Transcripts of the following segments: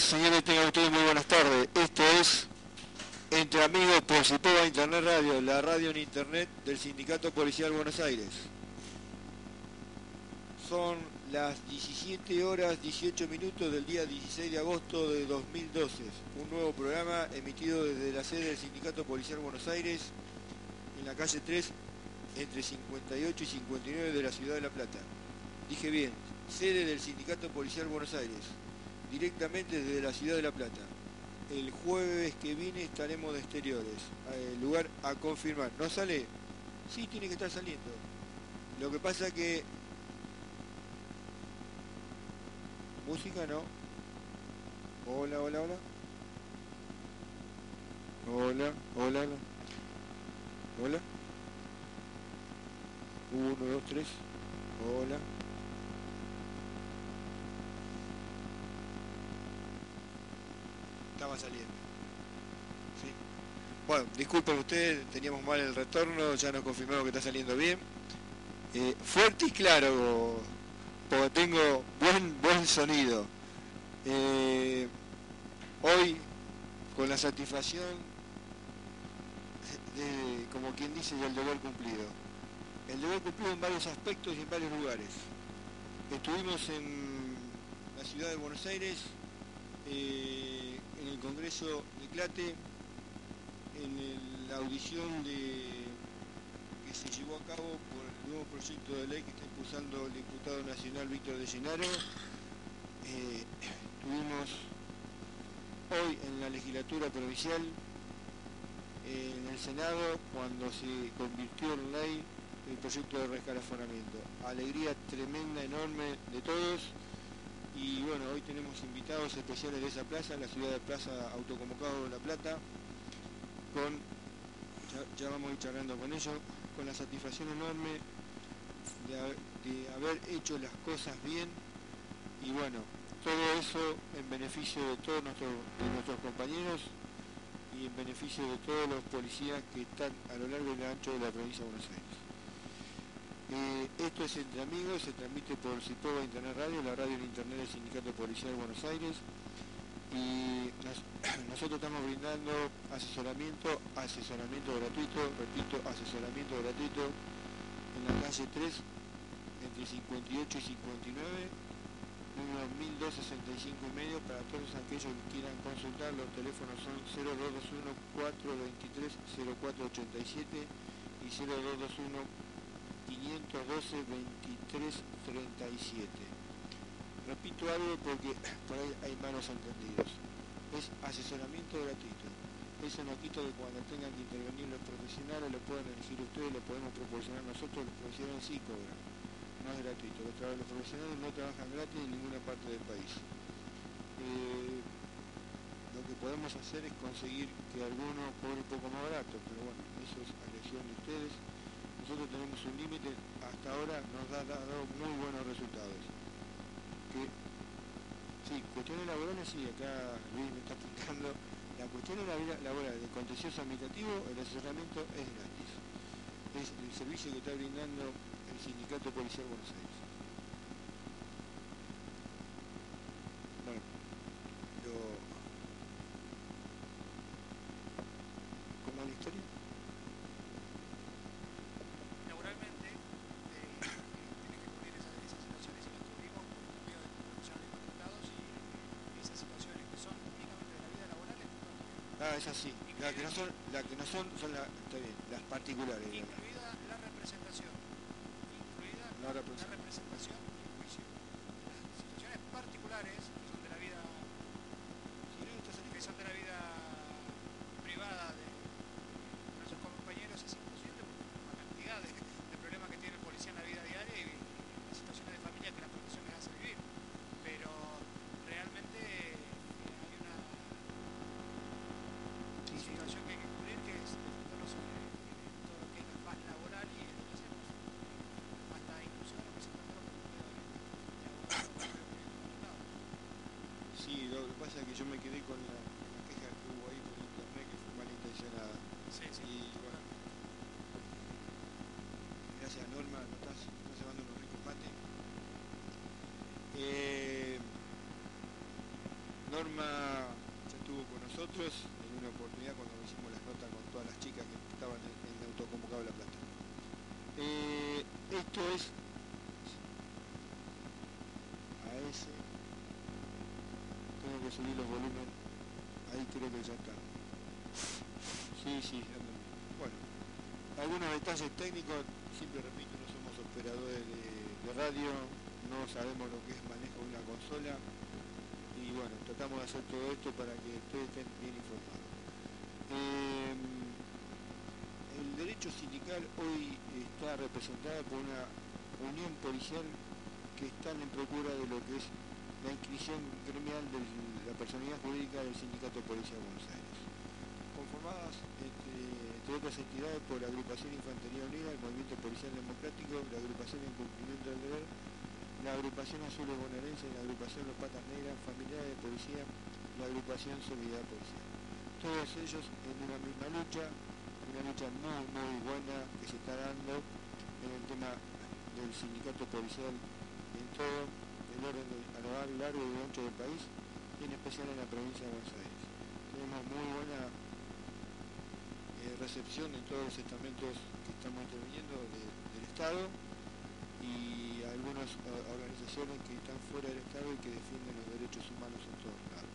señores, tengan ustedes muy buenas tardes. Esto es Entre Amigos por Internet Radio, la radio en Internet del Sindicato Policial Buenos Aires. Son las 17 horas 18 minutos del día 16 de agosto de 2012. Un nuevo programa emitido desde la sede del Sindicato Policial Buenos Aires en la calle 3 entre 58 y 59 de la ciudad de La Plata. Dije bien, sede del Sindicato Policial Buenos Aires directamente desde la ciudad de La Plata. El jueves que viene estaremos de exteriores, el lugar a confirmar. ¿No sale? Sí, tiene que estar saliendo. Lo que pasa que... Música no. Hola, hola, hola. Hola, hola, hola. Hola. Uno, dos, tres. Hola. Estaba saliendo. Bueno, disculpen ustedes, teníamos mal el retorno, ya nos confirmamos que está saliendo bien. Eh, fuerte y claro, porque tengo buen, buen sonido. Eh, hoy, con la satisfacción, de, como quien dice, del deber cumplido. El deber cumplido en varios aspectos y en varios lugares. Estuvimos en la ciudad de Buenos Aires, eh, en el Congreso de Clate, en la audición de, que se llevó a cabo por el nuevo proyecto de ley que está impulsando el diputado nacional Víctor de Llenaro, eh, tuvimos hoy en la legislatura provincial, en el Senado, cuando se convirtió en ley el proyecto de rescalafonamiento. Alegría tremenda, enorme de todos. Y bueno, hoy tenemos invitados especiales de esa plaza, la ciudad de Plaza Autoconvocado de La Plata, con, ya, vamos a ir charlando con ellos, con la satisfacción enorme de, haber hecho las cosas bien y bueno, todo eso en beneficio de todos nuestros, compañeros y en beneficio de todos los policías que están a lo largo y ancho de la provincia de Buenos Aires. Eh, esto es Entre Amigos, se transmite por Cipoga Internet Radio, la radio en Internet del Sindicato Policial de Buenos Aires. Y nosotros estamos brindando asesoramiento, asesoramiento gratuito, repito, asesoramiento gratuito en la calle 3, entre 58 y 59, número 1265 y medio, para todos aquellos que quieran consultar, los teléfonos son 0221 423 0487 y 0221 512 23 37. Repito algo porque por ahí hay malos entendidos. Es asesoramiento gratuito. Eso no quita que cuando tengan que intervenir los profesionales lo puedan elegir ustedes, lo podemos proporcionar nosotros, los profesionales sí cobran. No es gratuito. Los, profesionales no trabajan gratis en ninguna parte del país. Eh, lo que podemos hacer es conseguir que alguno cobre un poco más barato, pero bueno, eso es a elección de ustedes nosotros tenemos un límite, hasta ahora nos ha dado muy buenos resultados. Que, sí, cuestiones laborales, sí, acá Luis me está apuntando, la cuestión laboral del contencioso administrativo, el asesoramiento es gratis. Es el servicio que está brindando el Sindicato Policial Buenos Aires. Bueno, lo... ¿Cómo es la historia? Es así. Las que no son, las que no son, son la, está bien, las particulares. Incluida la representación. Incluida la, representación y el juicio. Las situaciones particulares son de la vida, que son de la vida privada de nuestros compañeros es imposible porque la cantidad de, de problemas que tiene el policía en la vida diaria y, y las situaciones de familia que la profesión les hace vivir. Pero realmente hay una situación que hay que cubrir, que es defenderlo sobre todo lo que es la paz laboral y es lo que hacemos. Hasta inclusive representándolo por el medio de abogado. Sí, lo que pasa es que yo me quedé con la, con la queja que hubo ahí por internet que fue malintencionada. Sí, sí. Y bueno, gracias Norma, no estás, estás llevando unos ricos mates. Eh, Norma ya estuvo con nosotros en una oportunidad cuando hicimos las notas con todas las chicas que estaban en, en el autoconvocado de La Plata. Eh, esto es a ese. Tengo que subir los volúmenes. Ahí creo que ya está. Sí, sí, bueno algunos detalles técnicos siempre repito, no somos operadores de, de radio no sabemos lo que es manejo de una consola y bueno, tratamos de hacer todo esto para que ustedes estén bien informados. Eh, el derecho sindical hoy está representado por una unión policial que están en procura de lo que es la inscripción gremial de la personalidad jurídica del Sindicato Policial de Buenos Aires, conformadas entre, entre otras entidades por la Agrupación Infantería Unida, el Movimiento Policial Democrático, la Agrupación en Cumplimiento del Deber, la Agrupación Azules Bonaerense, la Agrupación Los Patas Negras, Familiares de Policía, la Agrupación Solidaridad Policial. Todos ellos en una misma lucha, una lucha muy, muy buena que se está dando en el tema del sindicato policial en todo el orden de, a lo largo y ancho del país y en especial en la provincia de Buenos Aires. Tenemos muy buena eh, recepción en todos los estamentos que estamos interviniendo de, del Estado uh, organizaciones que están fuera del Estado y que defienden los derechos humanos en todos lados.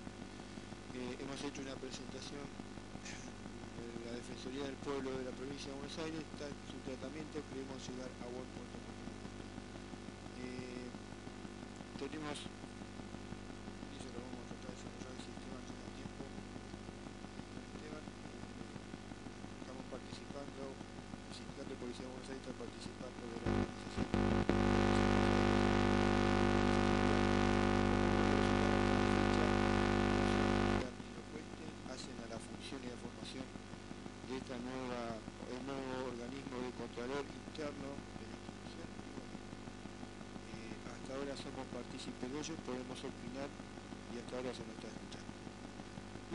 Eh, hemos hecho una presentación en la Defensoría del Pueblo de la provincia de Buenos Aires, está en su tratamiento, queremos llegar a buen puerto. Eh, tenemos, eso vamos a tratar de tiempo. Eh, estamos participando, el Sindicato de Policía de Buenos Aires está participando de la organización. hacen y la formación de esta nueva, el nuevo organismo de contralor interno de la institución. Eh, hasta ahora somos partícipes de ellos, podemos opinar y hasta ahora se nos está escuchando.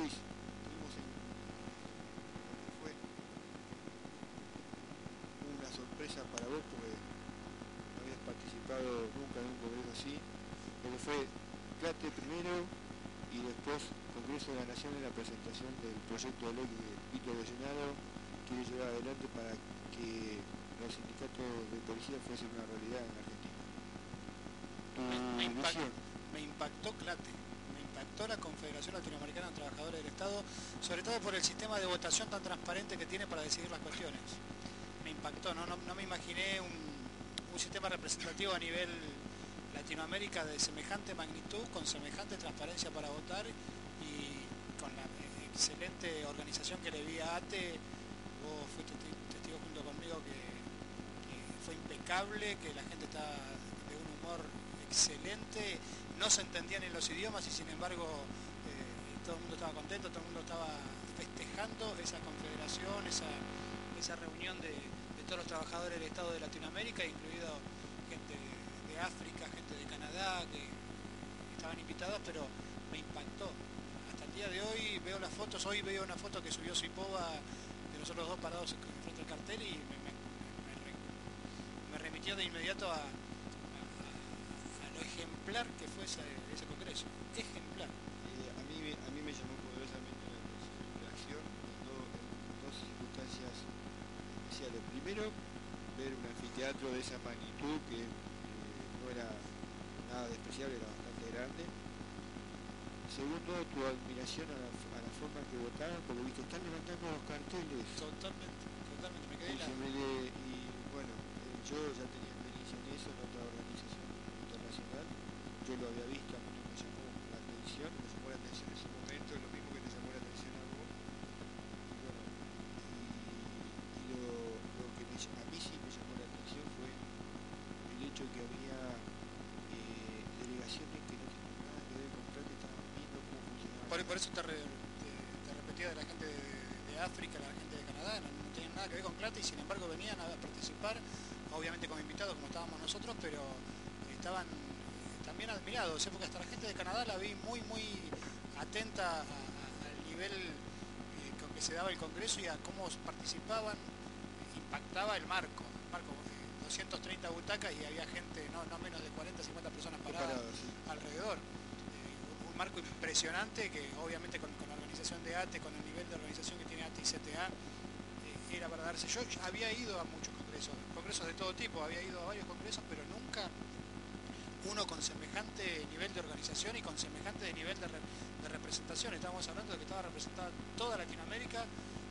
Luis, sorpresa para vos porque no habías participado nunca en un congreso así, pero fue Plate primero y después Congreso de la Nación en la presentación del proyecto de ley que Víctor Llenado quiere llevar adelante para que los sindicatos de policía fuesen una realidad en Argentina. Tu Me, me impact- visión. me impactó CLATE, me impactó la Confederación Latinoamericana de Trabajadores del Estado, sobre todo por el sistema de votación tan transparente que tiene para decidir las cuestiones. Me impactó, no, no, no me imaginé un, un sistema representativo a nivel Latinoamérica de semejante magnitud, con semejante transparencia para votar excelente organización que le vi a ATE, vos fuiste testi- testigo junto conmigo que, que fue impecable, que la gente está de un humor excelente, no se entendían en los idiomas y sin embargo eh, todo el mundo estaba contento, todo el mundo estaba festejando esa confederación, esa, esa reunión de, de todos los trabajadores del Estado de Latinoamérica, incluido gente de África, gente de Canadá, que estaban invitados, pero me impactó. De hoy veo las fotos, hoy veo una foto que subió Sipova de nosotros dos parados frente al cartel y me, me- me re- me remitió de inmediato a, a- lo ejemplar que fue ese, congreso. Ejemplar. A, mí, a mí me llamó poderosamente la do- en dos circunstancias especiales. Primero, ver un anfiteatro de esa magnitud que eh, no era nada despreciable, era bastante grande. Segundo, tu admiración a la, a la forma que votaban, porque viste, están levantando los carteles. Totalmente, totalmente. Me quedé Y, la- le- y, bueno, eh, yo ya tenía experiencia en eso, en otra organización internacional. Yo lo había visto, a mí no me llamó la atención, me llamó la atención en ese momento, lo mismo que te llamó la atención a vos. Y bueno, y, y lo, lo que me ll- a mí sí me llamó la atención fue el hecho que había eh, delegaciones que no tenían nada que ver con plata, estaban viendo cómo funcionaba. Por, por eso te, re- te- te repetía de la gente de, de África, la gente de Canadá, no, no tenían nada que ver con Clate y sin embargo venían a participar, obviamente como invitados como estábamos nosotros, pero estaban eh, también admirados, ¿eh? porque hasta la gente de Canadá la vi muy, muy atenta al nivel eh, con que se daba el Congreso y a cómo participaban, impactaba el marco, el marco eh, 230 butacas y había gente, no, no menos de 40, 50 personas paradas Parado, sí. alrededor. Marco impresionante que obviamente con, la organización de ATE, con el nivel de organización que tiene ATE y CTA, eh, era para darse. Yo había ido a muchos congresos, congresos de todo tipo, había ido a varios congresos, pero nunca uno con semejante nivel de organización y con semejante nivel de, re- de representación. Estábamos hablando de que estaba representada toda Latinoamérica,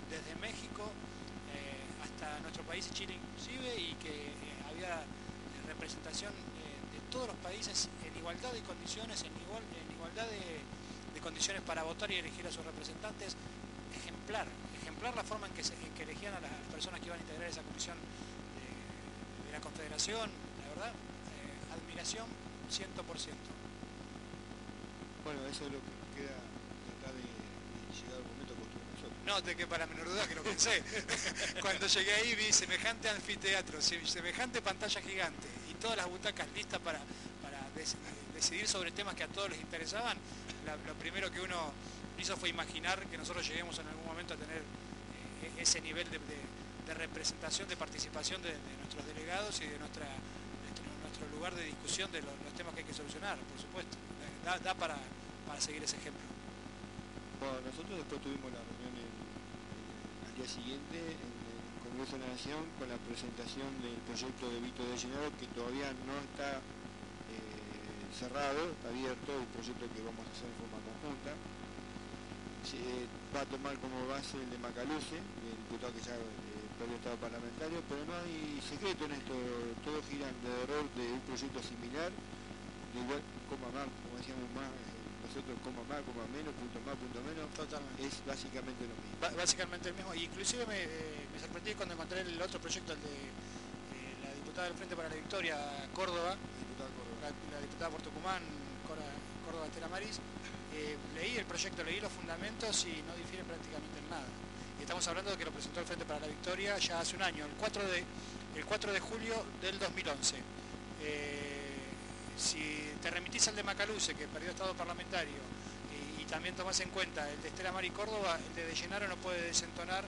desde México eh, hasta nuestro país, Chile inclusive, y que eh, había representación eh, de todos los países en igualdad de condiciones, en, igual, igualdad de, de condiciones para votar y elegir a sus representantes. Ejemplar, ejemplar la forma en que, se- en que elegían a las personas que iban a integrar esa comisión de, de la Confederación, la verdad, eh, admiración 100%. Bueno, eso es lo que queda tratar de, de llegar al momento que nosotros. No te quepa la menor duda que lo pensé. Cuando llegué ahí vi semejante anfiteatro, se- semejante pantalla gigante y todas las butacas listas para, para decidir sobre temas que a todos les interesaban. Lo primero que uno hizo fue imaginar que nosotros lleguemos en algún momento a tener eh, ese nivel de, representación, de participación de, nuestros delegados y de nuestro, lugar de discusión de los, temas que hay que solucionar, por supuesto. Da, para, seguir ese ejemplo. Bueno, nosotros después tuvimos la reunión al día siguiente en el Congreso de la Nación con la presentación del proyecto de Vito de Llenado que todavía no está cerrado, está abierto el proyecto que vamos a hacer en forma conjunta. se va a tomar como base el de Macaluce, el diputado que ya eh, perdió estado parlamentario, pero no hay secreto en esto, todo gira alrededor de un proyecto similar, de igual, coma más, como decíamos más, eh, nosotros coma más, coma menos, punto más, punto menos, Totalmente. es básicamente lo mismo. Ba- básicamente el mismo. Y inclusive me, eh, me sorprendí cuando encontré el otro proyecto, el de eh, la diputada del Frente para la Victoria, Córdoba. La, diputada por Tucumán, Córdoba Estela Maris, eh, leí el proyecto, leí los fundamentos y no difiere prácticamente en nada. Y estamos hablando de que lo presentó el Frente para la Victoria ya hace un año, el 4 de, el 4 de julio del 2011. Eh, si te remitís al de Macaluce, que perdió estado parlamentario, y, también tomás en cuenta el de Estela Mari Córdoba, el de De Llenaro no puede desentonar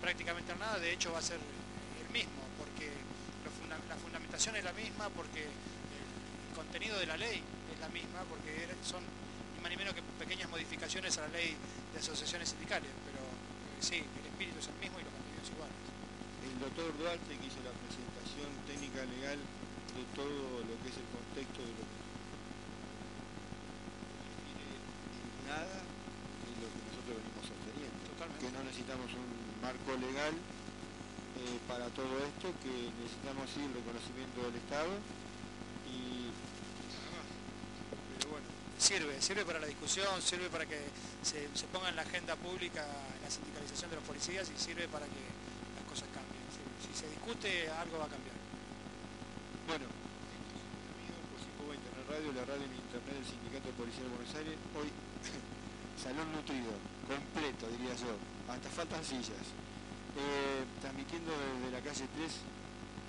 prácticamente en nada, de hecho va a ser el mismo, porque la fundamentación es la misma, porque contenido de la ley es la misma, porque son ni más ni menos que pequeñas modificaciones a la ley de asociaciones sindicales, pero eh, sí, el espíritu es el mismo y los contenidos iguales. El doctor Duarte que hizo la presentación técnica legal de todo lo que es el contexto de lo que nada de lo que nosotros venimos sosteniendo. Totalmente. Que no necesitamos un marco legal eh, para todo esto, que necesitamos sí, el reconocimiento del Estado y nada más. Pero bueno, Sirve, sirve para la discusión, sirve para que se, ponga en la agenda pública la sindicalización de los policías y sirve para que las cosas cambien. Si, se discute, algo va a cambiar. Bueno, por si puedo Internet Radio, la radio en Internet del Sindicato de Policía de Buenos Aires, hoy salón nutrido, completo diría yo, hasta faltan sillas. Eh, transmitiendo desde la calle 3,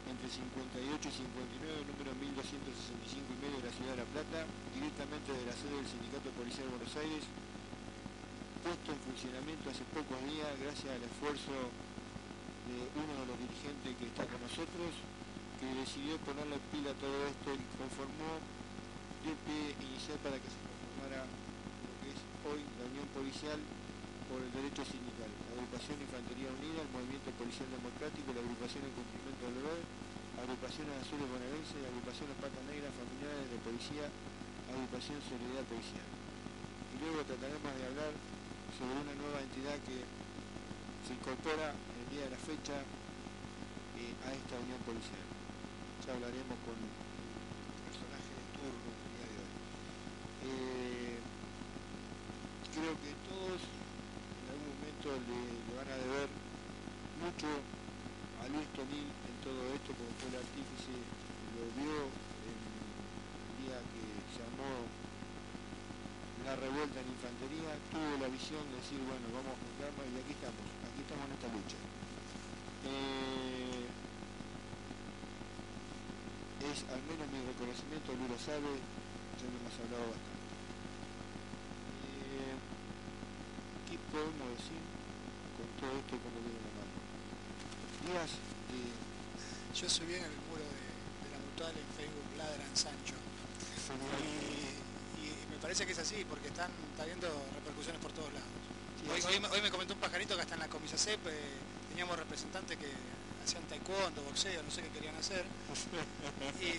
entre 58 y 59, número 1265 y medio de la ciudad de La Plata, directamente de la sede del Sindicato de Policía de Buenos Aires, puesto en funcionamiento hace pocos días gracias al esfuerzo de uno de los dirigentes que está con nosotros, que decidió ponerle pila a todo esto y conformó, el pie inicial para que se conformara lo que es hoy la Unión Policial por el Derecho Sindical, Agrupación Infantería Unida, el Movimiento Policial Democrático, la Agrupación en Cumplimiento del Deber, Agrupaciones Azules Bonaerenses, Agrupaciones Patas Negras, Familiares de Policía, Agrupación Solidaridad Policial. Y luego trataremos de hablar sobre una nueva entidad que se incorpora el día de la fecha eh, a esta unión policial. Ya hablaremos con el personaje de turno el día de hoy. Eh, creo que todos en algún momento le, le van a deber mucho a Luis Tonil en todo esto, porque fue el artífice, lo vio el día que se armó la revuelta en infantería, tuvo la visión de decir, bueno, vamos a juntarnos y aquí estamos, aquí estamos en esta lucha. Eh, es al menos mi reconocimiento, Luis lo sabe, ya lo hemos hablado bastante. Eh, ¿Qué podemos decir con todo esto como viene la mano? Días de... Yo subí en el muro de, de la mutual en Facebook Ladran Sancho. Parece que es así, porque están, está habiendo repercusiones por todos lados. Sí, Hoy, me- hoy me comentó un pajarito que hasta en la comisa CEP eh, teníamos representantes que hacían taekwondo, boxeo, no sé qué querían hacer. Y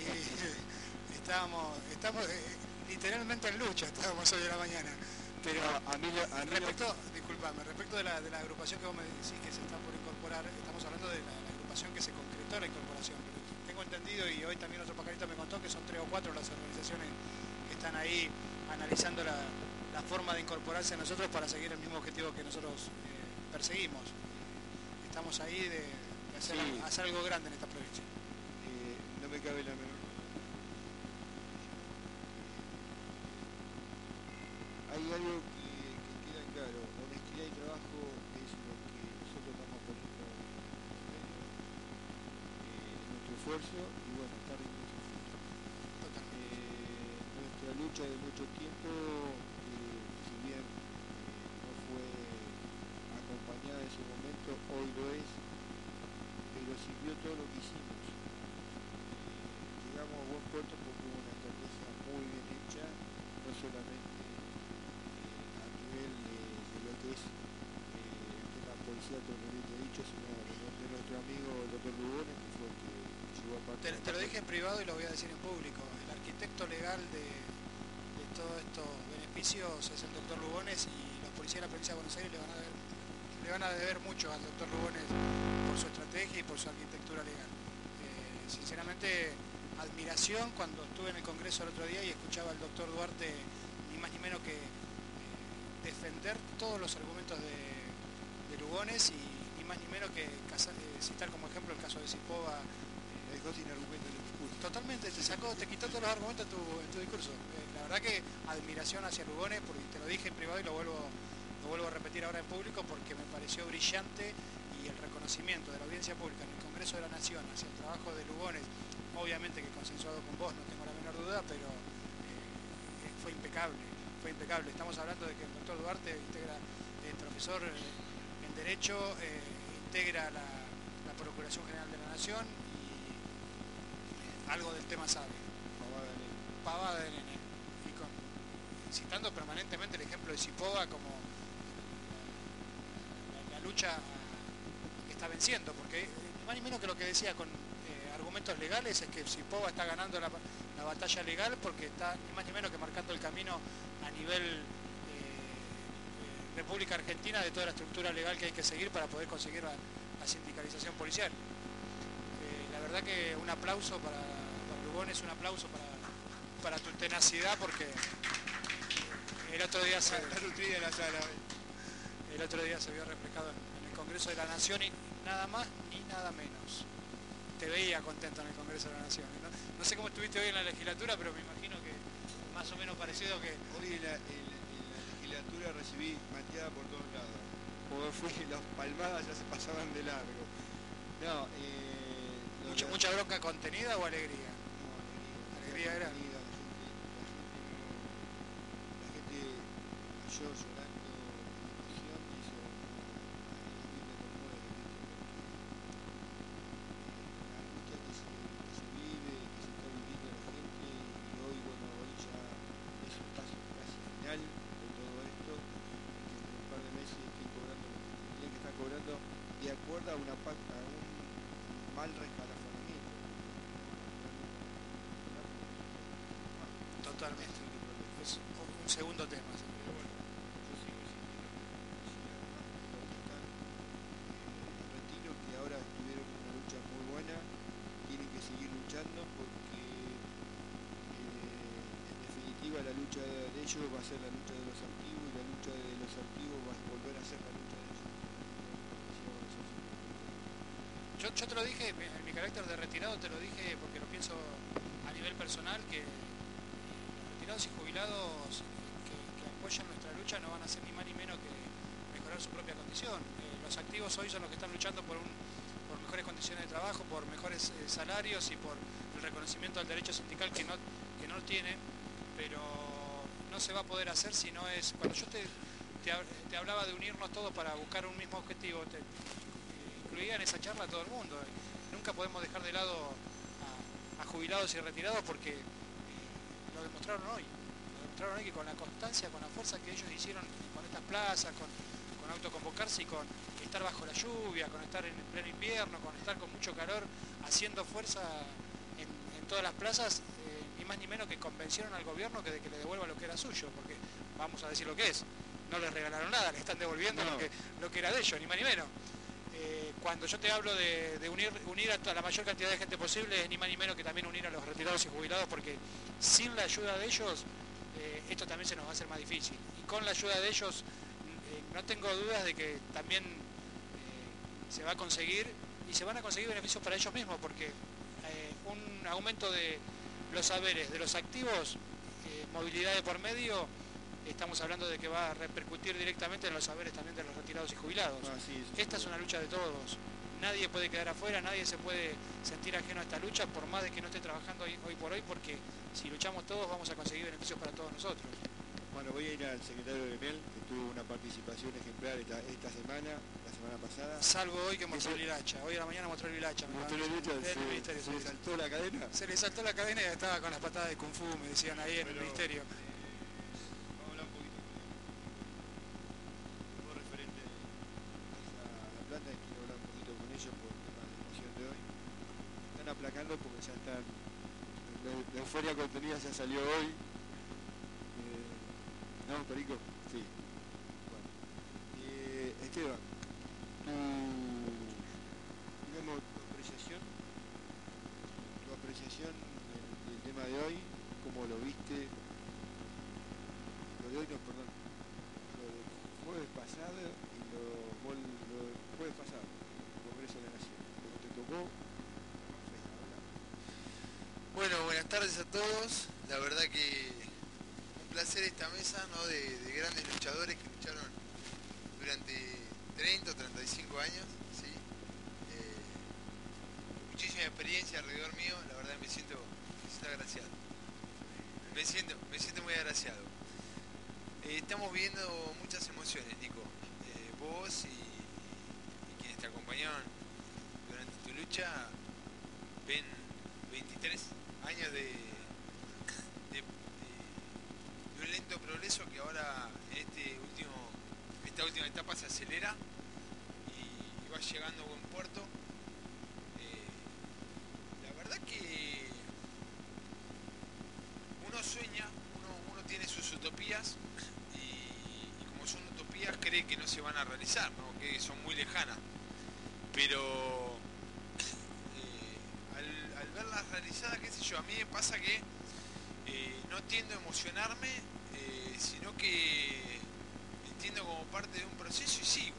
estábamos, estamos eh, literalmente en lucha, estábamos hoy de la mañana. Pero a, a mí, a mí respecto, disculpame, respecto de la, de la agrupación que vos me decís que se está por incorporar, estamos hablando de la, la agrupación que se concretó la incorporación. Pero tengo entendido y hoy también otro pajarito me contó que son tres o cuatro las organizaciones que están ahí analizando la, la forma de incorporarse a nosotros para seguir el mismo objetivo que nosotros eh, perseguimos. Estamos ahí de, de hacer, Sí. hacer algo grande en esta provincia. eh, no me cabe la menor duda. Hay algo que, que queda claro, honestidad y trabajo es lo que nosotros estamos poniendo en medio, eh, nuestro esfuerzo y bueno, está rindiendo sus frutos. Totalmente. Eh, nuestra lucha de mucho tiempo, eh, si bien eh, no fue acompañada en su momento, hoy lo es, pero sirvió todo lo que hicimos. Eh, llegamos a buen puerto porque hubo una estrategia muy bien hecha, no solamente eh, a nivel de, de lo que es eh, el tema policial propiamente dicho, sino de, de nuestro Te, lo dije en privado y lo voy a decir en público. El arquitecto legal de, de todos estos beneficios es el doctor Lugones y los policía de la provincia de Buenos Aires le van a deber, mucho al doctor Lugones por su estrategia y por su arquitectura legal. Eh, sinceramente, admiración cuando estuve en el Congreso el otro día y escuchaba al doctor Duarte ni más ni menos que eh, defender todos los argumentos de, Lugones y ni más ni menos que eh, citar como ejemplo el caso de Cipova. dejó sin argumentos en el discurso. Totalmente, te sacó, te quitó todos los argumentos en tu, discurso. la verdad que admiración hacia Lugones, porque te lo dije en privado y lo vuelvo, lo vuelvo a repetir ahora en público porque me pareció brillante y el reconocimiento de la audiencia pública en el Congreso de la Nación hacia el trabajo de Lugones obviamente que consensuado con vos, no tengo la menor duda, pero eh, fue impecable, fue impecable. Estamos hablando de que el doctor Duarte integra, el eh, profesor eh, en Derecho, integra la, Procuración General de la Nación y algo del tema sabe. Pavada de nene. Y con, citando permanentemente el ejemplo de Cipova como la, lucha que está venciendo, porque más ni menos que lo que decía con argumentos legales es que si Pova está ganando la, batalla legal porque está ni más ni menos que marcando el camino a nivel eh, eh, República Argentina de toda la estructura legal que hay que seguir para poder conseguir la, sindicalización policial. Eh, la verdad que un aplauso para, para Lugones, un aplauso para, para tu tenacidad porque el otro día se, el otro día se vio reflejado en el Congreso de la Nación y nada más ni nada menos te veía contento en el Congreso de la Nación. ¿no? sé cómo estuviste hoy en la legislatura, pero me imagino que más o menos parecido que... Hoy en la, legislatura recibí mateada por todos Como fui, las palmadas ya se pasaban de largo. No, eh, ¿Mucha, ¿Mucha bronca contenida o alegría? No, alegría. Alegría era. La gente, la gente mayor Totalmente. Es un segundo tema. Retiro que ahora tuvieron una lucha muy buena, tienen que seguir luchando porque eh, en definitiva la lucha de ellos va a ser la lucha de los activos y la lucha de los activos va a volver a ser la lucha de ellos. Yo, yo te lo dije, en mi carácter de retirado te lo dije porque lo pienso a nivel personal que y jubilados que, apoyan nuestra lucha no van a hacer ni más ni menos que mejorar su propia condición. Eh, los activos hoy son los que están luchando por, mejores condiciones de trabajo, por mejores eh, salarios y por el reconocimiento del derecho sindical que no, que no tiene, pero no se va a poder hacer si no es... Cuando yo te, hablaba de unirnos todos para buscar un mismo objetivo, te, incluía en esa charla a todo el mundo. Nunca podemos dejar de lado a jubilados y retirados porque lo demostraron hoy. Lo demostraron hoy que con la constancia, con la fuerza que ellos hicieron con estas plazas, con, autoconvocarse y con estar bajo la lluvia, con estar en pleno invierno, con estar con mucho calor, haciendo fuerza en, todas las plazas, eh, ni más ni menos que convencieron al gobierno que de que le devuelva lo que era suyo, porque vamos a decir lo que es, no les regalaron nada, le están devolviendo lo, que, lo que era de ellos, ni más ni menos. Eh, cuando yo te hablo de, unir, unir a la mayor cantidad de gente posible, es ni más ni menos que también unir a los retirados y jubilados, porque sin la ayuda de ellos, eh, esto también se nos va a hacer más difícil. Y con la ayuda de ellos, eh, no tengo dudas de que también se va a conseguir y se van a conseguir beneficios para ellos mismos, porque un aumento de los saberes de los activos, movilidad de por medio, estamos hablando de que va a repercutir directamente en los saberes también de los retirados y jubilados. Ah, esta es una lucha de todos. Nadie puede quedar afuera, nadie se puede sentir ajeno a esta lucha, por más de que no esté trabajando hoy, por hoy, porque si luchamos todos vamos a conseguir beneficios para todos nosotros. Bueno, voy a ir al secretario de Miel, que tuvo una participación ejemplar esta, semana, la semana pasada. Salvo hoy que mostró el hilacha. Hoy a la mañana mostró el hilacha. ¿Mostró el hilacha? ¿Se, le saltó la cadena? Se le saltó la cadena y estaba con las patadas de Kung Fu, me decían ahí en el ministerio. Porque ya están, la, euforia contenida ya salió hoy. Eh, ¿No, Perico? Sí. Bueno. Esteban, tu, digamos, tu apreciación, tu apreciación del, del tema de hoy, cómo lo viste, lo de hoy no, perdón, lo del jueves pasado y lo, vos lo del jueves pasado, el Congreso de la Nación, lo que te tocó, habla. Bueno, buenas tardes a todos. La verdad que un placer esta mesa, ¿no? De, de grandes luchadores que lucharon durante 30 o 35 años, ¿sí? Eh, muchísima experiencia alrededor mío, la verdad me siento, me siento agraciado. Me siento, me siento muy agraciado. Eh, estamos viendo muchas emociones, Nico. Eh, vos y, y quienes te acompañaron durante tu lucha ven 23 años de, de, un lento progreso que ahora en este último, esta última etapa se acelera y, va llegando a buen puerto. Eh, la verdad que uno sueña, uno, uno tiene sus utopías y, y como son utopías cree que no se van a realizar, ¿no? que son muy lejanas. Pero al verlas realizadas, qué sé yo, a mí me pasa que eh, no tiendo a emocionarme, eh, sino que entiendo como parte de un proceso y sigo,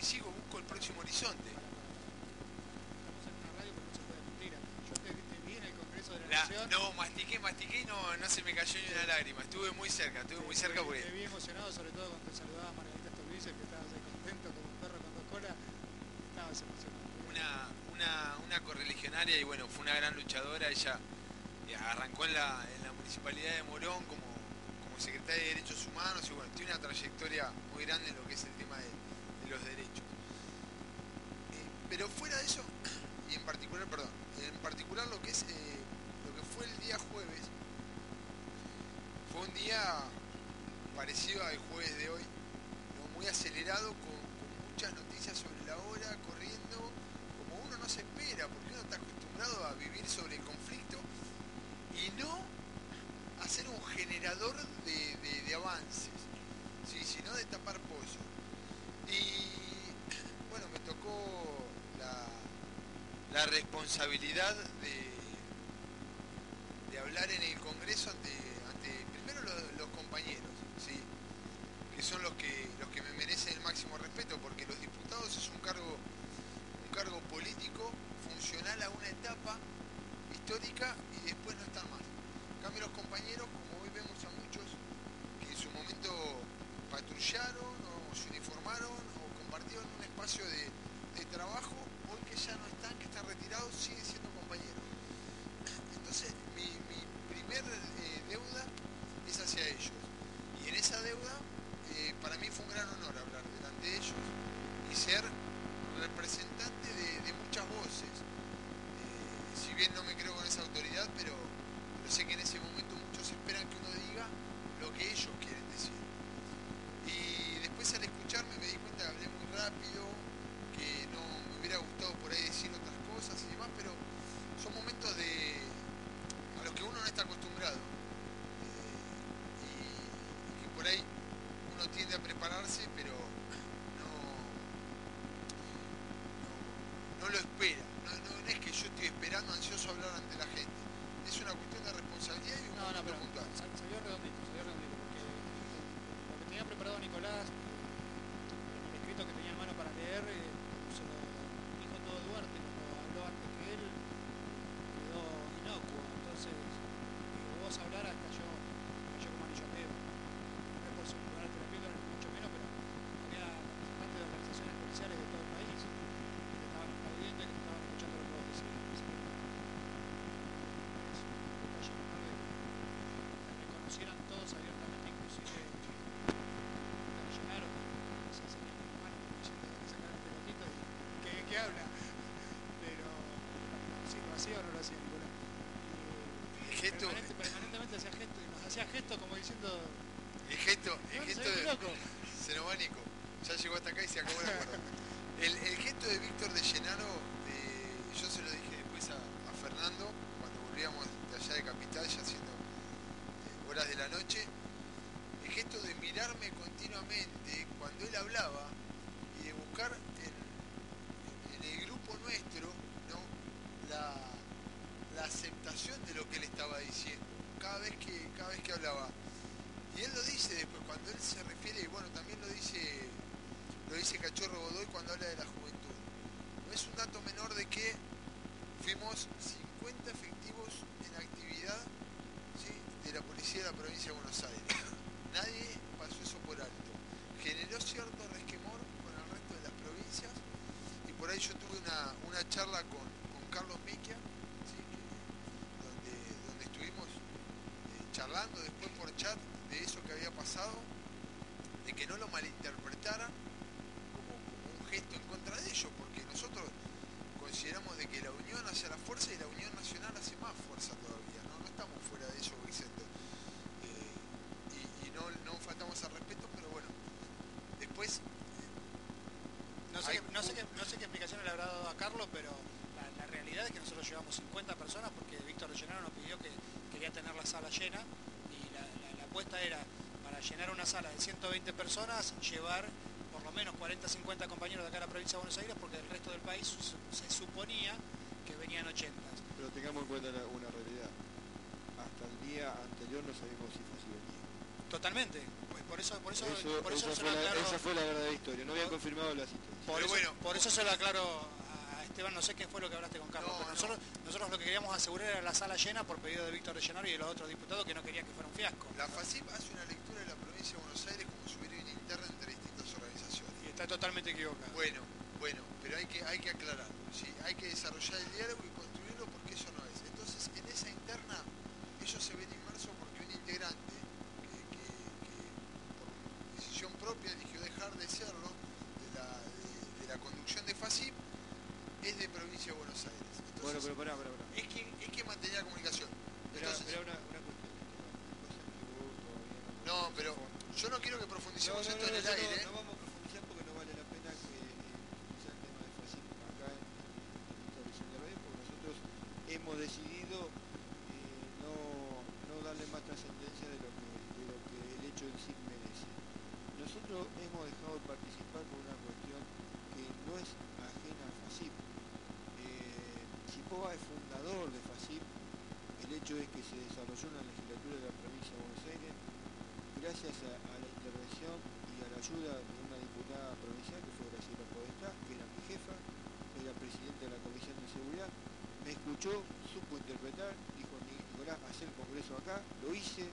y sigo, busco el próximo horizonte. La, no, mastiqué, mastiqué y no, no se me cayó ni una lágrima, estuve muy cerca, estuve muy cerca porque... Te vi emocionado, sobre todo cuando te saludaba Margarita Stolbizer, que estabas ahí contento como un perro con dos colas. Estabas emocionado. una, una, correligionaria y bueno, fue una gran luchadora. Ella eh, arrancó en la, en la municipalidad de Morón como, como secretaria de Derechos Humanos y bueno, tiene una trayectoria muy grande en lo que es el tema de, los derechos. Eh, pero fuera de eso, y en particular, perdón, en particular lo que es eh, lo que fue el día jueves, fue un día parecido al jueves de hoy, muy acelerado, con, con muchas noticias sobre la hora, corriendo, como uno no se espera, porque uno está acostumbrado a vivir sobre el conflicto y no a ser un generador de, de- avances, ¿sí? sino de tapar pozos. Y bueno, me tocó la, la responsabilidad de, de hablar en el Congreso ante, ante primero los, los compañeros, ¿sí? que son los que, los que me merecen el máximo respeto, porque los diputados es un cargo, un cargo político a una etapa histórica y después no están más. En cambio los compañeros, como hoy vemos a muchos que en su momento patrullaron o se uniformaron o compartieron un espacio de, de trabajo, hoy que ya no están, que están retirados, siguen siendo compañeros. Entonces mi, mi primer eh, deuda es hacia ellos. Y en esa deuda, eh, para mí fue un gran honor hablar delante de ellos y ser representante de, de muchas voces. Eh, si bien no me creo con esa autoridad, pero, pero sé que en ese momento muchos esperan que uno diga lo que ellos quieren decir. Y después al escucharme me di cuenta que hablé muy rápido, que no me hubiera gustado por ahí decir otras cosas y demás, pero son momentos de a los que uno no está acostumbrado. Eh, y, y que por ahí uno tiende a prepararse, pero no, no, no lo espera. No, no- no es que yo estoy esperando ansioso hablar ante la gente. Es una cuestión de responsabilidad y un No, no, momento pero puntual. sal- salió redondito, salió redondito, porque lo que tenía preparado Nicolás, eh, en el escrito que tenía en mano para leer, eh, como se lo dijo todo Duarte, cuando habló antes que él, quedó inocuo. Entonces, digo, vos hablaras, cayó, cayó como anillo al dedo. No es por superarte la piedra, ni mucho menos, pero había representantes de organizaciones policiales de todo el país que te estaban aplaudiendo y que te estaban escuchando lo que vos decías. Así que, es un detalle menor de que que reconocieran todos abiertamente, inclusive te llenaron, se salían con la mano como diciendo que sacaron el pelotito y que, que habla. Pero sí, lo hacía o no lo hacía Nicolás. Y, El gesto- permanente- permanentemente hacía gesto y nos hacía gesto como diciendo, El gesto, el "No, gesto de, loco. se nos va Nico. Ya llegó hasta acá y se acabó el acuerdo. El, el gesto de Víctor de Llenaro, 120 personas, llevar por lo menos 40, 50 compañeros de acá a la provincia de Buenos Aires, porque del resto del país se suponía que venían 80. Pero tengamos en cuenta una realidad. Hasta el día anterior no sabíamos si fue así Totalmente. Pues, por eso, por eso, por eso esa, fue la, esa fue verdadera historia, no había por, confirmado la situación. Por, eso, bueno, por eso se lo aclaro a Esteban, no sé qué fue lo que hablaste con Carlos, pero nosotros, nosotros lo que queríamos asegurar era la sala llena por pedido de Víctor de y de los otros diputados que no querían que fuera un fiasco. es que se desarrolló una legislatura de la provincia de Buenos Aires gracias a, la intervención y a la ayuda de una diputada provincial que fue Graciela Podestá, que era mi jefa, era presidenta de la Comisión de Seguridad, me escuchó, supo interpretar, dijo Nicolás, hacer el congreso acá, lo hice,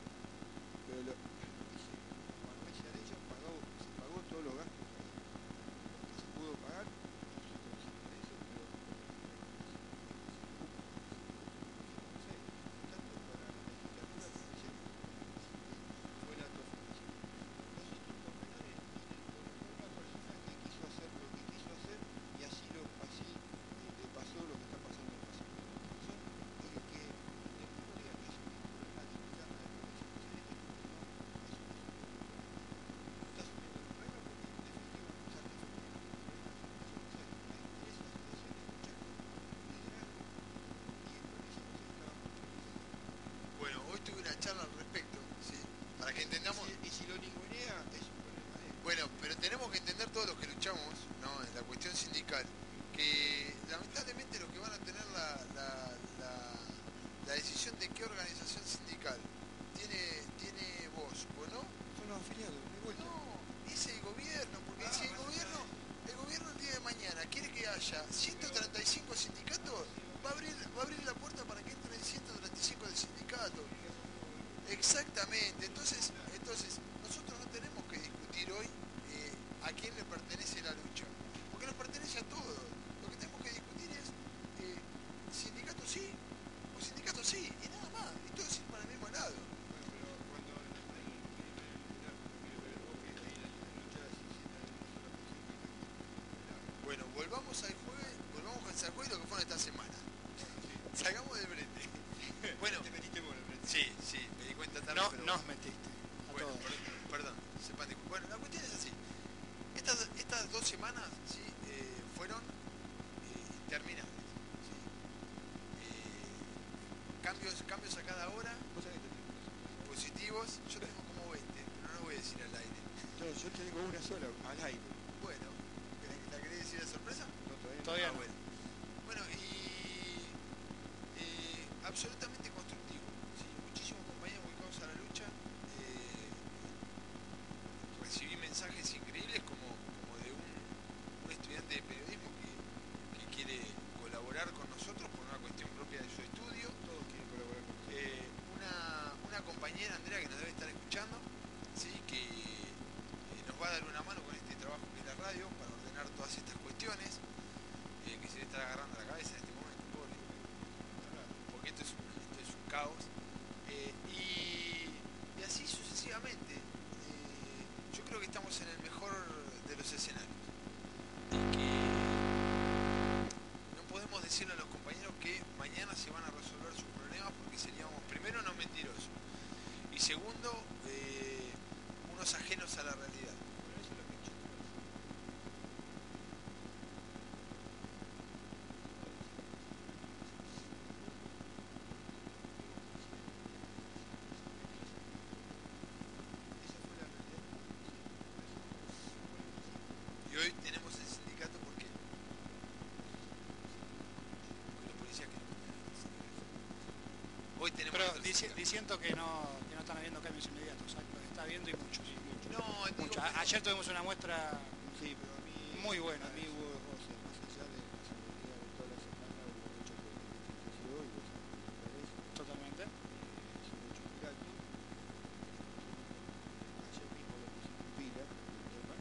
que entendamos. Y si, y si lo ningunea, es un problema. ¿eh? Bueno, pero tenemos que entender todos los que luchamos, ¿no? En la cuestión sindical, que Sarcuito que fueron esta semana. absolutamente Y hoy tenemos el sindicato porque, porque los policías que Hoy tenemos Pero dici- diciendo que no, que no están habiendo cambios inmediatos. Los está habiendo y muchos. No, digo Muchos. que A- Ayer tuvimos una muestra Sí, pero a mí. Muy buena. A mí hubo, o sea, más allá de la seguridad de toda la semana, hubo un hecho que que creció y vos sabés, totalmente. eh, es un hecho muy alto. Ayer mismo lo pusimos en pila, el tema,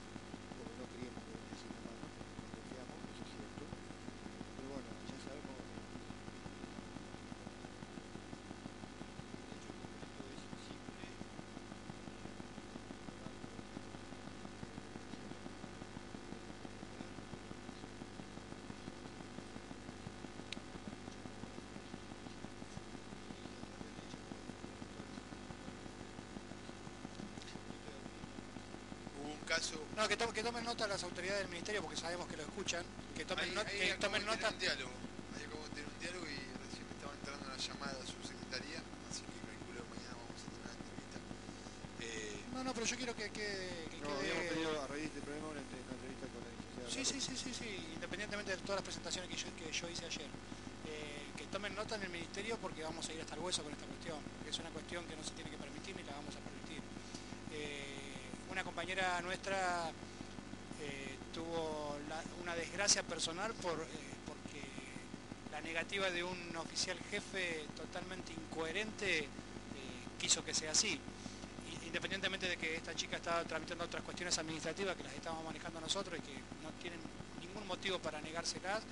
porque no queríamos que vendiese la mano, porque no confiamos, eso es cierto. Pero bueno, ya sabemos. El hecho concreto es simple. hubo un caso. No, que, to- que tomen nota las autoridades del ministerio porque sabemos que lo escuchan. Que tomen, ahí, not- ahí que acabo tomen de nota. tener un diálogo. Ahí acabo de tener un diálogo y recién me estaba entrando una llamada a su secretaría, así que calculo que mañana vamos a tener una entrevista. Eh, No, no, pero yo quiero que, que, que No, quede- habíamos pedido a raíz de este problema una, entre- una entrevista con la licenciada. Sí, sí, sí, sí, sí, independientemente de todas las presentaciones que yo, que yo hice ayer. Eh, que tomen nota en el ministerio porque vamos a ir hasta el hueso con esta cuestión, porque es una cuestión que no se tiene que permitir ni la vamos a permitir. Eh, una compañera nuestra eh, tuvo una desgracia personal por, eh, porque la negativa de un oficial jefe totalmente incoherente eh, quiso que sea así. Independientemente de que esta chica estaba tramitando otras cuestiones administrativas que las estábamos manejando nosotros y que no tienen ningún motivo para negárselas,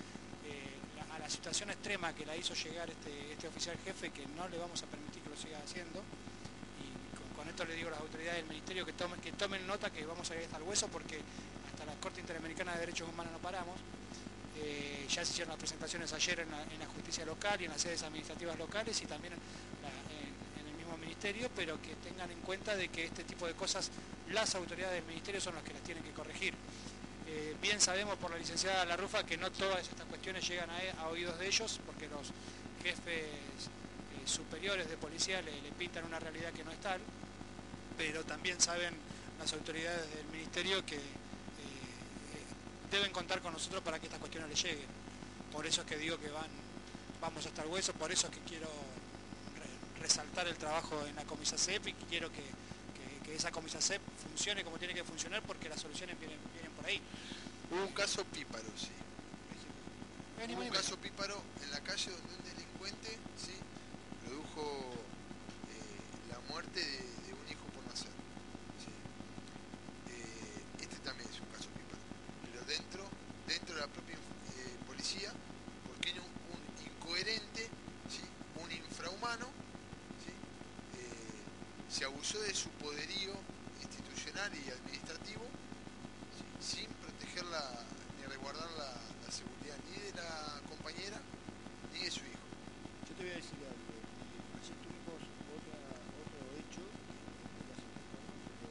la- a la situación extrema que la hizo llegar este, este oficial jefe, que no le vamos a permitir que lo siga haciendo, esto le digo a las autoridades del ministerio que tomen, que tomen nota que vamos a ir hasta el hueso porque hasta la Corte Interamericana de Derechos Humanos no paramos. Eh, ya se hicieron las presentaciones ayer en la, la justicia local y en las sedes administrativas locales y también en, la- el mismo ministerio, pero que tengan en cuenta de que este tipo de cosas las autoridades del ministerio son las que las tienen que corregir. Eh, bien sabemos por la licenciada Larrufa que no todas estas cuestiones llegan a, a oídos de ellos porque los jefes eh, superiores de policía le, le pintan una realidad que no es tal, pero también saben las autoridades del ministerio que eh, eh, deben contar con nosotros para que estas cuestiones les lleguen. Por eso es que digo que van, vamos hasta el hueso, por eso es que quiero re- resaltar el trabajo en la comisacep y que quiero que, que- que esa comisacep funcione como tiene que funcionar porque las soluciones vienen, vienen por ahí. hubo un caso píparo, sí. Hubo un caso píparo en la calle donde un delincuente ¿sí? produjo eh, la muerte de, de un hijo por nacer. ¿sí? Eh, este también es un caso píparo. Pero dentro, dentro de la propia eh, policía, porque era un, un incoherente, ¿sí? un infrahumano, ¿sí? Eh, se abusó de su poderío institucional y administrativo ¿sí? sin proteger la, ni resguardar la, la seguridad ni de la compañera ni de su hijo. Yo te voy a decir algo. eh, Ayer tuvimos otra, otro hecho, que no es el mismo, ¿no? pero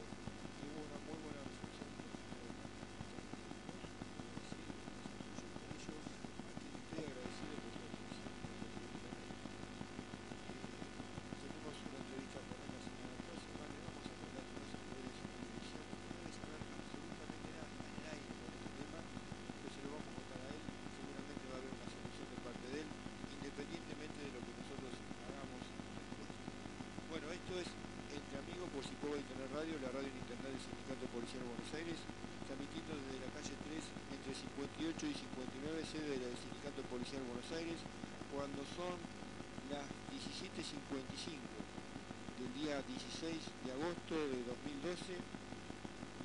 que hubo una muy buena resolución por parte de los técnicos, eh, sí, nos incluyo con ellos, a quien estoy agradecido por la atención. Tenemos una entrevista con él la semana próxima, le vamos a contar más a poder de su jurisdicción, porque no debe saber absolutamente nada en el aire con este tema, pero se lo vamos a contar a él, seguramente va a haber una solución de parte de él, independientemente de lo que nosotros hagamos después. Bueno, esto es Entre Amigos por Cipova Internet Radio, la radio en internet del Sindicato Policial de Buenos Aires, transmitiendo desde la calle 3 entre 58 y 59, sede del Sindicato Policial de Buenos Aires, cuando son las 17.55 del día 16 de agosto de 2012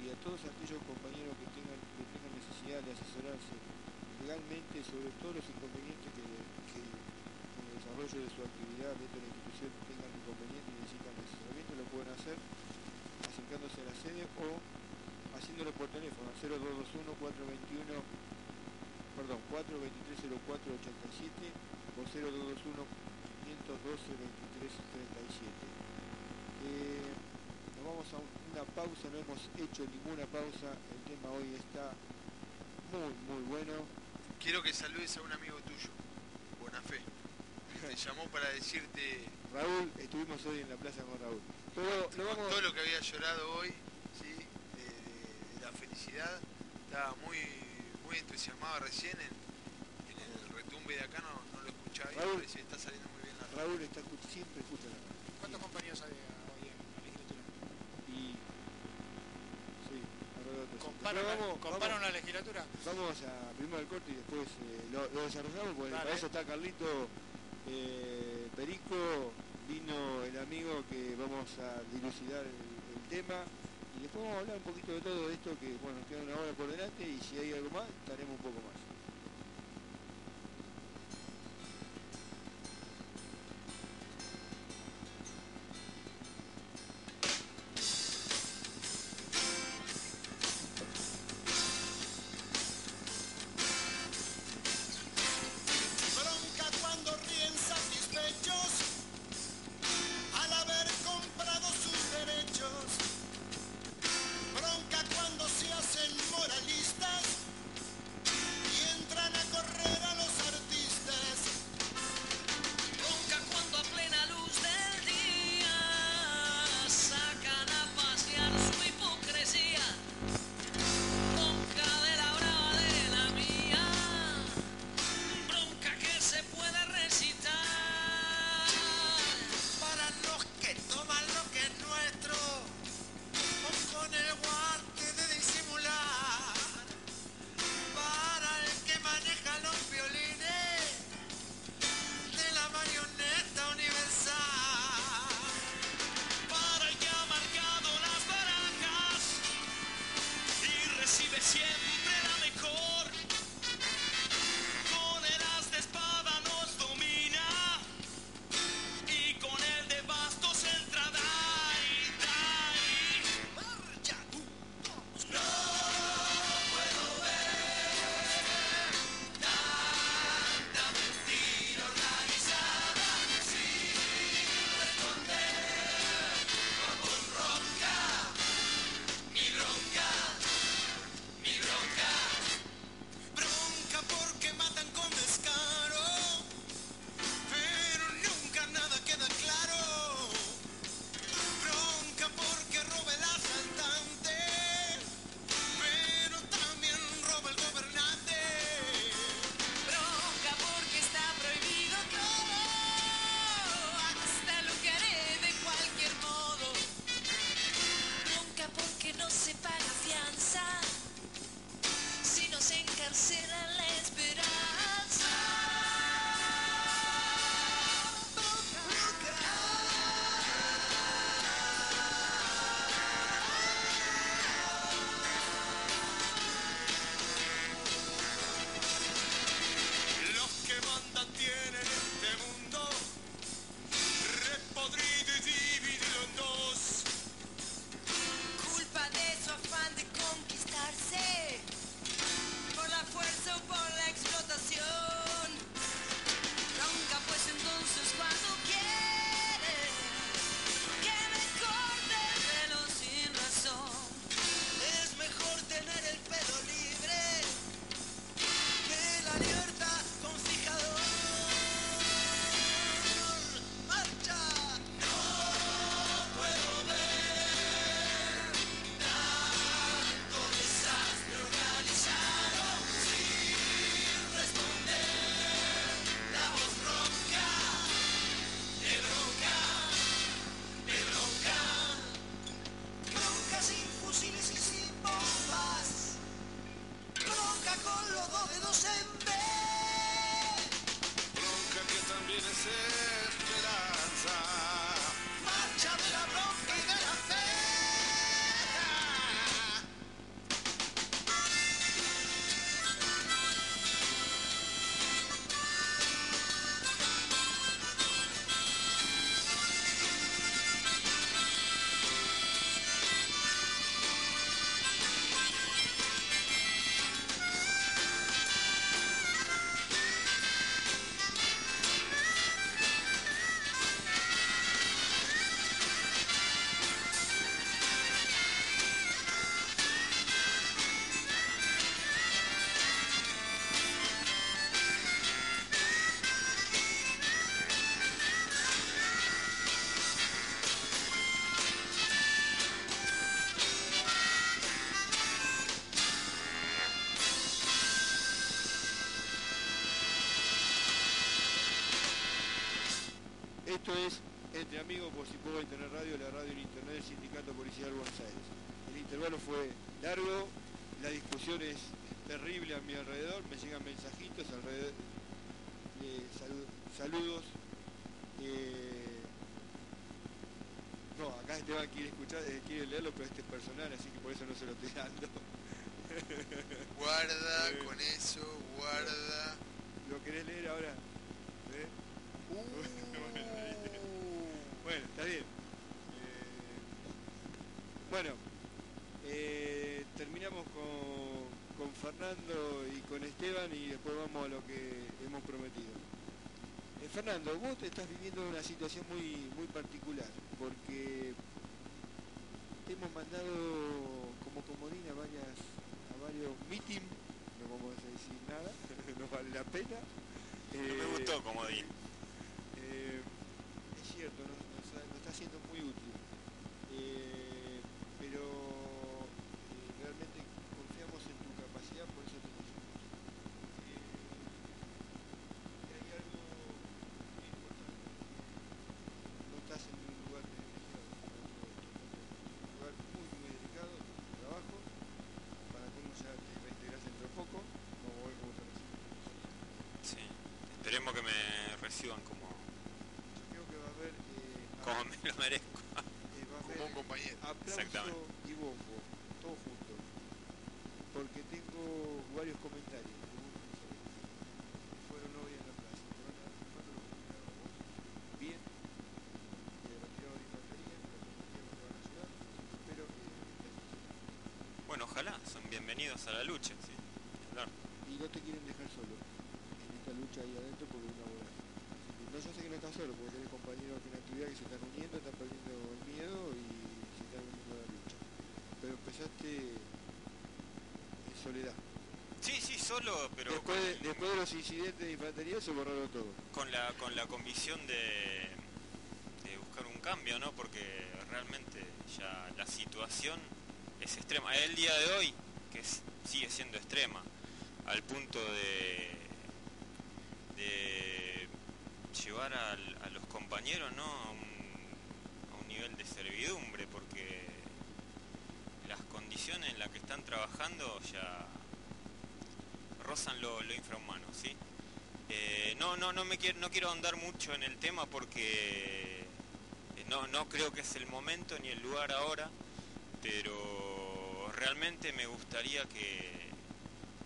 y a todos aquellos compañeros que tengan, que tengan necesidad de asesorarse legalmente sobre todos los inconvenientes que, que en el desarrollo de su actividad dentro de la institución tengan inconvenientes y necesitan asesoramiento, lo pueden hacer acercándose a la sede o haciéndolo por teléfono al 0221 421 perdón, perdón, 4230487 o 0221 512 2337. Eh, nos vamos a una pausa, no hemos hecho ninguna pausa, el tema hoy está muy, muy bueno. Quiero que saludes a un amigo tuyo, Bonafé. que Te llamó para decirte Raúl, estuvimos hoy en la plaza con Raúl. Pero lo con vamos, todo lo que había llorado hoy, ¿sí? de, de- de la felicidad. Estaba muy, muy entusiasmado recién en, en el retumbe de acá, no, no lo escuchaba Raúl. pero decía, está saliendo muy bien la radio. Raúl está, siempre escucha la radio. ¿Cuántos compañeros hay hoy en la legislatura? Y sí, alrededor de 300. ¿Comparan, Pero la- vamos, vamos, la legislatura? vamos a primero al corte y después eh, lo, lo desarrollamos porque para eso está Carlito eh, Perico, el amigo que vamos a dilucidar el, el tema y después vamos a hablar un poquito de todo esto que bueno, queda una hora por delante y si hay algo más, estaremos un poco más. Esto es Entre Amigos por Cipoga Internet Radio, la radio en Internet del Sindicato Policial Buenos Aires. El intervalo fue largo, la discusión es terrible a mi alrededor, me llegan mensajitos alrededor, eh, salu- saludos. eh, no, acá Esteban quiere escuchar, eh, quiere leerlo, pero este es personal, así que por eso no se lo estoy dando. Guarda Eh. con eso, guarda. ¿Lo querés leer ahora? ¿Eh? Bueno, está bien. Eh, bueno, eh, terminamos con, con Fernando y con Esteban y después vamos a lo que hemos prometido. Eh, Fernando, vos te estás viviendo una situación muy, muy particular porque te hemos mandado como comodín a, varias, a varios meetings, no vamos a decir nada, no vale la pena. No me Eh, gustó comodín. eh, es cierto, nos, nos ha- nos está siendo muy útil. Eh, pero eh, realmente confiamos en tu capacidad, por eso te elegimos. Eh, hay algo muy importante. No estás en un lugar privilegiado, en un lugar muy, muy delicado, tu trabajo, para cómo ya te reintegras dentro de poco, vamos a ver cómo te recibes. Sí. Esperemos que me reciban como, Yo creo que va a haber, eh, como me lo merezco. eh, va a Como un compañero. aplauso Exactamente. y bombo, todo junto. Porque tengo varios comentarios. fueron hoy en la plaza. Te van a dar cuatro los comentarios vos. Bien. Eh, retirado de infantería, la policía no te van a ayudar. Espero que que Bueno, ojalá, son bienvenidos a la lucha, sí. Hablar. y no te quieren dejar solo lucha ahí adentro porque es una que no, yo sé que no estás solo porque tenés compañeros aquí en la actividad que se están uniendo, están perdiendo el miedo y se están uniendo a la lucha. Pero empezaste en soledad. Sí, sí, solo, pero después, de, con, después de los incidentes de infantería se borraron todo. con la, con la convicción de, de buscar un cambio, ¿no? Porque realmente ya la situación es extrema. El día de hoy, que es- sigue siendo extrema, al punto de a los compañeros ¿no? a, un, nivel de servidumbre, porque las condiciones en las que están trabajando ya rozan lo, infrahumano, ¿sí? Eh, no, no, no me quiero, no quiero ahondar mucho en el tema porque eh, no, no creo que es el momento ni el lugar ahora, pero realmente me gustaría que,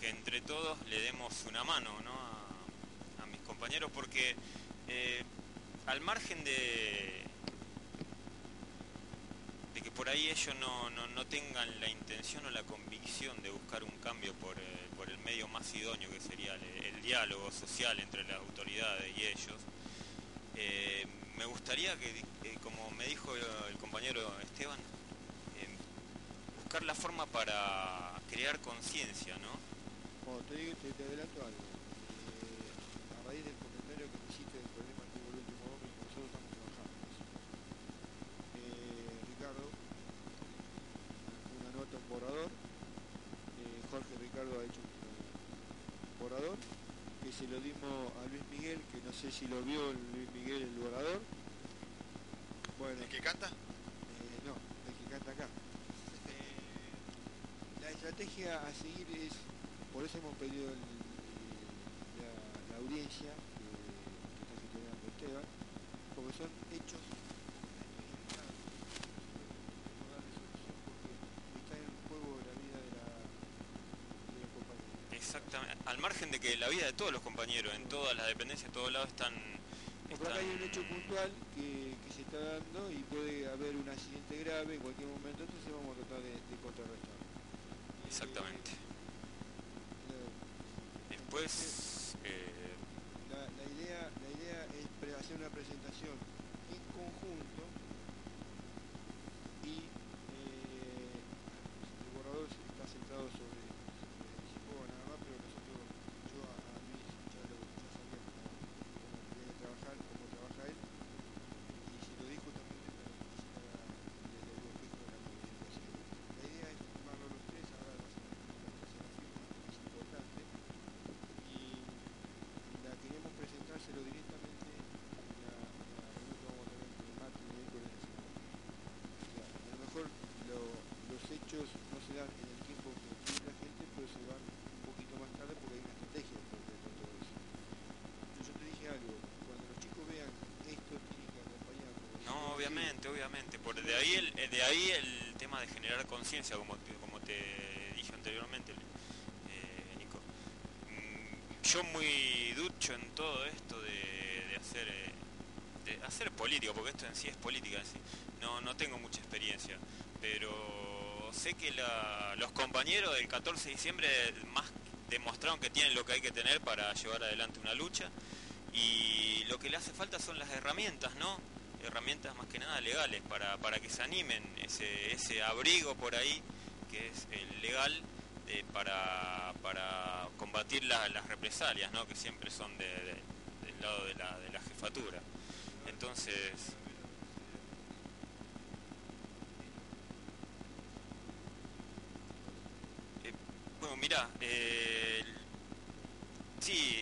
que entre todos le demos una mano ¿no? a mis compañeros porque eh, al margen de, que por ahí ellos no, no- no tengan la intención o la convicción de buscar un cambio por, eh, por el medio más idóneo que sería el, diálogo social entre las autoridades y ellos, eh, me gustaría que, como me dijo el, compañero Esteban, buscar la forma para crear conciencia, ¿no? Te adelanto algo. Eh, a raíz del comentario que me hiciste del problema que hubo el último hombre, nosotros estamos trabajando en eso. Eh, Ricardo, una nota, un borrador. Eh, Jorge Ricardo ha hecho un borrador que se lo dimos a Luis Miguel, que no sé si lo vio el Luis Miguel el borrador. Bueno, ¿El que canta? eh, no, el que canta acá. Eh, la estrategia a seguir es, por eso hemos pedido el- la, la audiencia que, que está gestionando Esteban, porque son hechos. Podemos darle solución porque está en juego la vida de la, de los compañeros. Exactamente. Al margen de que la vida de todos los compañeros, en todas las dependencias, en todos lados están... Porque acá hay un están- hecho puntual que, que se está dando y puede haber un accidente grave en cualquier momento, entonces vamos a tratar de, de. Exactamente. Después... eh, La, idea, la idea es hacer una presentación muchos no se dan en el tiempo que tiene la gente, pero se van un poquito más tarde porque hay una estrategia de todo eso. Yo te dije algo, cuando los chicos vean esto, tienen que acompañarlo. No, obviamente, obviamente. Por de ahí el, de ahí el tema de generar conciencia, como te, como te dije anteriormente, eh, Nico. Mm, yo muy ducho en todo esto de, de hacer eh, de hacer política, porque esto en sí es política, sí. no, no tengo mucha experiencia, pero sé que los compañeros del 14 de diciembre demostraron que tienen lo que hay que tener para llevar adelante una lucha y lo que le hace falta son las herramientas, ¿no? Herramientas más que nada legales para, para que se animen, ese, ese abrigo por ahí que es el legal eh, para, para combatir la- las represalias, ¿no? Que siempre son de- de- del lado de la, de la jefatura. Entonces, mira, sí,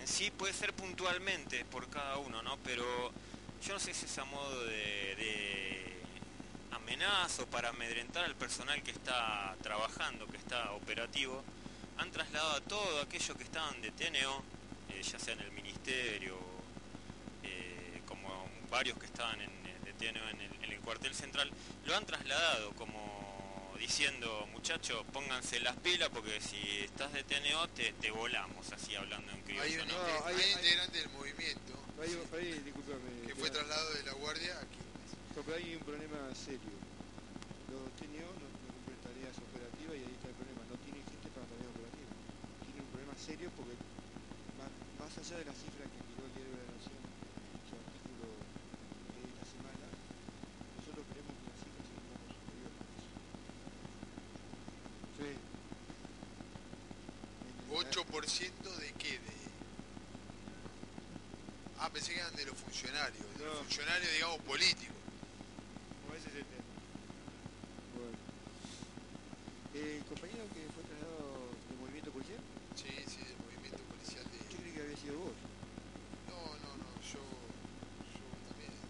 en sí puede ser puntualmente por cada uno, ¿no? Pero yo no sé si es a modo de, de para amedrentar al personal que está trabajando, que está operativo, han trasladado a todo aquello que estaban de TNO, eh, ya sea en el ministerio, eh, como varios que estaban en, de TNO en el cuartel central, lo han trasladado como diciendo, muchachos, pónganse las pilas porque si estás de TNO te, te volamos, así hablando en Hay criollo. un, ¿no? No, hay- hay hay- integrante del movimiento que fue trasladado de la guardia aquí. No, pero hay un problema serio. Los TNO no, no cumplen tareas operativas y ahí está el problema. No tienen gente para tareas operativas. Tienen un problema serio porque más, más allá de las cifras que tiró el diario de la Nación en su artículo de esta semana, nosotros creemos que las cifras son un poco superiores a eso. Sí. En el- 8% de qué? De... Ah, pensé que eran de los funcionarios, de los funcionarios, digamos, políticos. No, ese es el tema. Bueno. El compañero que fue trasladado del movimiento policial, Sí, sí, del movimiento policial de... yo creí que había sido vos. No, no, no, yo, yo también, en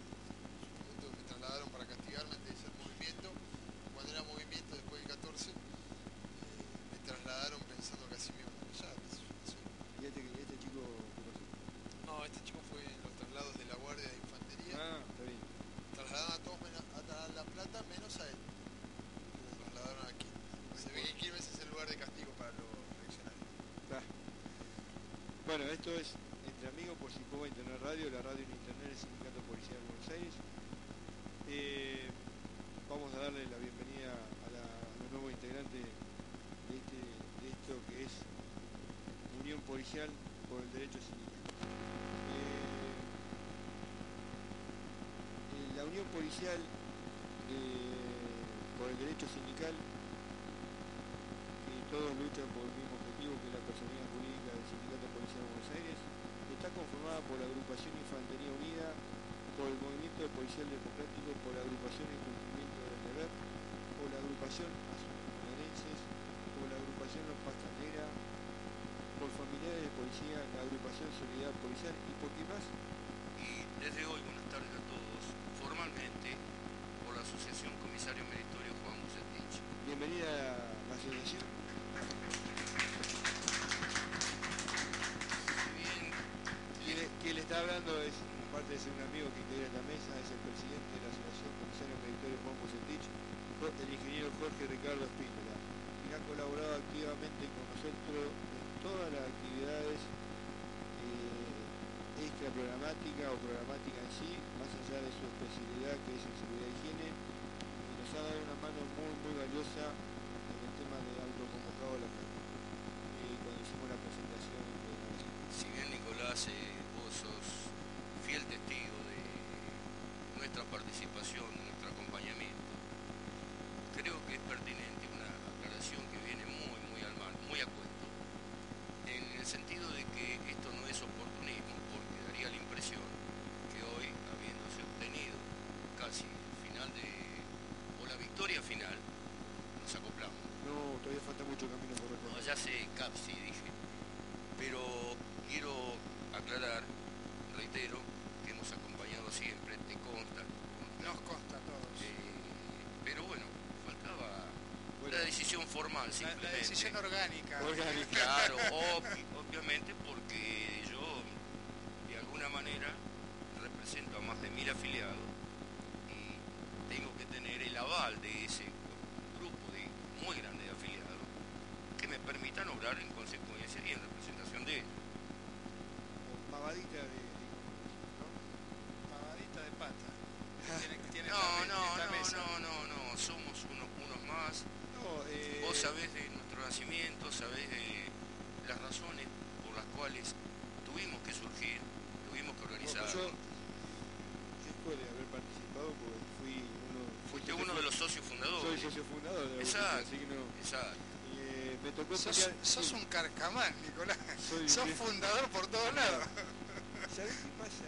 su momento me trasladaron para castigarme antes de ser movimiento. Cuando era movimiento después del 14, eh, me trasladaron pensando que así me iban a callar. qué sé yo, no sé. Y este, este chico, ¿qué pasó? No, este chico fue en los traslados de la Guardia de Infantería. Ah, está bien. Trasladaron a todos menos a a La Plata menos a él. Lo trasladaron aquí. Se ve que Quilmes es el lugar de castigo para los reaccionarios. Está. Bueno, esto es Entre Amigos por Cipoma Internet Radio, la radio en Internet del Sindicato Policial de Buenos Aires. Eh, vamos a darle la bienvenida a, la, a los nuevos integrantes de, este, esto que es Unión Policial por el Derecho Sindical. Eh, eh, la Unión Policial por el Derecho Sindical que todos luchan por el mismo objetivo que es la personalidad jurídica Sindicato Policial de Buenos Aires, está conformada por la agrupación Infantería Unida, por el Movimiento Policial Democrático, por la agrupación En Cumplimiento del Deber, por la agrupación Azules por la agrupación Los Pastas Negras, por familiares de policía, la agrupación Solidaridad Policial y por qué más, Y desde hoy, buenas tardes a todos, formalmente por la Asociación Comisario Meritorio Juan Bucetich. bienvenida a la asociación. Si bien Quien, quien le hablando es, aparte de ser un amigo que integra esta mesa, es el presidente de la Asociación Comisario Meritorio Juan Bucetich, el ingeniero Jorge Ricardo Espínola, quien ha colaborado activamente con nosotros en todas las actividades eh, extra programática o programática en sí, más allá de su especialidad que es en seguridad y higiene, y nos ha dado una mano muy, muy valiosa en el tema de autoconvocado a la gente. Eh, cuando hicimos la presentación de la Si bien Nicolás, eh, vos sos fiel testigo de nuestra participación, de nuestro acompañamiento, creo que es pertinente una aclaración que viene muy, muy al mar, muy a cuento, en el sentido de que esto no es oportunismo, porque daría la impresión que hoy, habiéndose obtenido casi el final de, o la victoria final, nos acoplamos. No, todavía falta mucho camino por No, recorrer. ya sé, Capsi, dije. Pero quiero aclarar, reitero, que hemos acompañado siempre, te consta. Nos consta a todos. Eh, pero bueno, faltaba Bueno, la decisión formal, simplemente. la decisión orgánica. Orgánica. Claro, obvi- obviamente porque yo, de alguna manera, represento a más de mil afiliados y colaborar en consecuencia y en representación de él. O pavadita de... ¿no? Pavadita de pata. Tiene, tiene No, esta- no, esta no, mesa. no, no, no, somos uno- unos más. No, eh, Vos sabés de nuestro nacimiento, sabés de las razones por las cuales tuvimos que surgir, tuvimos que organizar. Yo, después de haber participado, porque fui uno... Fuiste uno de los socios Soy fundadores. socio fundador de la Exacto. Bolita, así eh, me tocó Sos, pelear... sos sí, un carcamán, Nicolás. Soy- sos fundador por todos lados. ¿Sabés qué pasa?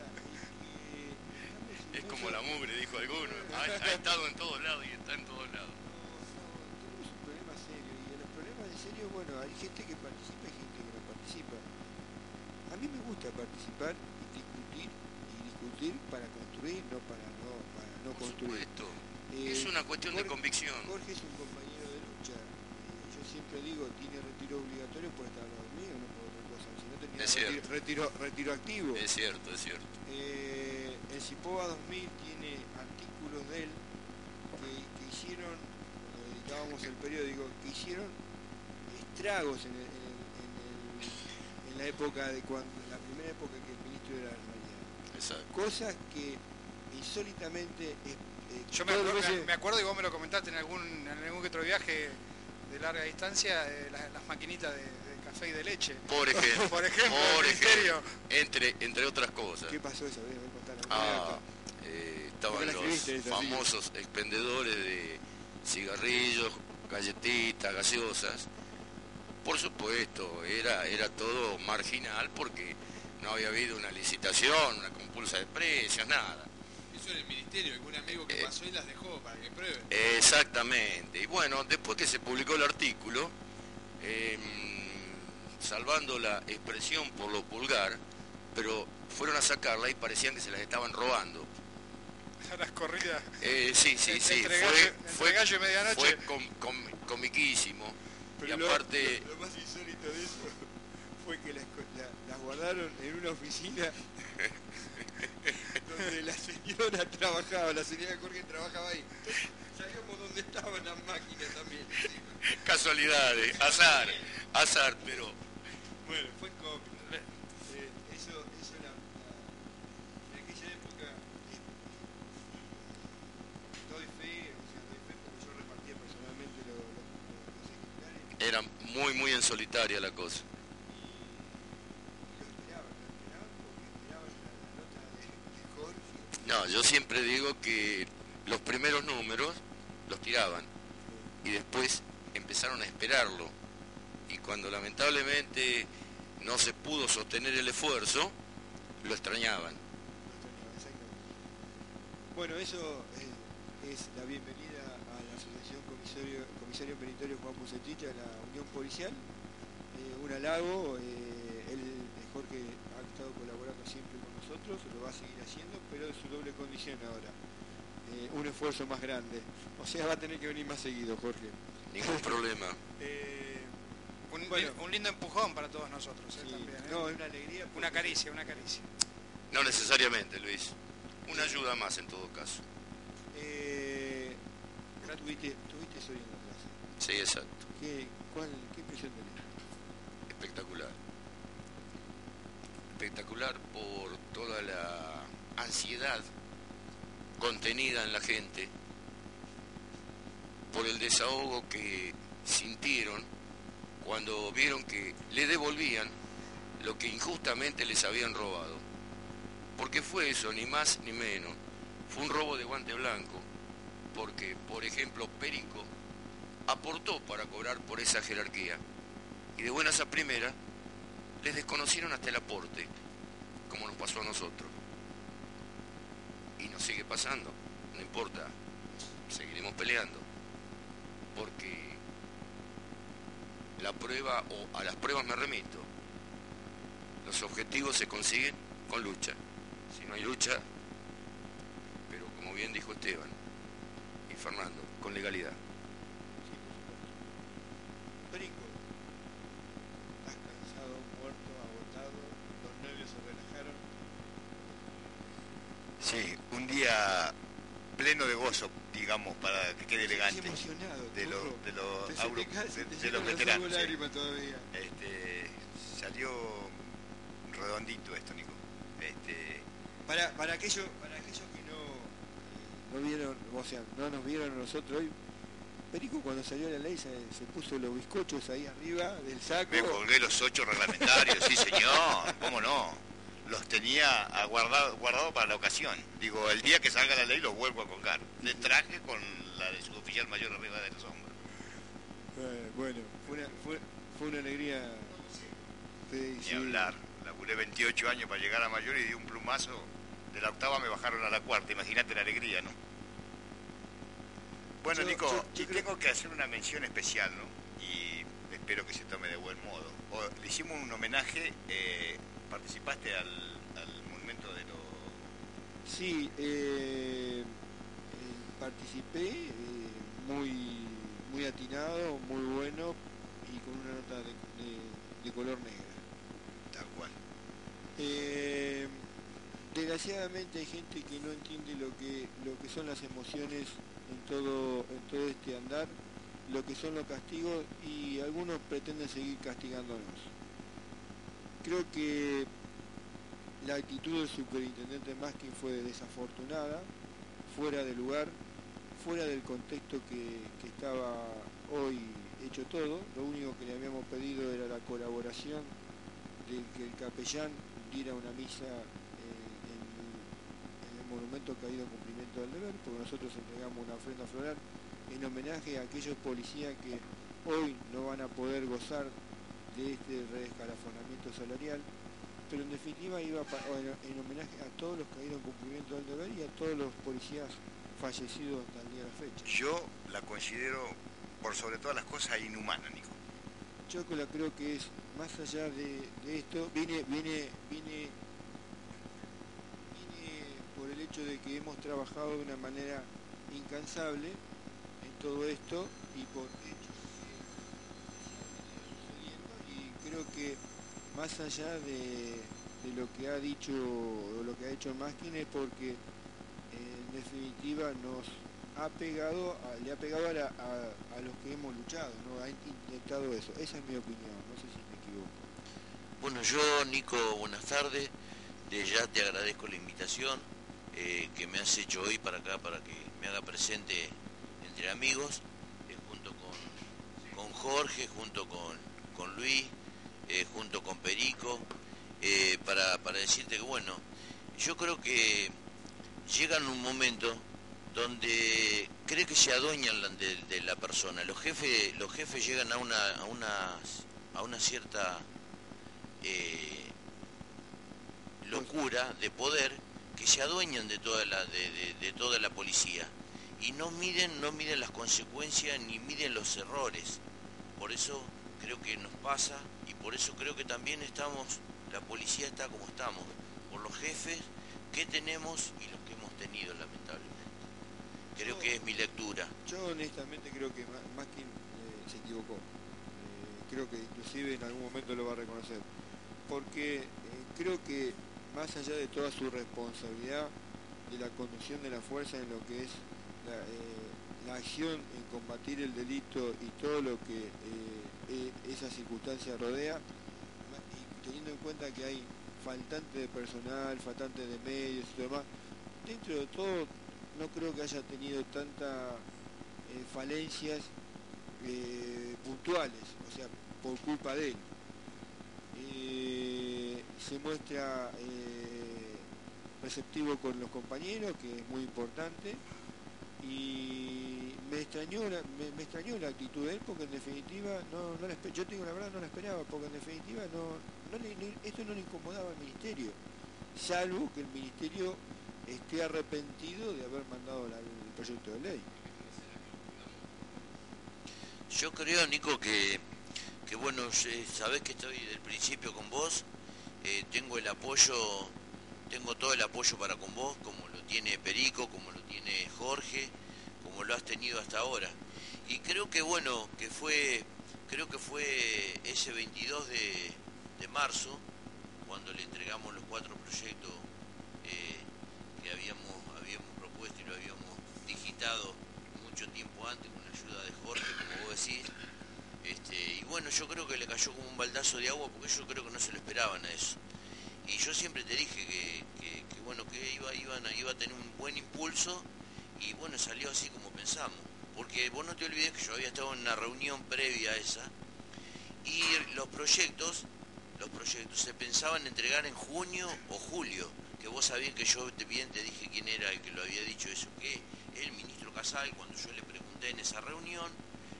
Es como la mugre, dijo alguno. Ha, ha estado en todos lados y está en todos lados. No, no, tenemos un problema serio y en los problemas de serio, bueno, hay gente que participa y gente que no participa. A mí me gusta participar y discutir y discutir para construir, no para no, para no Por construir. supuesto. Eh, Es una cuestión de convicción. Jorge es un compañero de lucha. Eh, yo siempre digo, tiene retiro obligatorio por estar al lado mío, no por otra cosa. Si no tenía Es retiro, cierto. retiro, retiro activo. Es cierto, es cierto. Eh, el CIPOA 2000 tiene artículos de él que, que hicieron, cuando dedicábamos el periódico, que hicieron estragos en, el- en el- en el- en la época de cuando, la primera época que el ministro era Armariano. Exacto. Cosas que insólitamente eh, Yo me acuerdo, veces- me acuerdo y vos me lo comentaste en algún, en algún que otro viaje de larga distancia, eh, las, las maquinitas de, de café y de leche. Por ejemplo. Por ejemplo, por ministerio. Entre, entre otras cosas. ¿Qué pasó contaron. Ah, eh, estaban los sí. famosos expendedores de cigarrillos, galletitas, gaseosas. Por supuesto, era, era todo marginal porque no había habido una licitación, una compulsa de precios, nada. En el ministerio, algún amigo que Eh. pasó y las dejó para que prueben. Exactamente. Y bueno, después que se publicó el artículo, em, salvando la expresión por lo vulgar, pero fueron a sacarla y parecían que se las estaban robando. Las corridas. Eh, sí, sí, Entre sí, gallo- fue, entre fue, gallo y medianoche. fue com- com- comiquísimo. Pero y aparte, lo, lo más insólito de eso fue que las, co- la- las guardaron en una oficina donde la señora trabajaba, la señora Jorge trabajaba ahí. Entonces, sabíamos dónde estaban las máquinas también. casualidades, azar, azar, pero Bueno, fue cómico. Eh, eso, eso era, la- en aquella época eh, doy fe, o sea, doy fe porque yo repartía personalmente los, los, era muy, muy en solitaria la cosa. y lo esperaban, lo esperaban porque esperaban la, la nota de, de Jorge. No, yo siempre digo que los primeros números los tiraban y después empezaron a esperarlo. Y cuando lamentablemente no se pudo sostener el esfuerzo, lo extrañaban. Bueno, eso eh, es la bienvenida a la Asociación Comisario, Comisario Penitorio Juan Bucetich, a la Unión Policial. Eh, un halago, eh, él, eh, Jorge ha estado colaborando siempre con nosotros, lo va a seguir haciendo, pero en su doble condición ahora. Eh, un esfuerzo más grande. O sea, va a tener que venir más seguido, Jorge. Ningún problema. Eh, Un, Bueno. un lindo empujón para todos nosotros eh, sí, también. ¿eh? no, es una alegría. porque- Una caricia, una caricia. No necesariamente, Luis. Una ayuda más en todo caso. Eh, tuviste, tuviste hoy en la plaza. Sí, exacto. ¿Qué, cuál, ¿Qué impresión tenés? Espectacular. Espectacular por toda la ansiedad contenida en la gente, por el desahogo que sintieron cuando vieron que le devolvían lo que injustamente les habían robado. Porque fue eso, ni más ni menos. Fue un robo de guante blanco. Porque, por ejemplo, Perico aportó para cobrar por esa jerarquía. Y de buenas a primeras, les desconocieron hasta el aporte, como nos pasó a nosotros. Y nos sigue pasando, no importa, seguiremos peleando. Porque la prueba, o a las pruebas me remito, los objetivos se consiguen con lucha. Si no hay lucha, pero como bien dijo Esteban y Fernando, con legalidad. Sí, por supuesto. Perico, estás cansado, muerto, agotado, los nervios se relajaron. Sí, un día pleno de gozo, digamos, para que quede elegante. Estoy emocionado. De los de los de- de los veteranos. sí. Este, salió redondito esto, Nico. Este, Para, para, aquellos, para aquellos que no, no vieron, o sea, no nos vieron a nosotros hoy, Perico cuando salió la ley se, se puso los bizcochos ahí arriba del saco. me colgué los ocho reglamentarios, sí señor, ¿cómo no? Los tenía aguardado, guardado para la ocasión. Digo, el día que salga la ley los vuelvo a colgar. De traje con la de su oficial mayor arriba de los hombros. Eh, bueno, fue una, fue, fue una alegría. Sí, Ni sí. hablar. Laburé 28 años para llegar a mayor y di un plumazo. De la octava me bajaron a la cuarta. Imagínate la alegría, ¿no? Bueno, Yo- Nico, yo- yo y creo- tengo que hacer una mención especial, ¿no? Y espero que se tome de buen modo. O- le hicimos un homenaje, eh, participaste al, al monumento de los... Sí, eh, eh, participé, eh, muy, muy atinado, muy bueno y con una nota de, de- de color negra. Tal cual. Eh, desgraciadamente hay gente que no entiende lo que, lo que son las emociones en todo, en todo este andar, lo que son los castigos y algunos pretenden seguir castigándonos. Creo que la actitud del superintendente Maskin fue desafortunada, fuera de lugar, fuera del contexto que, que estaba hoy hecho todo. Lo único que le habíamos pedido era la colaboración de que el capellán diera una misa eh, en, el monumento caído en cumplimiento del deber, porque nosotros entregamos una ofrenda floral en homenaje a aquellos policías que hoy no van a poder gozar de este reescalafonamiento salarial, pero en definitiva iba en, en homenaje a todos los caídos en cumplimiento del deber y a todos los policías fallecidos hasta el día de la fecha. Yo la considero, por sobre todas las cosas, inhumana, Nico. Yo que la creo que es más allá de, de esto, viene, viene, viene, viene por el hecho de que hemos trabajado de una manera incansable en todo esto y por hechos que siguen sucediendo y creo que más allá de, lo que ha dicho o lo que ha hecho Maskin es porque en definitiva nos ha pegado, le ha pegado a- a los que hemos luchado, ¿no? ha intentado eso. Esa es mi opinión, no sé si me equivoco. Bueno, yo, Nico, buenas tardes. De ya te agradezco la invitación eh, que me has hecho hoy para acá, para que me haga presente entre amigos, eh, junto con, con Jorge, junto con, con Luis, eh, junto con Perico, eh, para, para decirte que, bueno, yo creo que llegan un momento donde cree que se adueñan de, la persona. Los jefes, los jefes llegan a una, a una, a una cierta eh, locura de poder que se adueñan de toda la, de toda la policía y no miden, no miden las consecuencias ni miden los errores. Por eso creo que nos pasa y por eso creo que también estamos, la policía está como estamos, por los jefes que tenemos y los que hemos tenido lamentablemente. Creo que es mi lectura. Yo honestamente creo que Maskin eh, se equivocó. Eh, creo que inclusive en algún momento lo va a reconocer. Porque eh, creo que más allá de toda su responsabilidad de la conducción de la fuerza en lo que es la, la acción en combatir el delito y todo lo que eh, eh, esa circunstancia rodea, y teniendo en cuenta que hay faltante de personal, faltante de medios y demás, dentro de todo no creo que haya tenido tantas falencias eh, puntuales, o sea, por culpa de él. Eh, se muestra eh, receptivo con los compañeros, que es muy importante, y me extrañó la, me, extrañó la actitud de él porque en definitiva no, no la yo tengo la verdad no la esperaba porque en definitiva no, esto no le incomodaba al ministerio salvo que el ministerio esté arrepentido de haber mandado el proyecto de ley. Yo creo, Nico, que, que bueno, sabés que estoy del principio con vos, eh, tengo el apoyo, tengo todo el apoyo para con vos, como lo tiene Perico, como lo tiene Jorge, como lo has tenido hasta ahora. Y creo que bueno, que fue, creo que fue ese 22 de, marzo, cuando le entregamos los cuatro proyectos eh, que habíamos, habíamos propuesto y lo habíamos digitado mucho tiempo antes con la ayuda de Jorge, como vos decís. Este, y bueno, yo creo que le cayó como un baldazo de agua porque yo creo que no se lo esperaban a eso. Y yo siempre te dije que, que- bueno, que iba, iban iba a tener un buen impulso y bueno, salió así como pensamos. Porque vos no te olvides que yo había estado en una reunión previa a esa y los proyectos, los proyectos se pensaban entregar en junio o julio, que vos sabías que yo bien te dije quién era el que lo había dicho eso, que el ministro Casal, cuando yo le pregunté en esa reunión,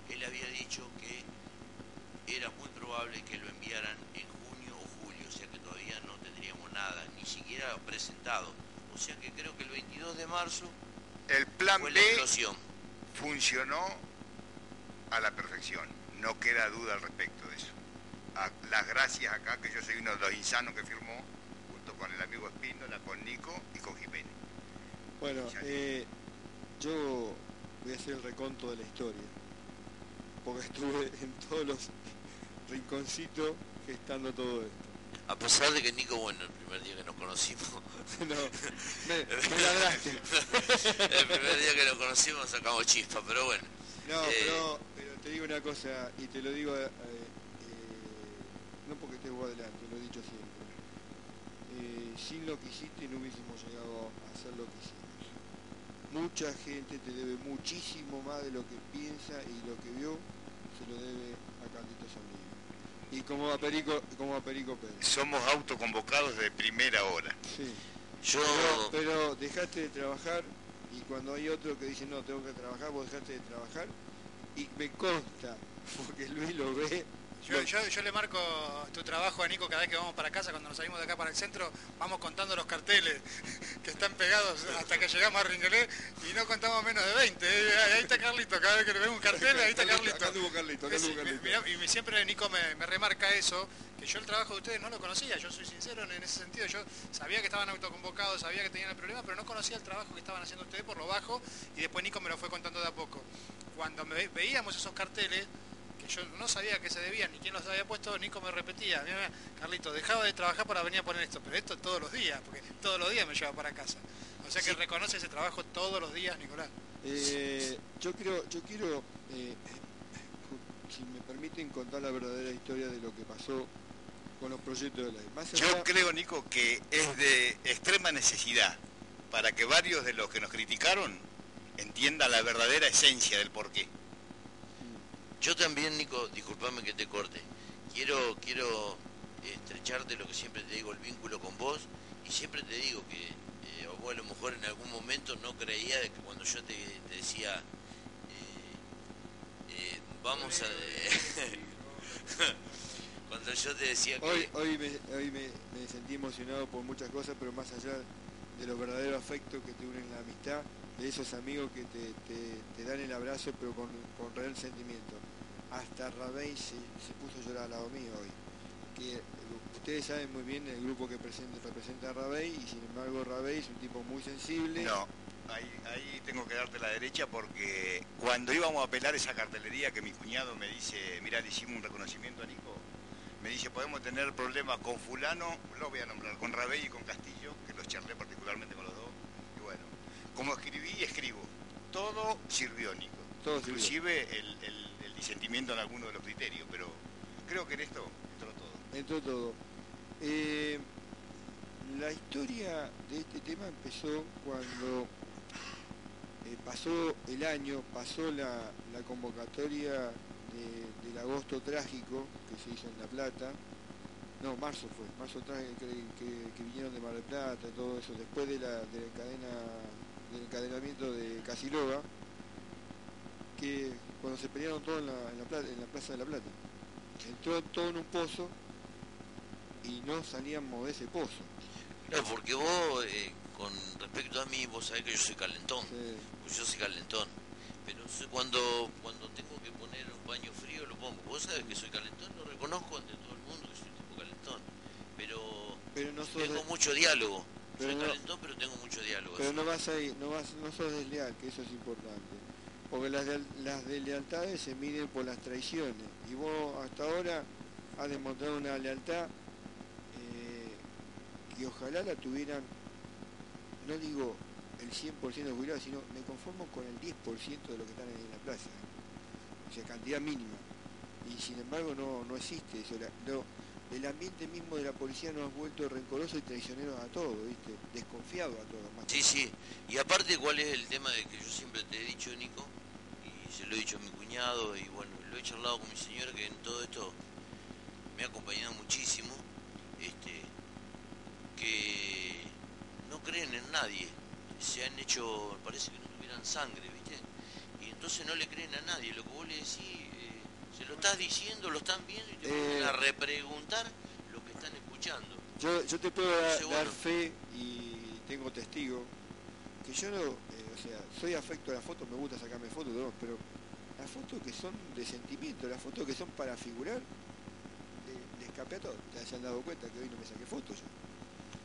él había dicho que era muy probable que lo enviaran en junio o julio, o sea que todavía no tendríamos nada, ni siquiera presentado. O sea que creo que el 22 de marzo El plan B explosión. funcionó a la perfección. No queda duda al respecto de eso. A- las gracias acá, que yo soy uno de los insanos que firmó, junto con el amigo Espíndola, con Nico y con Jiménez. Bueno, eh, yo voy a hacer el reconto de la historia, porque estuve en todos los rinconcitos gestando todo esto. A pesar de que Nico, bueno, primer día que nos conocimos, No, me, me ladraste. el primer día que nos conocimos sacamos chispa, pero bueno. No, Eh, pero, pero te digo una cosa, y te lo digo, eh, eh, no porque estés vos adelante, lo he dicho siempre. Eh, sin lo que hiciste no hubiésemos llegado a hacer lo que hicimos. Mucha gente te debe muchísimo más de lo que piensa y lo que vio, se lo debe a Carlitos Saldivia. Y como a Perico, como a Perico Pérez. Somos autoconvocados de primera hora. Sí. Yo, Pero, pero dejaste de trabajar y cuando hay otro que dice no, tengo que trabajar, vos dejaste de trabajar y me consta, porque Luis lo ve. Yo, yo, yo le marco tu trabajo a Nico cada vez que vamos para casa, cuando nos salimos de acá para el centro, vamos contando los carteles que están pegados hasta que llegamos a Ringelé y no contamos menos de 20. ¿eh? Ahí está Carlito, cada vez que le vemos un cartel, ahí está Carlito. Acá tuvo Carlito, acá Sí, tuvo Carlito. mirá, y siempre Nico me, me remarca eso, que yo el trabajo de ustedes no lo conocía, yo soy sincero en, ese sentido, yo sabía que estaban autoconvocados, sabía que tenían el problema, pero no conocía el trabajo que estaban haciendo ustedes por lo bajo y después Nico me lo fue contando de a poco. Cuando me veíamos esos carteles, yo no sabía a qué se debían ni quién los había puesto, Nico me repetía, mira, mira, Carlito, dejaba de trabajar para venir a poner esto, pero esto todos los días, porque todos los días me lleva para casa. O sea que reconoce ese trabajo todos los días, Nicolás. Eh, yo quiero, yo quiero eh, si me permiten contar la verdadera historia de lo que pasó con los proyectos de ley. Más allá- Yo creo, Nico, que es de extrema necesidad para que varios de los que nos criticaron entiendan la verdadera esencia del porqué. Yo también, Nico, disculpame que te corte. Quiero, quiero estrecharte lo que siempre te digo, el vínculo con vos, y siempre te digo que eh, vos a lo mejor en algún momento no creía de que cuando yo te, te decía, eh, eh, vamos a... cuando yo te decía que... Hoy, hoy, me, hoy me, me sentí emocionado por muchas cosas, pero más allá de los verdaderos afectos que te unen la amistad, de esos amigos que te, te- te dan el abrazo, pero con, con real sentimiento. Hasta Rabey se, se puso a llorar al lado mío hoy. Que ustedes saben muy bien el grupo que presenta- representa a Rabey, y sin embargo Rabey es un tipo muy sensible. No, ahí, ahí tengo que darte la derecha porque cuando íbamos a pelar esa cartelería que mi cuñado me dice, mirá, le hicimos un reconocimiento a Nico, me dice, podemos tener problemas con fulano, lo voy a nombrar, con Rabey y con Castillo, que los charlé particularmente con los dos, y bueno, como escribí escribo, todo sirvió, Nico. Todo. Inclusive el disentimiento en alguno de los criterios, pero creo que en esto entró todo. entró todo. Eh, la historia de este tema empezó cuando eh, pasó el año, pasó la, la convocatoria de- del agosto trágico que se hizo en La Plata. No, marzo fue, marzo trágico que, vinieron de Mar del Plata, todo eso, después de la, de la cadena, del encadenamiento de Casilova, que cuando se pelearon todos en la, en la Plata- en la Plaza de La Plata. Entró todo en un pozo y no salíamos de ese pozo. No, porque vos, eh, con respecto a mí, vos sabés que yo soy calentón. Sí. Pues yo soy calentón. Pero cuando, cuando tengo que poner un paño frío lo pongo. Vos sabés que soy calentón, lo reconozco ante todo el mundo que soy un tipo calentón. Pero Pero no sos, tengo de- mucho diálogo. Pero soy no- calentón, pero tengo mucho diálogo. pero así. no vas ahí, no vas, no sos desleal, que eso es importante. Porque las, leal- las deslealtades se miden por las traiciones. Y vos hasta ahora has demostrado una lealtad eh, que ojalá la tuvieran, no digo el 100% de jubilados, sino me conformo con el 10% de lo que están en la plaza. O sea, cantidad mínima. Y sin embargo no, no existe eso. El ambiente mismo de la policía nos ha vuelto rencoroso y traicioneros a todo, ¿viste? Desconfiado a todo. Más Sí, sí. Y aparte, ¿cuál es el tema de que yo siempre te he dicho, Nico? Y se lo he dicho a mi cuñado y bueno, lo he charlado con mi señora que en todo esto me ha acompañado muchísimo. Este, que no creen en nadie. Se han hecho, parece que no tuvieran sangre, ¿viste? Y entonces no le creen a nadie. Lo que vos le decís, se lo estás diciendo, lo están viendo y te Eh. a repreguntar lo que están escuchando. Yo, yo te puedo dar, Sí, bueno. dar fe y tengo testigo que yo no, eh, o sea, soy afecto a las fotos, me gusta sacarme fotos, todo, pero las fotos que son de sentimiento, las fotos que son para figurar, le, escapé a todos. Ya se han dado cuenta que hoy no me saqué fotos yo.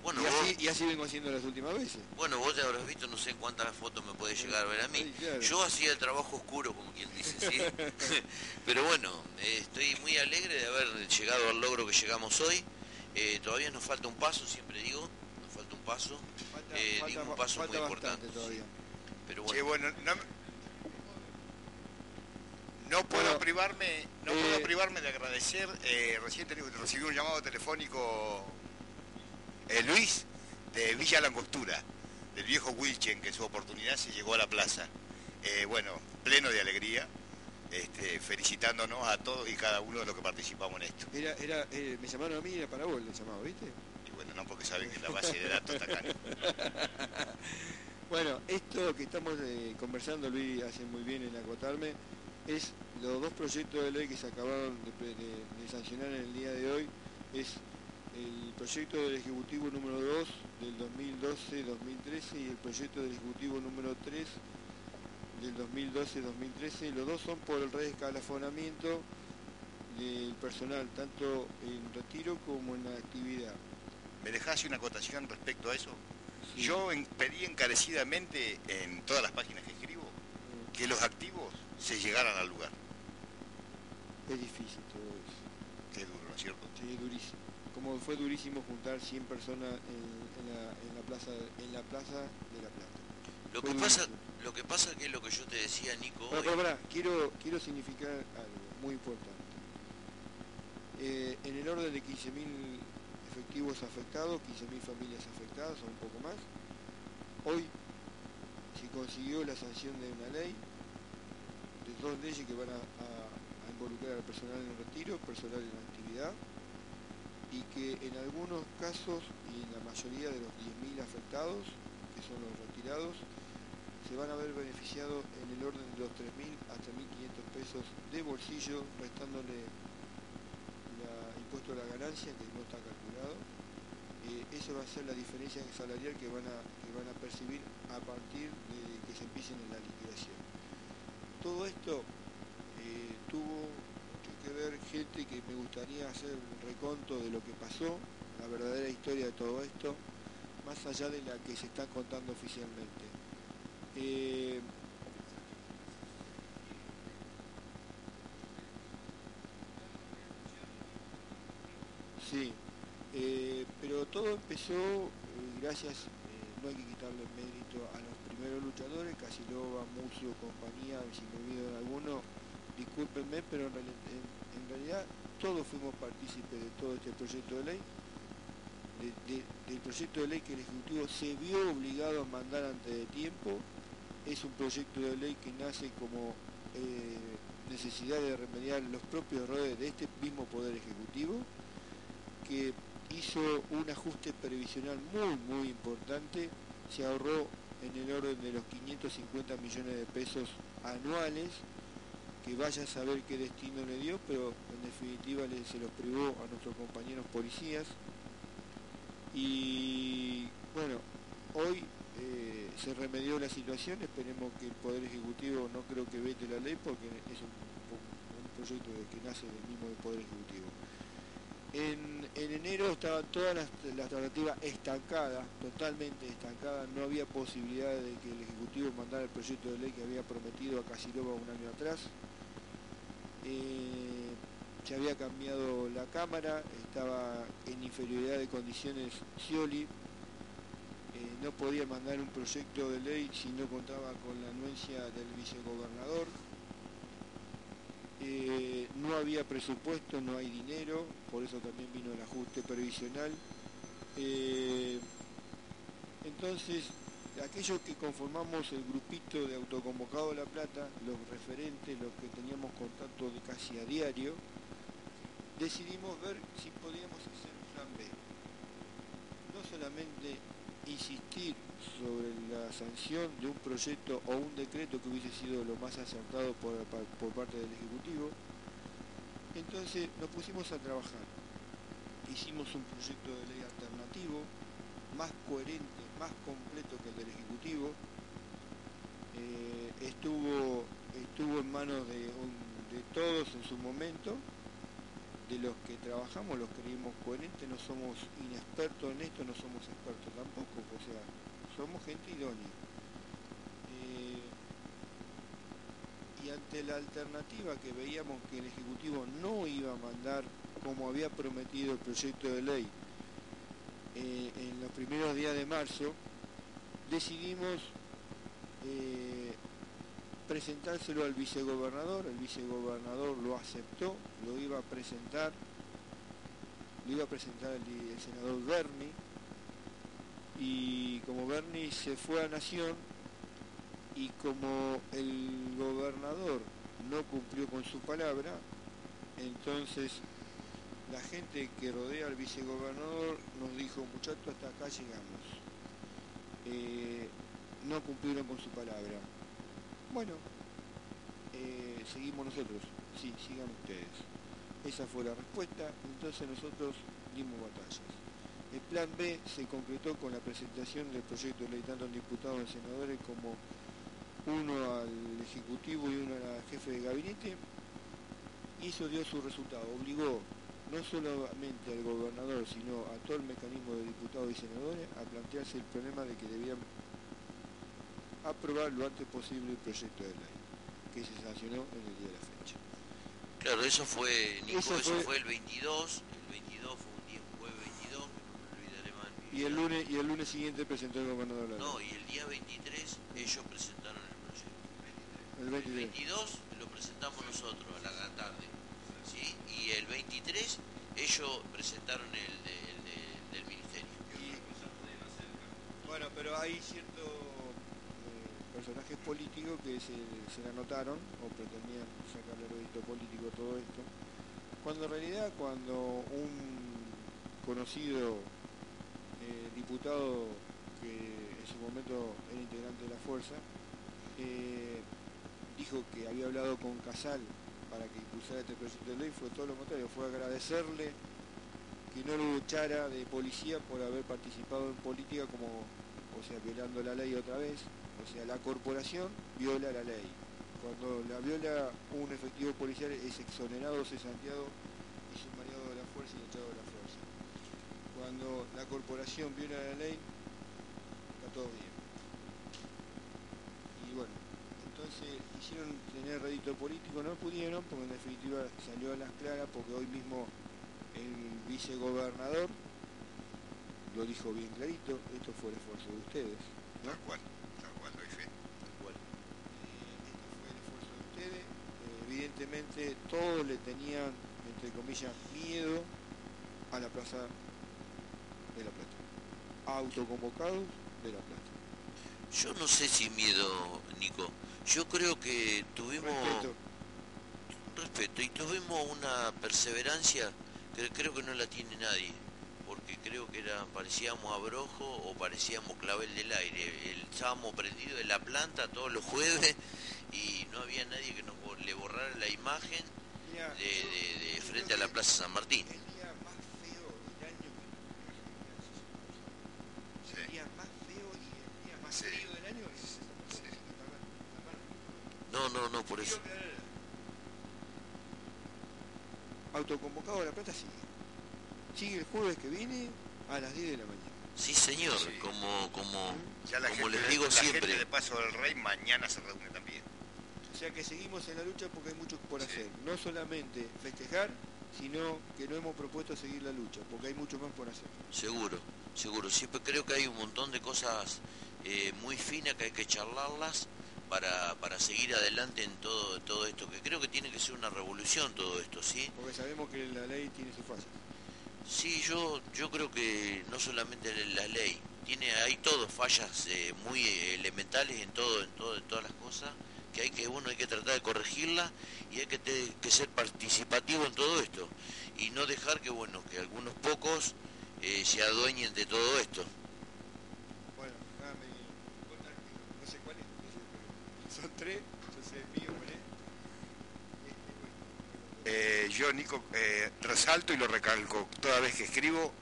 Bueno, y, vos- así, y así vengo haciendo las últimas veces. Bueno, vos te habrás visto, no sé cuántas fotos me puede llegar a ver a mí. Sí, claro. Yo hacía el trabajo oscuro, dice, ¿sí? Pero bueno, eh, estoy muy alegre de haber llegado al logro que llegamos hoy. Eh, todavía nos falta un paso, siempre digo, nos falta un paso, Falta, Eh, falta- digo, un paso falta muy importante, todavía. pero bueno. bueno, no, no puedo Bueno, privarme, no eh, puedo privarme de agradecer. eh, recién recibí un llamado telefónico eh, Luis de Villa Langostura, del viejo Wilchen, que en su oportunidad se llegó a la plaza. Eh, bueno, pleno de alegría, este, felicitándonos a todos y cada uno de los que participamos en esto. Era, era, eh, me llamaron a mí y era para vos el llamado, ¿viste? Y bueno, no porque saben que la base de datos está acá. Bueno, esto que estamos eh, conversando, Luis hace muy bien en acotarme, es los dos proyectos de ley que se acabaron de- de sancionar en el día de hoy, es el proyecto del Ejecutivo número 2 del 2012-2013 y el proyecto del Ejecutivo número 3 del 2012-2013. Los dos son por el reescalafonamiento del personal, tanto en retiro como en la actividad. ¿Me dejás una acotación respecto a eso? Sí. Yo en- pedí encarecidamente en todas las páginas que escribo que los activos se llegaran al lugar. Es difícil todo eso. Qué duro, ¿no es cierto? Sí, durísimo. Como fue durísimo juntar 100 personas en, en la, en la plaza en la. Lo que pasa, lo que pasa que es lo que yo te decía, Nico, Pará, hoy. pará, pará, quiero, quiero significar algo muy importante. Eh, en el orden de 15.000 efectivos afectados, 15.000 familias afectadas o un poco más, hoy se consiguió la sanción de una ley, de dos leyes que van a, a- a involucrar al personal en retiro, personal en actividad, y que en algunos casos y en la mayoría de los 10.000 afectados, que son los retirados, se van a ver beneficiados en el orden de los 3.000 hasta 1.500 pesos de bolsillo, restándole la impuesto a la ganancia, que no está calculado. Eh, eso va a ser la diferencia salarial que van, a, que van a percibir a partir de que se empiecen en la liquidación. Todo esto eh, tuvo mucho que ver gente que me gustaría hacer un reconto de lo que pasó, la verdadera historia de todo esto, más allá de la que se está contando oficialmente. Eh, sí, eh, pero todo empezó eh, gracias, no hay que quitarle mérito a los primeros luchadores, Casilova, Mucio, compañía, si me olvido de alguno, discúlpenme, pero en, reali- en- en realidad todos fuimos partícipes de todo este proyecto de ley, de- de- del proyecto de ley que el Ejecutivo se vio obligado a mandar antes de tiempo, es un proyecto de ley que nace como eh, necesidad de remediar los propios errores de este mismo Poder Ejecutivo, que hizo un ajuste previsional muy, muy importante, se ahorró en el orden de los 550 millones de pesos anuales, que vaya a saber qué destino le dio, pero en definitiva se los privó a nuestros compañeros policías. Y bueno, hoy eh, se remedió la situación, esperemos que el Poder Ejecutivo no creo que vete la ley porque es un, proyecto que nace del mismo Poder Ejecutivo. En, en enero estaban todas las, las estancadas, totalmente estancadas, no había posibilidad de que el Ejecutivo mandara el proyecto de ley que había prometido a Casilova un año atrás. Eh, se había cambiado la Cámara, estaba en inferioridad de condiciones Scioli, no podía mandar un proyecto de ley si no contaba con la anuencia del vicegobernador. Eh, no había presupuesto, no hay dinero, por eso también vino el ajuste previsional. Eh, entonces, aquellos que conformamos el grupito de autoconvocado La Plata, los referentes, los que teníamos contacto de casi a diario, decidimos ver si podíamos hacer un plan B. No solamente insistir sobre la sanción de un proyecto o un decreto que hubiese sido lo más acertado por, parte del Ejecutivo, entonces nos pusimos a trabajar. Hicimos un proyecto de ley alternativo, más coherente, más completo que el del Ejecutivo. Eh, estuvo, estuvo en manos de todos en su momento, de los que trabajamos, los creímos coherentes, no somos inexpertos en esto, no somos expertos tampoco, o sea, somos gente idónea. Eh, y ante la alternativa que veíamos que el Ejecutivo no iba a mandar como había prometido el proyecto de ley eh, en los primeros días de marzo, decidimos presentárselo al vicegobernador, el vicegobernador lo aceptó, lo iba a presentar, lo iba a presentar el, senador Berni, y como Berni se fue a Nación, y como el gobernador no cumplió con su palabra, entonces la gente que rodea al vicegobernador nos dijo, muchachos, hasta acá llegamos. Eh, no cumplieron con su palabra. Bueno, eh, seguimos nosotros. Sí, sigan ustedes. Esa fue la respuesta. Entonces nosotros dimos batallas. El plan B se concretó con la presentación del proyecto de ley tanto al diputado y senadores como uno al Ejecutivo y uno al jefe de gabinete. Eso dio su resultado. Obligó no solamente al gobernador, sino a todo el mecanismo de diputados y senadores a plantearse el problema de que debían aprobar lo antes posible el proyecto de ley, que se sancionó en el día de la fecha. Claro, eso fue, Nico, Eso eso, fue- fue... el 22, el 22 fue un día, un jueves 22, que no me olvidaré más Y el lunes, y el lunes siguiente presentó el gobernador la No, y el día 23 ellos presentaron el proyecto. El El 23. 22 lo presentamos nosotros a la tarde, ¿sí? Y el 23 ellos presentaron el, de- el de- del ministerio. Bueno, pero hay personajes políticos que se, la anotaron o pretendían sacarle rédito político a todo esto, cuando en realidad cuando un conocido eh, diputado que en su momento era integrante de la fuerza, eh, dijo que había hablado con Casal para que impulsara este proyecto de ley, fue todo lo contrario, fue agradecerle que no lo echara de policía por haber participado en política como, o sea, violando la ley otra vez. O sea, la corporación viola la ley. Cuando la viola un efectivo policial es exonerado, cesanteado y sumariado de la fuerza y echado de la fuerza. Cuando la corporación viola la ley, está todo bien. Y bueno, entonces hicieron tener rédito político, no pudieron, porque en definitiva salió a las claras, porque hoy mismo el vicegobernador lo dijo bien clarito, esto fue el esfuerzo de ustedes. ¿no? Tal cual, tal cual, doy fe. Eh, esto fue el esfuerzo de ustedes. Eh, todos le tenían, entre comillas, miedo a la Plaza de la Plata. Autoconvocados de la Plata. Yo no sé si miedo, Nico. Yo creo que tuvimos Respeto. respeto y tuvimos una perseverancia que creo que no la tiene nadie. Porque creo que era, parecíamos abrojo o parecíamos clavel del aire. El, estábamos prendidos de la planta todos los jueves y no había nadie que la imagen de, de- de frente a la Plaza San Martín. el día más feo del año Sí. el día más feo y el día más Sí. frío del año es Sí. No, no, no, por eso. Autoconvocado de la Plata sigue. Sigue el jueves que viene a las 10 de la mañana. Sí, señor, Sí. como, como, Ya la como gente, les digo la siempre. gente de Paso del Rey mañana se reúne también. O sea que seguimos en la lucha porque hay mucho por hacer. No solamente festejar, sino que no hemos propuesto seguir la lucha, porque hay mucho más por hacer. Seguro. seguro. Siempre creo que hay un montón de cosas eh, muy finas que hay que charlarlas para, para seguir adelante en todo, todo esto, que creo que tiene que ser una revolución todo esto, ¿sí? Porque sabemos que la ley tiene sus fases. Sí, yo, yo creo que no solamente la ley, tiene hay todo fallas eh, muy elementales en todo, en todo, en todas las cosas que hay que bueno hay que tratar de corregirla y hay que, te- que ser participativo en todo esto y no dejar que bueno que algunos pocos eh, se adueñen de todo esto. Bueno, déjame contar que no sé cuál es, son tres, yo sé mío cuál es. Este, bueno, Eh, yo, Nico, eh, resalto y lo recalco toda vez que escribo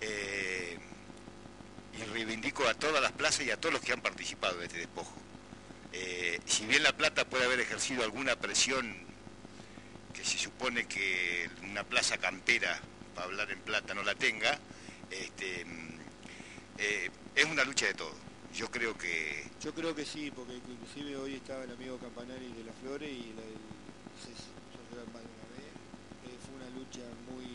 eh, y reivindico a todas las plazas y a todos los que han participado de este despojo. Eh, si bien La Plata puede haber ejercido alguna presión que se supone que una plaza campera, para hablar en plata, no la tenga, este, mm, eh, es una lucha de todo. Yo creo que Yo creo que sí, porque inclusive hoy estaba el amigo Campanari de las Flores y la, yo una vez, eh, fue una lucha muy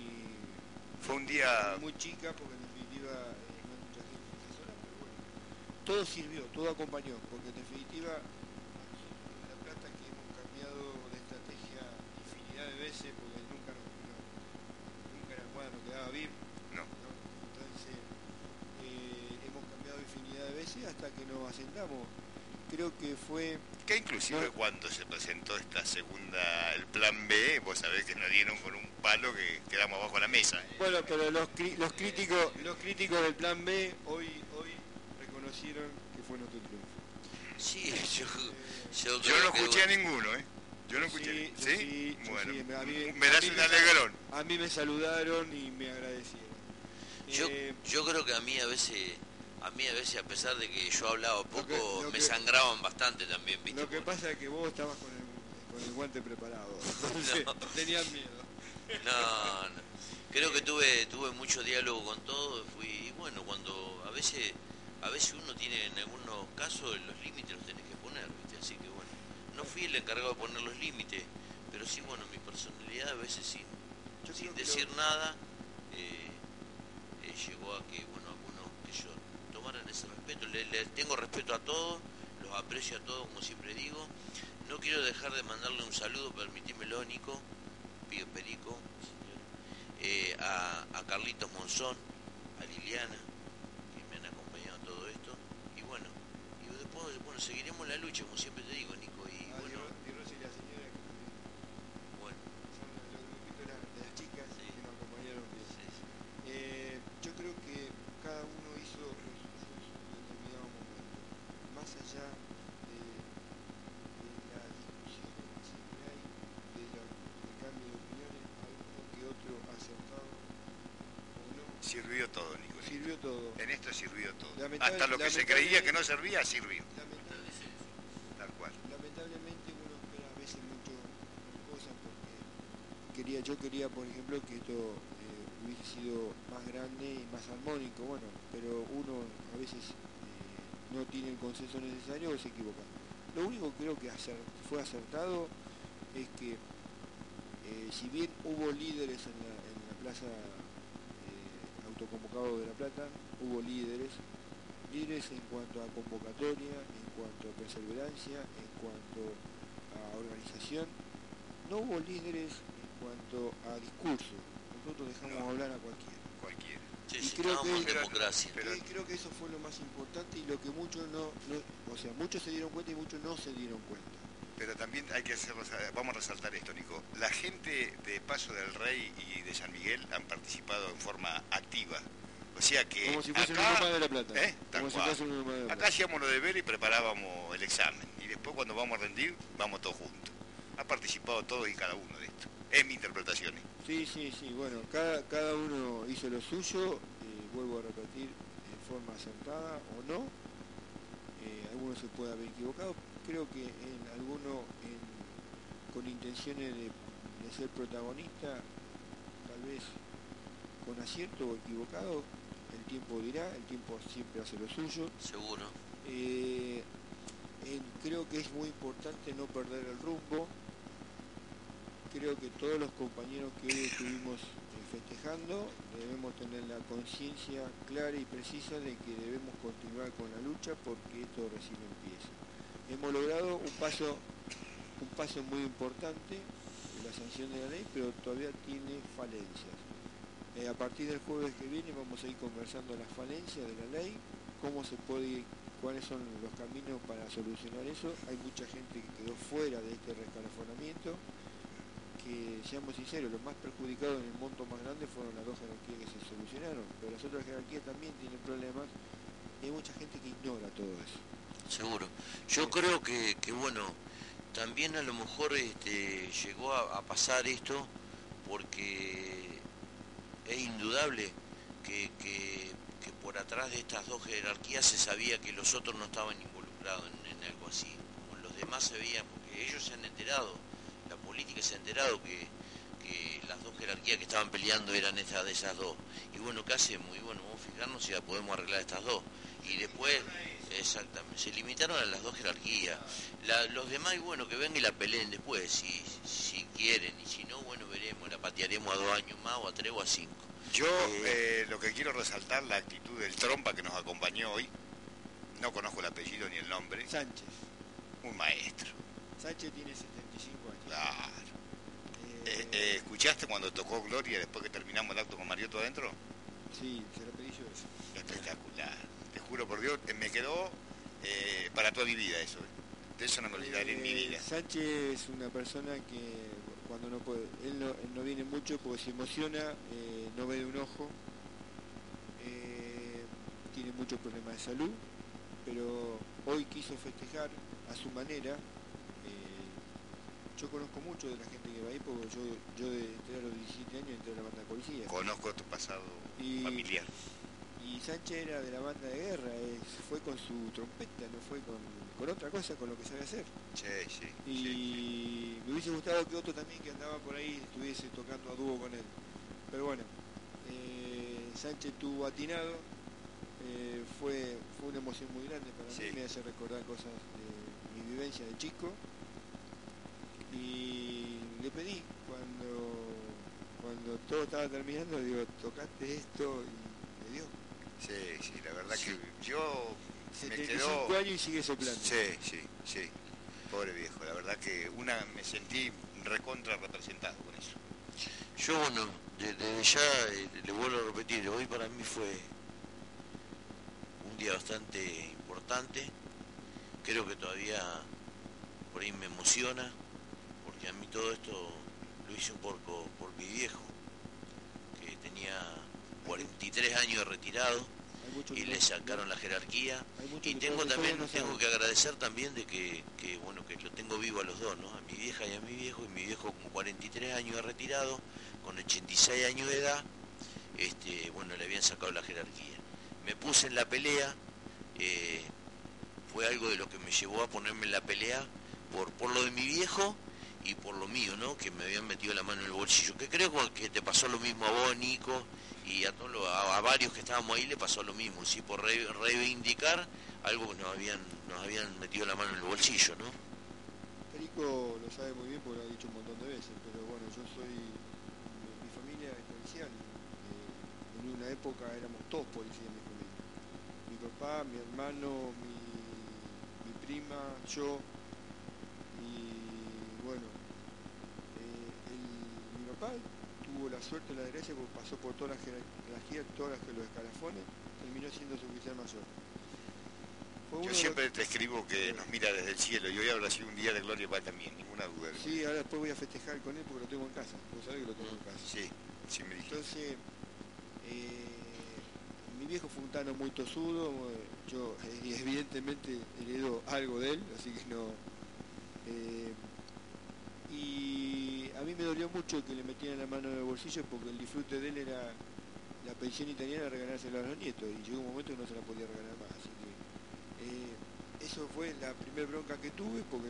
fue un día muy chica porque en definitiva eh, no hay mucha gente en esa zona, pero bueno, todo sirvió, todo acompañó, porque en definitiva en La Plata que hemos cambiado de estrategia infinidad de veces porque nunca nos, no- nunca la nos quedaba bien, No. ¿no? entonces eh, hemos cambiado infinidad de veces hasta que nos asentamos. Creo que fue Que inclusive No. cuando se presentó esta segunda, el plan B, vos sabés que nos dieron con un palo que quedamos abajo de la mesa. ¿eh? Bueno, pero los, los críticos los críticos del plan B hoy reconocieron que fue nuestro triunfo. Sí, yo, yo, Yo no escuché a ninguno, ¿eh? Yo no escuché. Sí, ¿Sí? sí, bueno, sí, a mí- me das un alegrón. A mí me saludaron y me agradecieron. yo, Eh, yo creo que a mí a veces a mí a veces a pesar de que yo hablaba poco que- lo me que- sangraban bastante también, ¿viste? lo que pasa es que vos estabas con el, con el guante preparado. Entonces, No. tenías miedo. No, no. Creo que tuve tuve mucho diálogo con todo, fui y bueno, cuando a veces a veces uno tiene en algunos casos los límites los tenés que poner, ¿viste? Así que bueno, no fui el encargado de poner los límites, pero sí bueno, mi personalidad a veces sin, Yo sin decir nada eh, eh, llegó a que bueno, algunos que yo tomaran ese respeto, le, le tengo respeto a todos, los aprecio a todos como siempre digo. No quiero dejar de mandarle un saludo, permitímelo Nico, Pío Perico, señor, eh, a, a Carlitos Monzón, a Liliana, que me han acompañado en todo esto. Y bueno, y después bueno, seguiremos la lucha, como siempre te digo, Nico. Y Ah, bueno, y Rosy y la señora que también bueno, son los grupitos de las- de las chicas Sí. que nos acompañaron bien. sí, sí. Eh, yo creo que cada uno hizo en determinado momento. Más allá de, de las discusiones que siempre hay, de la- del cambio de opiniones, alguno que otro acertado o no, Sirvió todo, Nico. sirvió todo. En esto sirvió todo. Hasta lo que se creía que no servía, sirvió. Lamentable- Tal cual. lamentablemente uno espera a veces mucho cosas porque quería yo quería por ejemplo que esto eh, hubiese sido más grande y más armónico bueno pero uno a veces eh, no tiene el consenso necesario o se equivoca lo único que creo que fue acertado es que eh, si bien hubo líderes en la, en la plaza autoconvocado de La Plata hubo líderes líderes en cuanto a convocatoria, en cuanto a perseverancia, en cuanto a organización. No hubo líderes cuanto a discurso. Nosotros dejamos No. hablar a cualquiera. Cualquiera. Sí, Y sí, creo en que- democracia. Pero- creo que eso fue lo más importante y lo que muchos no, no- o sea, muchos se dieron cuenta y muchos no se dieron cuenta. Pero también hay que hacer, vamos a resaltar esto, Nico. La gente de Paso del Rey y de San Miguel han participado en forma activa. O sea que Como si fuese acá, de la plata. ¿eh? Tal Como si cual. fuese uno más de la acá hacíamos lo de ver y preparábamos el examen. Y después cuando vamos a rendir, vamos todos juntos. Ha participado todos y cada uno de esto. Es mi interpretación. Sí, sí, sí. Bueno, cada, cada uno hizo lo suyo, eh, vuelvo a repetir, en forma acertada o no. Eh, algunos se puede haber equivocado. Creo que en alguno en- con intenciones de, de ser protagonista, tal vez con acierto o equivocado, el tiempo dirá, el tiempo siempre hace lo suyo. Seguro. Eh, creo que es muy importante no perder el rumbo. Creo que todos los compañeros que hoy estuvimos eh, festejando, debemos tener la conciencia clara y precisa de que debemos continuar con la lucha porque esto recién empieza. Hemos logrado un paso, un paso muy importante la sanción de la ley, pero todavía tiene falencias. Eh, a partir del jueves que viene vamos a ir conversando las falencias de la ley, cómo se puede, cuáles son los caminos para solucionar eso. Hay mucha gente que quedó fuera de este rescalafonamiento seamos sinceros, los más perjudicados en el monto más grande fueron las dos jerarquías que se solucionaron, pero las otras jerarquías también tienen problemas y hay mucha gente que ignora todo eso. Seguro. Yo creo que, que, bueno, también a lo mejor este, llegó a, a pasar esto porque es indudable que, que- que por atrás de estas dos jerarquías se sabía que los otros no estaban involucrados en, en algo así, como los demás se veían, porque ellos se han enterado, política se ha enterado que, que las dos jerarquías que estaban peleando eran estas de esas dos. Y bueno, ¿qué hacemos? Y bueno, vamos a fijarnos si ya podemos arreglar estas dos. Y después, exactamente, se limitaron a las dos jerarquías. La- los demás, y bueno, que vengan y la peleen después, si, si quieren, y si no, bueno, veremos, la patearemos a dos años más, o a tres, o a cinco. Yo Eh, eh, lo que quiero resaltar la actitud del trompa que nos acompañó hoy. No conozco el apellido ni el nombre. Sánchez. Un maestro. Sánchez tiene 75 años. Claro. Eh, Eh, ¿Escuchaste cuando tocó Gloria después que terminamos el acto con Mariotto adentro? Sí, se lo pedí yo eso. Espectacular. Te juro por Dios, eh, me quedó eh, para toda mi vida eso. De eso no me olvidaré en mi vida. Sánchez es una persona que cuando no puede, él no, él no viene mucho porque se emociona, no ve de un ojo, tiene muchos problemas de salud, pero hoy quiso festejar a su manera. Yo conozco mucho de la gente que va ahí porque yo, yo de entré a los 17 años entré a la banda de policía. Conozco tu pasado Y- familiar. Y Sánchez era de la banda de guerra, fue con su trompeta, no fue con, con otra cosa, con lo que sabe hacer. Sí, sí. Y sí. me hubiese gustado que otro también que andaba por ahí estuviese tocando a dúo con él. Pero bueno, eh, Sánchez tuvo atinado, eh, fue, fue una emoción muy grande para Sí. mí, me hace recordar cosas de mi vivencia de chico. Y le pedí cuando, cuando todo estaba terminando, digo, tocaste esto y me dio. Sí, sí, la verdad que yo me 75 quedó... años y sigue soplando. Sí, sí, sí. Pobre viejo, la verdad que una me sentí recontra representado con eso. Yo, bueno, de- desde ya eh, le vuelvo a repetir, hoy para mí fue un día bastante importante. Creo que todavía por ahí me emociona, porque a mí todo esto lo hice un poco por mi viejo, que tenía 43 años de retirado y que le sacaron la jerarquía. Y que tengo también, tengo que agradecer también de que, que, bueno, que lo tengo vivo a los dos, ¿no? A mi vieja y a mi viejo, y mi viejo con 43 años de retirado, con 86 años de edad, este, bueno, le habían sacado la jerarquía. Me puse en la pelea, eh, fue algo de lo que me llevó a ponerme en la pelea por, por lo de mi viejo y por lo mío, ¿no? Que me habían metido la mano en el bolsillo. Que creo que te pasó lo mismo a vos, Nico, y a, todos a, a varios que estábamos ahí le pasó lo mismo, sí, por re- reivindicar algo que nos habían, nos habían metido la mano en el bolsillo, ¿no? Perico lo sabe muy bien porque lo ha dicho un montón de veces, pero bueno, yo soy, mi, mi familia es policial. eh, en una época éramos todos policías en mi. Mi papá, mi hermano, mi prima, yo. Y bueno, eh, tuvo la suerte y la desgracia porque pasó por todas las jerarquías, todas las, los escalafones, terminó siendo su oficial mayor. Yo siempre te escribo que nos mira desde el cielo y hoy habrá sido un día de gloria para también, ninguna duda. Sí, ahora después voy a festejar con él porque lo tengo en casa. Vos sabés que lo tengo en casa. Sí, sí me dijiste. Entonces, eh, mi viejo fue un tano muy tosudo, yo eh, evidentemente heredo algo de él, así que no... eh, y a mí me dolió mucho que le metieran la mano en el bolsillo porque el disfrute de él era la pensión italiana regalársela a los nietos y llegó un momento que no se la podía regalar más. Así que eh, eso fue la primera bronca que tuve porque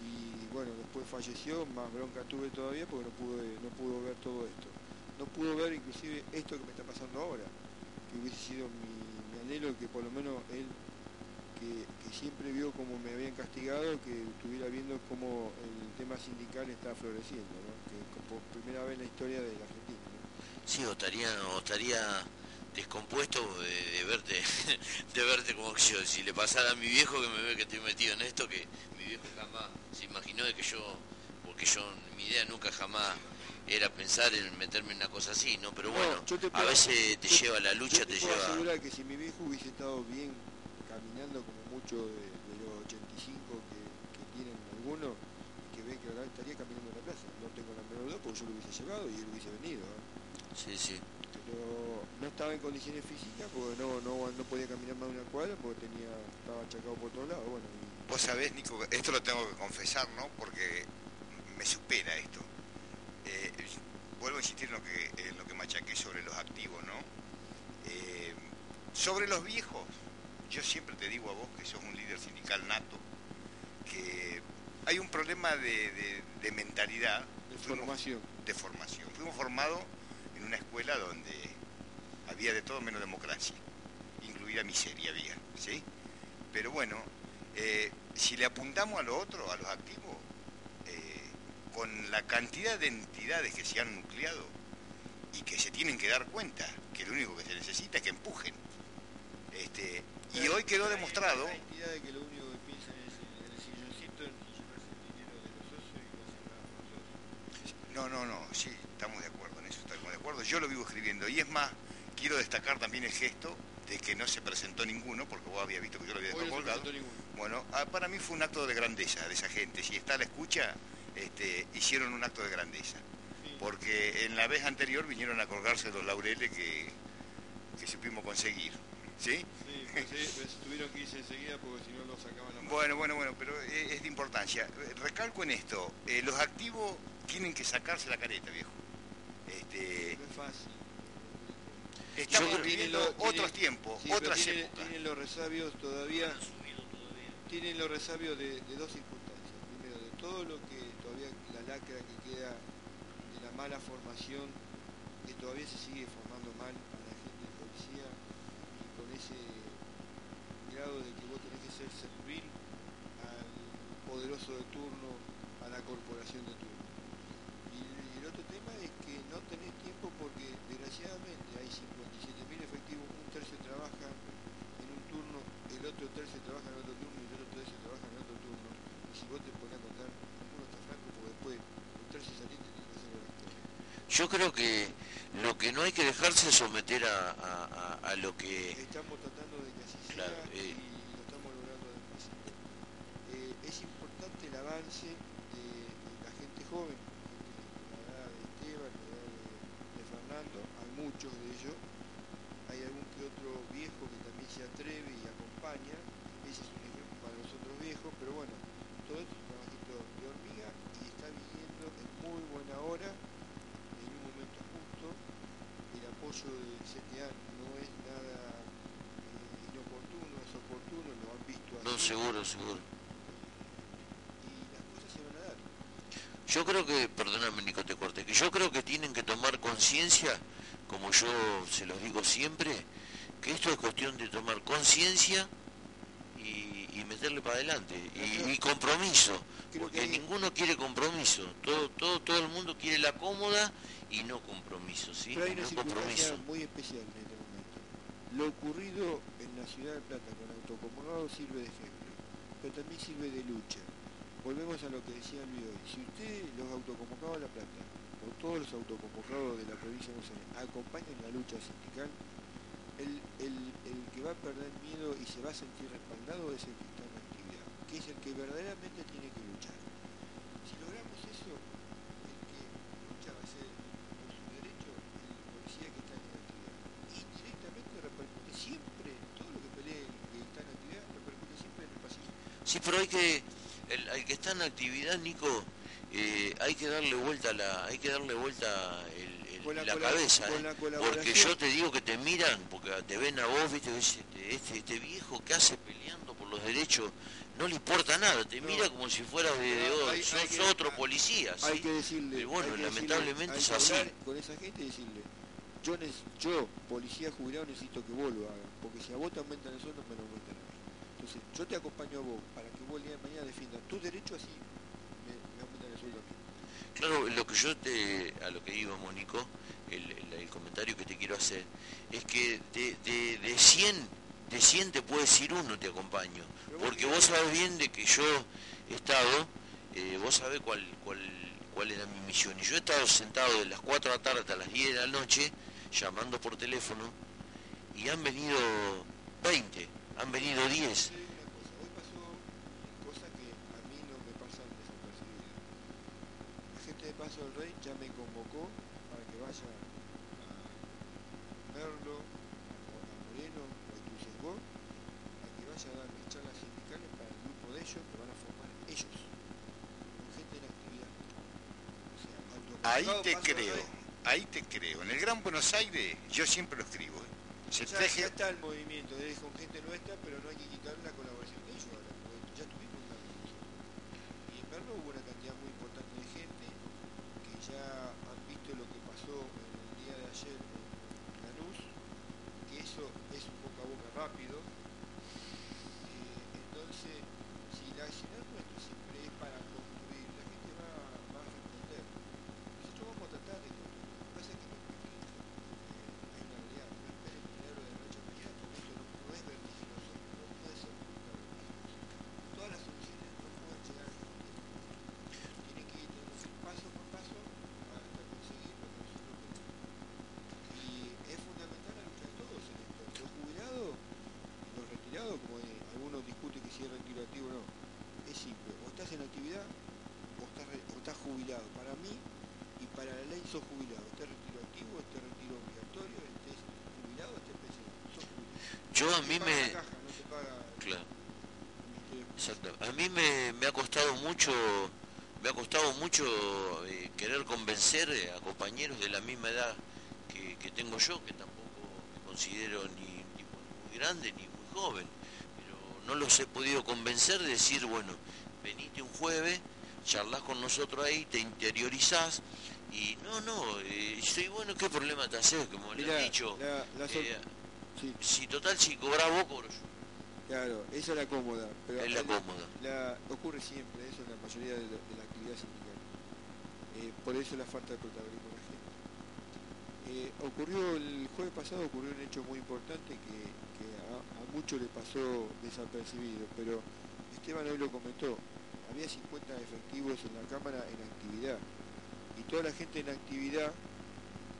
y bueno, después falleció, más bronca tuve todavía porque no pude, no pudo ver todo esto. No pudo ver inclusive esto que me está pasando ahora, que hubiese sido mi, mi anhelo que por lo menos él, siempre vio como me habían castigado, que estuviera viendo cómo el tema sindical está floreciendo, ¿no? que por primera vez en la historia de la Argentina. ¿no? Sí, o estaría, o estaría descompuesto de, de verte de verte como que yo, si le pasara a mi viejo que me ve que estoy metido en esto, que mi viejo jamás se imaginó de que yo, porque yo, mi idea nunca jamás era pensar en meterme en una cosa así, ¿no? Pero No, bueno, te a veces te yo- lleva la lucha, Yo te puedo lleva... asegurar que si mi viejo hubiese estado bien caminando como muchos de, de los 85 que, que tienen algunos, que ven que ahora estaría caminando en la plaza. No tengo la menor duda porque yo lo hubiese llevado y él hubiese venido. ¿eh? Sí, sí. Pero no estaba en condiciones físicas porque no, no, no podía caminar más de una cuadra porque tenía, estaba achacado por todos lados. Bueno, y- Vos sabés, Nico, esto lo tengo que confesar, ¿no? Porque me supera esto. Eh, vuelvo a insistir en lo que, en lo que machaqué sobre los activos, ¿no? Eh, sobre los viejos, yo siempre te digo a vos que sos un líder sindical nato, que hay un problema de, de- de mentalidad, de Fuimos- formación. de formación. Fuimos formados en una escuela donde había de todo menos democracia, incluida miseria había, ¿sí? Pero bueno, eh, si le apuntamos a lo otro, a los activos, eh, con la cantidad de entidades que se han nucleado y que se tienen que dar cuenta que lo único que se necesita es que empujen. Este, y hoy quedó demostrado, no. No, no, sí, estamos de acuerdo en eso, estamos de acuerdo. Yo lo vivo escribiendo y es más, quiero destacar también el gesto de que no se presentó ninguno, porque vos habías visto que yo lo había dejado no colgado. Bueno, ah, para mí fue un acto de grandeza de esa gente. Si está a la escucha, este, hicieron un acto de grandeza. Sí. Porque en la vez anterior vinieron a colgarse los laureles que, que supimos conseguir. ¿Sí? Sí, pues, pues, tuvieron que irse enseguida porque si no lo sacaban la mano. Bueno, bueno, bueno, pero eh, es de importancia. Recalco en esto, eh, los activos tienen que sacarse la careta, viejo. Este, No es fácil. estamos creo- viviendo Tienen lo- otros tienen- tiempos, Sí, otras tienen, épocas. tienen los resabios todavía, tienen los resabios de, de dos circunstancias. Primero, de todo lo que todavía, la lacra que queda de la mala formación, que todavía se sigue formando mal a la gente de policía y con ese de que vos tenés que ser servil al poderoso de turno, a la corporación de turno. Y, y el otro tema es que no tenés tiempo porque desgraciadamente hay 57.000 efectivos, un tercio trabaja en un turno, el otro tercio trabaja en otro turno y el otro tercio trabaja en otro turno. Y si vos te pones a contar, ninguno está franco porque después un tercio saliente tiene que hacer la. Yo creo que lo que no hay que dejarse es someter a, a- a- a lo que... Estamos tratando de que así sea Claro, eh. y lo estamos logrando despacito. Eh, es importante el avance de, de la gente joven, gente de la edad de Esteban, de la edad de, de Fernando, hay muchos de ellos, hay algún que otro viejo que también se atreve y acompaña, ese es un ejemplo para nosotros viejos, pero bueno, todo esto es un trabajito de hormiga y está viniendo en muy buena hora, en un momento justo, el apoyo del CTA no es nada eh, inoportuno, es oportuno, lo han visto No, así, seguro, seguro. Yo creo que, perdóname Nico, te corté, que yo creo que tienen que tomar conciencia, como yo se los digo siempre, que esto es cuestión de tomar conciencia y, y meterle para adelante. Y, y compromiso, porque que ninguno quiere compromiso. Todo, todo, todo el mundo quiere la cómoda y no compromiso, ¿sí? Pero hay una No circunstancia compromiso. muy especial en este momento. Lo ocurrido en la ciudad de Plata con autoconvocado sirve de ejemplo, pero también sirve de lucha. Volvemos a lo que decía Luis hoy. Si usted, los autoconvocados de La Plata, o todos los autoconvocados de la provincia de Buenos Aires, acompañan la lucha sindical, el, el, el que va a perder miedo y se va a sentir respaldado es el que está en actividad, que es el que verdaderamente tiene que luchar. Si logramos eso, el que lucha va a ser por su derecho el policía que está en actividad. Indirectamente repercute siempre, todo lo que pelee el que está en actividad, repercute siempre en el pasillo. Sí, pero hay que, el, al que está en actividad, Nico, eh, hay que darle vuelta la, hay que darle vuelta el- el- Con la cabeza, ¿eh? porque yo te digo que te miran, porque te ven a vos, viste, este, este, este viejo que hace peleando por los derechos, no le importa nada, te No. mira como si fueras de, de No, otro, hay- sos hay que- otro policía, ¿sí? Hay que decirle, Y bueno, que lamentablemente hay es así. con esa gente y decirle, yo, policía jubilado, necesito que vos lo hagas, porque si a vos te aumentan el sueldo, me lo aumentan. Entonces, yo te acompaño a vos para que vos el día de mañana defiendas tus derechos así, me, me aumentan el sueldo a mí. Claro, lo que yo te, a lo que iba, Mónico, el, el- el comentario que te quiero hacer, es que de, de, de 100, de 100 te puedes ir uno, te acompaño. Porque vos sabés bien de que yo he estado, eh, vos sabés cuál, cuál, cuál era mi misión. Y yo he estado sentado de las 4 de la tarde hasta las 10 de la noche, llamando por teléfono, y han venido 20, han venido 10. Te digo una cosa, hoy pasó cosas que a mí no me pasan desapercibidas. La gente de Paso del Rey ya me convocó para que vaya a Merlo, a Moreno, o a Ituzaingó, a que vaya a dar mis charlas sindicales para el grupo de ellos que van a formar ellos, con gente en actividad. O sea, Ahí te creo, ahí te creo. En el Gran Buenos Aires yo siempre lo escribo. ¿Eh? Se teje- está el movimiento, es con gente nuestra, pero no hay que quitar la colaboración de ellos ahora, porque ya tuvimos una reunión. Y en Merlo hubo una cantidad muy importante de gente que ya han visto lo que pasó en el día de ayer en Lanús, que eso es un boca a boca rápido. Eh, entonces, si la accionar nuestro siempre es para construir, la gente va, va a responder. Nosotros vamos a tratar de construir. Lo que pasa es que no expliquen eh, hay una realidad, no esperen milagro de la noche a mañana, porque esto no, no es vertiginoso, no puede ser nunca vertiginoso. Todas las soluciones no pueden llegar al mismo tiempo. Tienen que ir tenemos que ir paso por paso hasta conseguir lo que nosotros queremos. Y es fundamental la lucha de todos en esto. Los jubilados, los retirados, como eh, algunos discuten que si es retirativo o no, es simple, o estás en actividad o estás, re- o estás jubilado. Para mí y para la ley sos jubilado, estés retiro activo, estés retiro obligatorio, estés jubilado, estés pensionado, sos jubilado. Yo a Te mí paga me... la caja, no te paga el Claro. Ministerio de Exacto. A mí me, me ha costado mucho, me ha costado mucho eh, querer convencer a compañeros de la misma edad que, que tengo yo, que tampoco me considero ni, ni muy grande ni muy joven, pero no los he podido convencer de decir, bueno, venite un jueves, charlas con nosotros ahí, te interiorizás y no, no, eh, sí, bueno, ¿qué problema te haces? Como le han dicho, la, la sor- eh, sí, si total si cobrás vos, cobro yo. Claro, esa es la cómoda. Pero Es la cómoda. la- ocurre siempre eso en la mayoría de la, de la actividad sindical. Eh, por eso la falta de protagonismo de la gente. Eh, ocurrió el jueves pasado ocurrió un hecho muy importante que, que a, a muchos le pasó desapercibido, pero Esteban hoy lo comentó. Había 50 efectivos en la cámara en actividad y toda la gente en actividad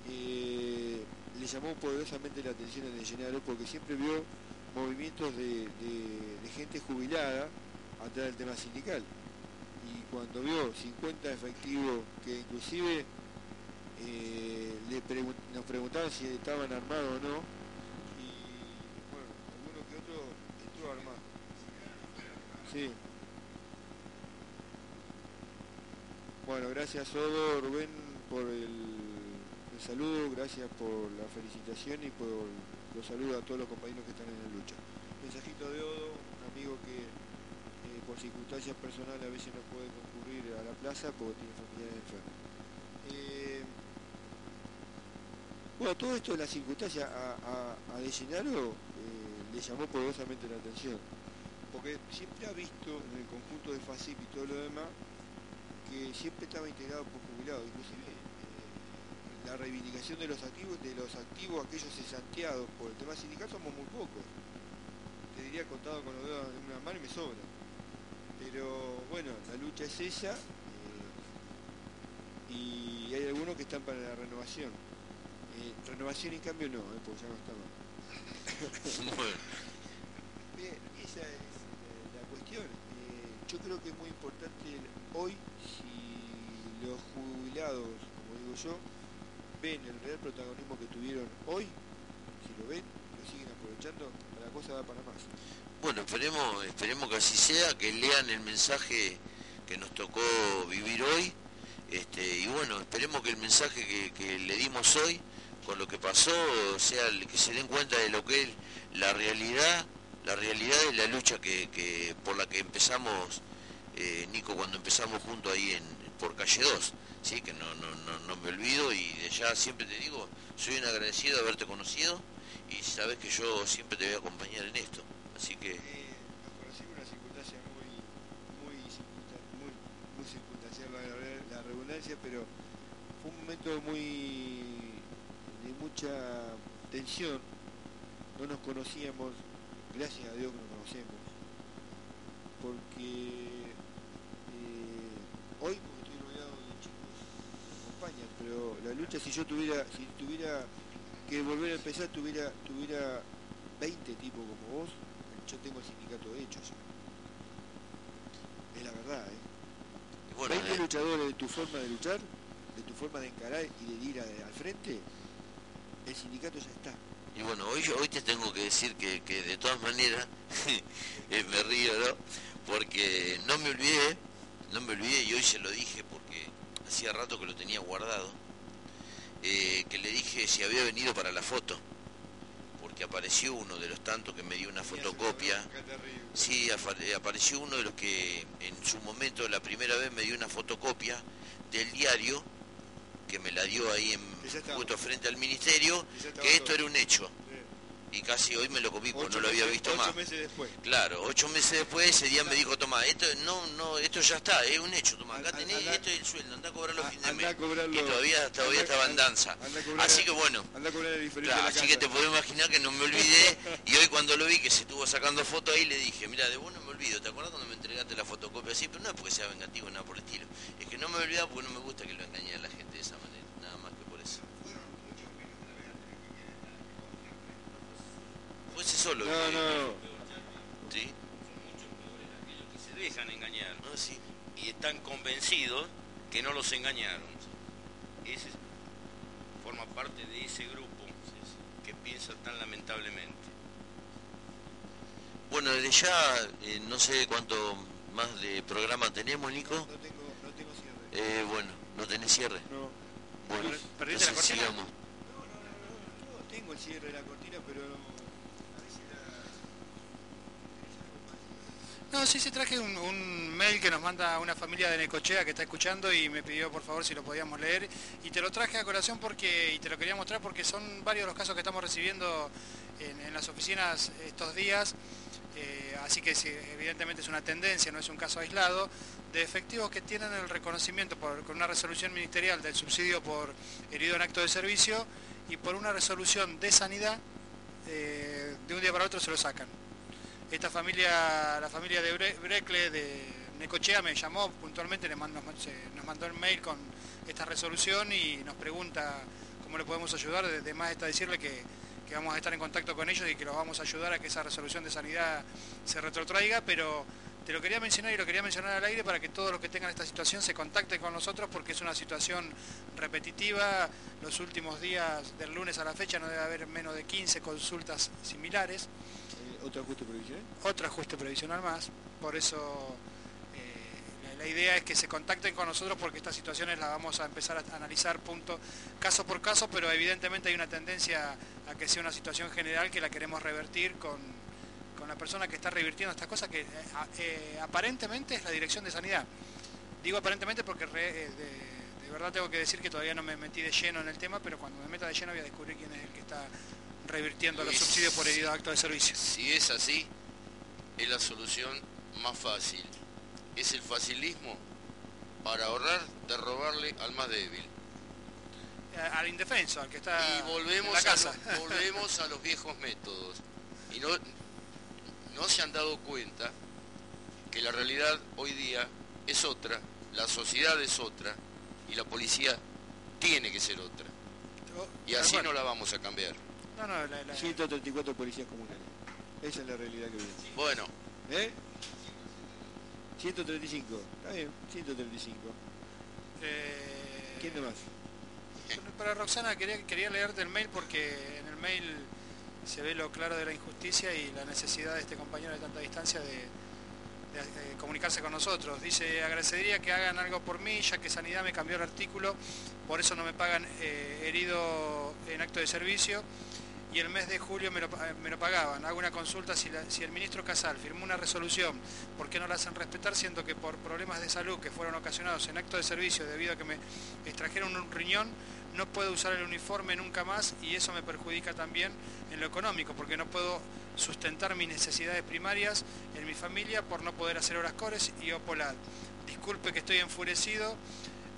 eh, le llamó poderosamente la atención al Llenaro porque siempre vio movimientos de, gente jubilada atrás del tema sindical. Y cuando vio 50 efectivos que inclusive eh, nos preguntaban si estaban armados o no, y bueno, alguno que otro entró armado. Sí. Bueno, gracias Odo, Rubén, por el saludo, gracias por la felicitación y por los saludos a todos los compañeros que están en la lucha. Mensajito de Odo, un amigo que eh, por circunstancias personales a veces no puede concurrir a la plaza porque tiene familiares enfermos. Eh, bueno, todo esto de las circunstancias a, a, a De eh, le llamó poderosamente la atención, porque siempre ha visto en el conjunto de FACIP y todo lo demás que siempre estaba integrado por jubilados, inclusive la reivindicación de los activos, de los activos aquellos cesanteados por el tema sindical somos muy pocos. Te diría contado con los dedos de una mano y me sobra. Pero bueno, la lucha es esa eh, y hay algunos que están para la renovación. Eh, renovación en cambio no, eh, porque ya no está. Bueno, Bien, esa es eh, la cuestión. Yo creo que es muy importante el- hoy, si los jubilados, como digo yo, ven el real protagonismo que tuvieron hoy, si lo ven, lo siguen aprovechando, la cosa va para más. Bueno, esperemos, esperemos que así sea, que lean el mensaje que nos tocó vivir hoy. Este, y bueno, esperemos que el mensaje que, que le dimos hoy, con lo que pasó, sea el- que se den cuenta de lo que es la realidad, la realidad de la lucha que, que- por la que empezamos, eh, Nico, cuando empezamos juntos ahí en, por calle 2. Sí, que no, no, no, no me olvido y de ya siempre te digo, soy un agradecido de haberte conocido y sabes que yo siempre te voy a acompañar en esto. Así que Eh, nos conocimos una circunstancia muy, muy, muy muy circunstancial la, la redundancia, pero fue un momento muy de mucha tensión. No nos conocíamos, gracias a Dios que nos conocemos, porque eh, hoy porque estoy rodeado de chicos que me acompañan, pero la lucha si yo tuviera, si tuviera que volver a empezar, tuviera, tuviera 20 tipos como vos, yo tengo el sindicato hecho ya. Es la verdad, ¿eh? Bueno, 20 eh, luchadores de tu forma de luchar, de tu forma de encarar y de ir a- al frente, el sindicato ya está. Y bueno, hoy, hoy te tengo que decir que, que de todas maneras, eh, me río, ¿no? Porque no me olvidé, no me olvidé y hoy se lo dije hacía rato que lo tenía guardado, eh, que le dije si había venido para la foto, porque apareció uno de los tantos que me dio una fotocopia. Sí, apareció uno de los que en su momento, la primera vez, me dio una fotocopia del diario que me la dio ahí en, justo frente al ministerio, Que esto era un hecho. Y casi hoy me lo comí porque Ocho no lo había meses- visto ocho más. meses después. Claro, ocho meses después ese día me dijo, toma, esto no, no, esto ya está, es un hecho, toma, acá tenés anda- esto y el sueldo, anda a cobrarlo a fin de mes. cobrarlo. Y todavía, todavía Anda- estaba en danza. cobrar- Así que bueno, Anda a cobrar diferencia Claro, así que te puedo imaginar que no me olvidé y hoy cuando lo vi que se estuvo sacando fotos ahí le dije, mira, de vos no me olvido, ¿te acuerdas cuando me entregaste la fotocopia así? Pero no es porque sea vengativo, nada por el estilo. Es que no me olvidaba porque no me gusta que lo engañe a la gente de esa manera, nada más que por eso. Fue ese solo. No, que- no. ¿Sí? aquellos que se dejan engañar No, sí. y están convencidos que no los engañaron. Ese forma parte de ese grupo que piensa tan lamentablemente. Bueno, desde ya, eh, no sé cuánto más de programa tenemos, Nico. No tengo, no tengo cierre. Eh, bueno, ¿no tenés cierre? No, Bueno, ¿Perdiste la entonces cortina? sigamos. no, tengo el cierre de la cortina, pero no. A ver si la. No, sí, sí, traje un, mail que nos manda una familia de Necochea que está escuchando y me pidió por favor si lo podíamos leer. Y te lo traje a colación porque, y te lo quería mostrar porque son varios los casos que estamos recibiendo en, las oficinas estos días. Eh, así que evidentemente es una tendencia, no es un caso aislado, de efectivos que tienen el reconocimiento por, con una resolución ministerial del subsidio por herido en acto de servicio y por una resolución de sanidad, eh, de un día para otro se lo sacan. Esta familia, la familia de Bre- Brecle de Necochea me llamó puntualmente, le mandó- nos, mandó el mail con esta resolución y nos pregunta cómo le podemos ayudar. Además está decirle que, que vamos a estar en contacto con ellos y que los vamos a ayudar a que esa resolución de sanidad se retrotraiga, pero te lo quería mencionar y lo quería mencionar al aire para que todos los que tengan esta situación se contacten con nosotros porque es una situación repetitiva. Los últimos días del lunes a la fecha no debe haber menos de 15 consultas similares ¿Otro ajuste provisional? otro ajuste previsional más. Por eso eh, la, idea es que se contacten con nosotros porque estas situaciones las vamos a empezar a analizar punto, caso por caso, pero evidentemente hay una tendencia a que sea una situación general que la queremos revertir con, con la persona que está revirtiendo estas cosas que eh, eh, aparentemente es la dirección de sanidad. Digo aparentemente porque de verdad tengo que decir que todavía no me metí de lleno en el tema, pero cuando me meta de lleno voy a descubrir quién es el que está revirtiendo los subsidios por herido de acto de servicio. Si es así, es la solución más fácil. Es el facilismo para ahorrar de robarle al más débil. a- al indefenso, al que está y en volvemos la a, casa. lo- volvemos a los viejos métodos. Y no, no se han dado cuenta que la realidad hoy día es otra, la sociedad es otra y la policía tiene que ser otra. Y así no la vamos a cambiar. No, no, la- la- 134 policías comunales. Esa es la realidad que viene. Bueno, ¿Eh? 135. Está bien, 135. eh, ¿Quién más? Para Roxana quería, quería leerte el mail porque en el mail se ve lo claro de la injusticia y la necesidad de este compañero de tanta distancia de, de, eh, comunicarse con nosotros. Dice, agradecería que hagan algo por mí, ya que Sanidad me cambió el artículo, por eso no me pagan eh, herido en acto de servicio y el mes de julio me lo, pa- me lo pagaban. Hago una consulta si, la- si el ministro Casal firmó una resolución, ¿por qué no la hacen respetar? Siento que por problemas de salud que fueron ocasionados en acto de servicio debido a que me extrajeron un riñón, no puedo usar el uniforme nunca más y eso me perjudica también en lo económico, porque no puedo sustentar mis necesidades primarias en mi familia por no poder hacer horas cores y OPOLAD. disculpe que estoy enfurecido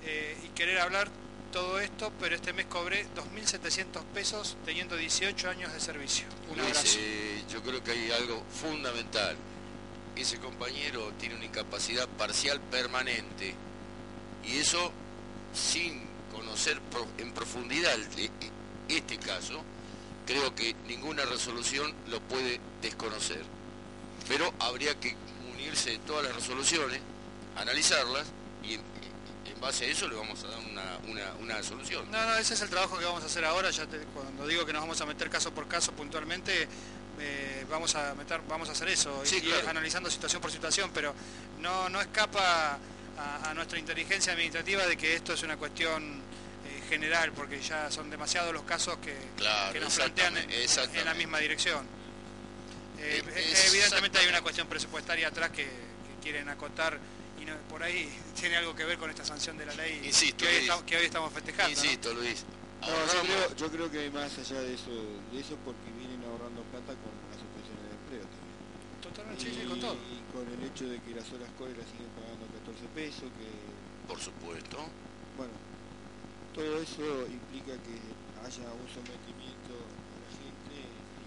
eh, y querer hablar todo esto, pero este mes cobré 2.700 pesos teniendo 18 años de servicio. Un Luis, abrazo. eh, yo creo que hay algo fundamental. Ese compañero tiene una incapacidad parcial permanente y eso sin conocer en profundidad el- e- este caso, creo que ninguna resolución lo puede desconocer. Pero habría que unirse de todas las resoluciones, analizarlas y en, en base a eso le vamos a dar una, una- una solución. No, no, ese es el trabajo que vamos a hacer ahora. Ya te- cuando digo que nos vamos a meter caso por caso puntualmente, eh, vamos a meter, vamos a hacer eso, Sí, claro. analizando situación por situación, pero no, no escapa a, a nuestra inteligencia administrativa de que esto es una cuestión general, porque ya son demasiados los casos que, Claro, que nos plantean en, la misma dirección. Eh, Eh, evidentemente hay una cuestión presupuestaria atrás que, que quieren acotar y no- por ahí tiene algo que ver con esta sanción de la ley Insisto, que, hoy Luis. estamos, que hoy estamos festejando. ¿no? Insisto, Luis. No, yo, creo, yo creo que hay más allá de eso, de eso porque vienen ahorrando plata con las suspensiones de empleo también. Totalmente, sí, y, sí, con todo. y con el hecho de que las horas core las siguen pagando 14 pesos, que Por supuesto. bueno, todo eso implica que haya un sometimiento a la gente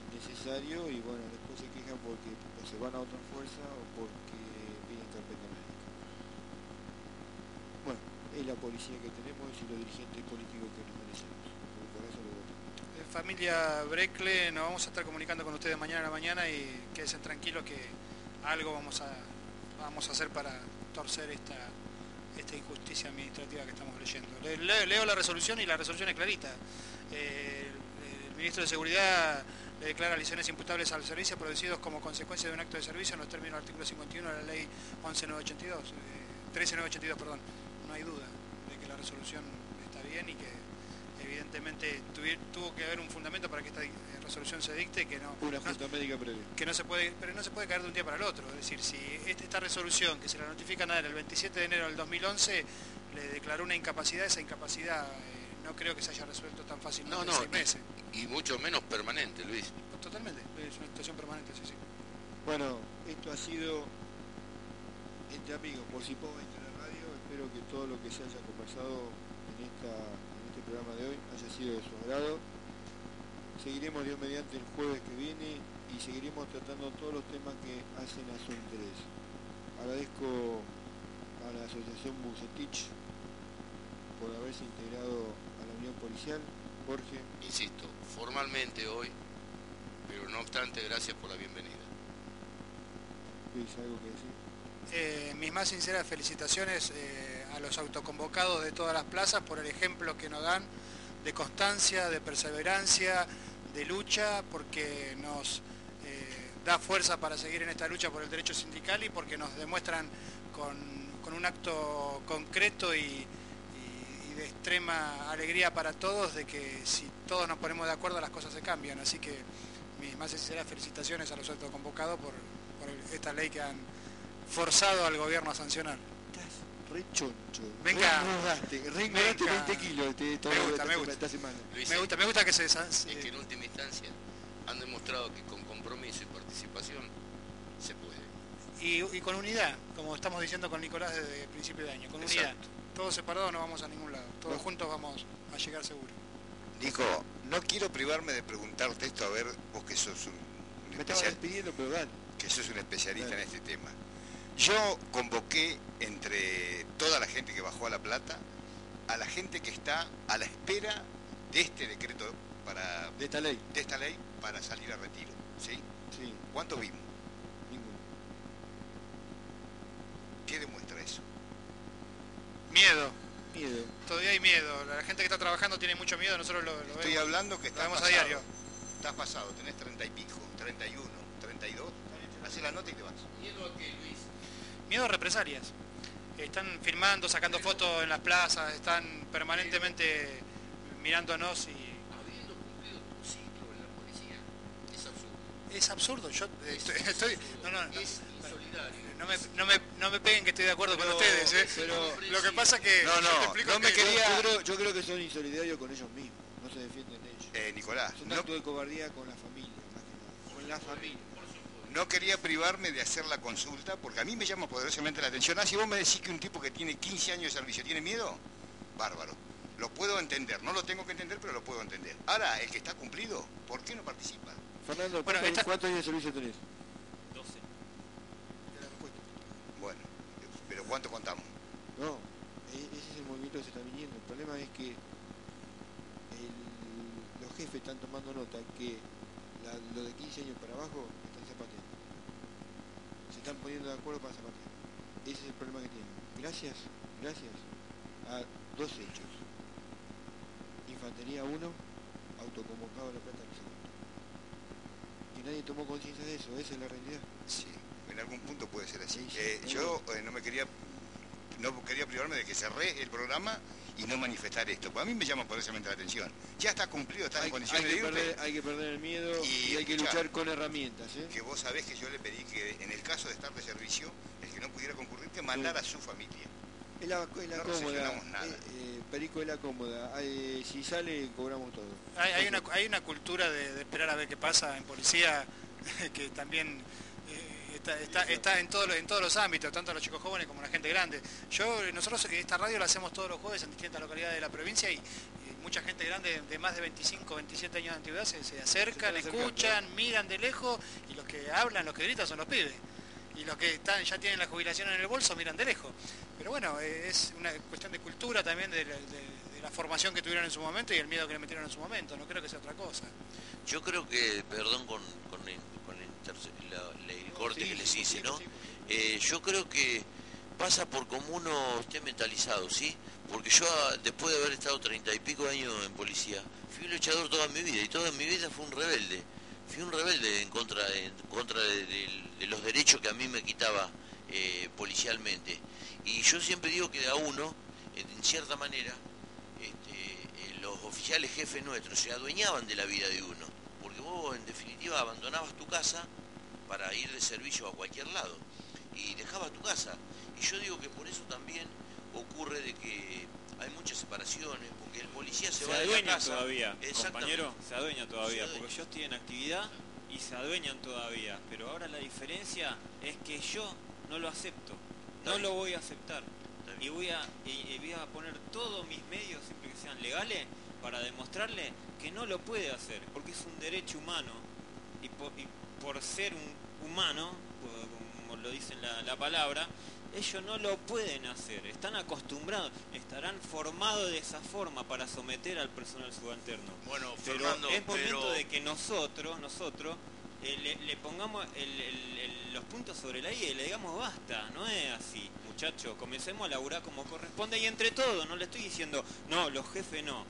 innecesario y bueno, después se quejan porque o se van a otra fuerza o porque piden carpeta médica. Bueno, es la policía que tenemos y los dirigentes políticos que nos merecemos. Por eso lo. Eh, Familia Brecle, nos vamos a estar comunicando con ustedes mañana a la mañana y quédense tranquilos que algo vamos a, vamos a hacer para torcer esta, esta injusticia administrativa que estamos leyendo. Le- le- leo la resolución y la resolución es clarita. Eh, el, ministro de Seguridad le declara lesiones imputables al servicio producidos como consecuencia de un acto de servicio en los términos del artículo 51 de la ley 11982, eh, 13982, perdón. No hay duda de que la resolución está bien y que evidentemente tuvo que haber un fundamento para que esta eh, resolución se dicte que no, Una no- médica previa. que no se puede, pero no se puede caer de un día para el otro. Es decir, si este- esta resolución que se la notifican a él el 27 de enero del 2011 le declaró una incapacidad, esa incapacidad eh, no creo que se haya resuelto tan fácilmente No, en no, seis meses. y mucho menos permanente, Luis. Totalmente, es una situación permanente, sí, sí. Bueno, esto ha sido entre amigos, por si puedo en la radio. Espero que todo lo que se haya conversado en, esta, programa de hoy haya sido de su agrado. Seguiremos Dios mediante el jueves que viene y seguiremos tratando todos los temas que hacen a su interés. Agradezco a la Asociación Bucetich por haberse integrado a la Unión Policial. Jorge, Insisto, formalmente hoy, pero no obstante, gracias por la bienvenida. Luis, ¿algo que decir? Eh, mis más sinceras felicitaciones eh, a los autoconvocados de todas las plazas por el ejemplo que nos dan de constancia, de perseverancia, de lucha, porque nos eh, da fuerza para seguir en esta lucha por el derecho sindical y porque nos demuestran con, un acto concreto y, de extrema alegría para todos de que si todos nos ponemos de acuerdo las cosas se cambian. Así que mis más sinceras felicitaciones a los autoconvocados por, esta ley que han forzado al gobierno a sancionar. Re choncho. Venga. Re engordaste, re engordaste Venga. 20 kilos este, esta- Me gusta, esta, me gusta. esta semana. Luis, Me gusta, me gusta que se... sa- se- es que en última instancia han demostrado que con compromiso y participación se puede. y, y con unidad, como estamos diciendo con Nicolás desde el principio de año, con unidad. Todos separados no vamos a ningún lado, todos No. juntos vamos a llegar seguro. Nico, no quiero privarme de preguntarte esto, a ver, vos que sos un, un Me estaba especial- despidiendo, pero dale. que sos un especialista Dale. en este tema. Yo convoqué entre toda la gente que bajó a La Plata a la gente que está a la espera de este decreto para De esta ley. de esta ley para salir a retiro, ¿sí? Sí, ¿Cuántos vimos? ninguno. ¿Qué demuestra eso? Miedo, Miedo. todavía hay miedo, la gente que está trabajando tiene mucho miedo, nosotros lo, lo Estoy vemos. hablando que estás vemos a pasado. diario. Estás pasado, tenés 30 y pico, 31, 32, haces la nota y te vas. ¿Miedo a qué, Luis? Miedo a represalias. Están filmando, sacando fotos en las plazas, están permanentemente mirándonos y Habiendo cumplido tu ciclo en la policía, es absurdo. es absurdo. Yo eh, estoy, estoy- no, no, no, Es insolidario. no me, no, me, no me peguen que estoy de acuerdo con ustedes. ¿eh? pero- lo que pasa que No, yo no, te explico no me que- quería- Yo creo, yo creo que son insolidarios con ellos mismos. No se defienden ellos. Eh, Nicolás, Es un no, acto de cobardía con la familia, más que nada. Con la familia. No quería privarme de hacer la consulta porque a mí me llama poderosamente la atención. Ah, si vos me decís que un tipo que tiene 15 años de servicio tiene miedo, bárbaro. Lo puedo entender, no lo tengo que entender, pero lo puedo entender. Ahora, el que está cumplido, ¿por qué no participa? Fernando, Bueno, ¿cuántos, esta- cuántos años de servicio tenés? 12. Ya la respuesta. Bueno, pero ¿cuánto contamos? No, e- ese es el movimiento que se está viniendo. El problema es que el- los jefes están tomando nota que la- lo de 15 años para abajo están poniendo de acuerdo para zapatear. Ese es el problema que tienen. Gracias, gracias a dos hechos. Infantería 1, autoconvocado a la plata del segundo. Y nadie tomó conciencia de eso, esa es la realidad. Sí, en algún punto puede ser así. Sí, sí, Eh, yo eh, no me quería no quería privarme de que cerré el programa y no manifestar esto. Pues a mí me llama poderosamente la atención. Ya está cumplido, está en condiciones hay que de irte. perder, hay que perder el miedo Y y, hay que luchar con herramientas. ¿eh? Que vos sabés que yo le pedí que en el caso de estar de servicio, el que no pudiera concurrir, que mandara a su familia. Es la, es la No cómoda, recepcionamos nada. eh, eh, Perico es la cómoda. Eh, si sale, cobramos todo. Hay, hay una, hay una cultura de, de esperar a ver qué pasa en policía que también está, está, está en, todo, lo- en todos los ámbitos, tanto los chicos jóvenes como la gente grande. Yo, nosotros esta radio la hacemos todos los jueves en distintas localidades de la provincia y, y mucha gente grande de más de 25, 27 años de antigüedad se, se acercan, Se escuchan, miran de lejos y los que hablan, los que gritan son los pibes. Y los que están, ya tienen la jubilación en el bolso miran de lejos. Pero bueno, eh, es una cuestión de cultura también, de, la- de- de la formación que tuvieron en su momento y el miedo que le metieron en su momento. No creo que sea otra cosa. Yo creo que, perdón con, con la- la- el corte sí, que les hice, sí, ¿no? sí. Eh, yo creo que pasa por como uno esté mentalizado, ¿sí? Porque yo, ah, después de haber estado treinta y pico años en policía, fui un luchador toda mi vida y toda mi vida fui un rebelde. Fui un rebelde en contra, en contra de, de- de los derechos que a mí me quitaba eh, policialmente. Y yo siempre digo que a uno, en cierta manera, este, eh, los oficiales jefes nuestros se adueñaban de la vida de uno, vos en definitiva abandonabas tu casa para ir de servicio a cualquier lado y dejabas tu casa. Y yo digo que por eso también ocurre de que hay muchas separaciones, porque el policía se, Se va de la casa. todavía, compañero, se adueña todavía, Se adueña. porque yo estoy en actividad y se adueñan todavía, pero ahora la diferencia es que yo no lo acepto, Está no bien. lo voy a aceptar y voy a, y- y voy a poner todos mis medios, siempre que sean legales, para demostrarle que no lo puede hacer, porque es un derecho humano. Y por, y por ser un humano, como lo dice la, la palabra, ellos no lo pueden hacer, están acostumbrados, estarán formados de esa forma para someter al personal subalterno. Bueno, Pero Fernando, es momento pero de que nosotros, nosotros, eh, le, le pongamos el- el- el- los puntos sobre la I y le digamos basta, no es así, muchachos, comencemos a laburar como corresponde y entre todos, no le estoy diciendo, no, los jefes no,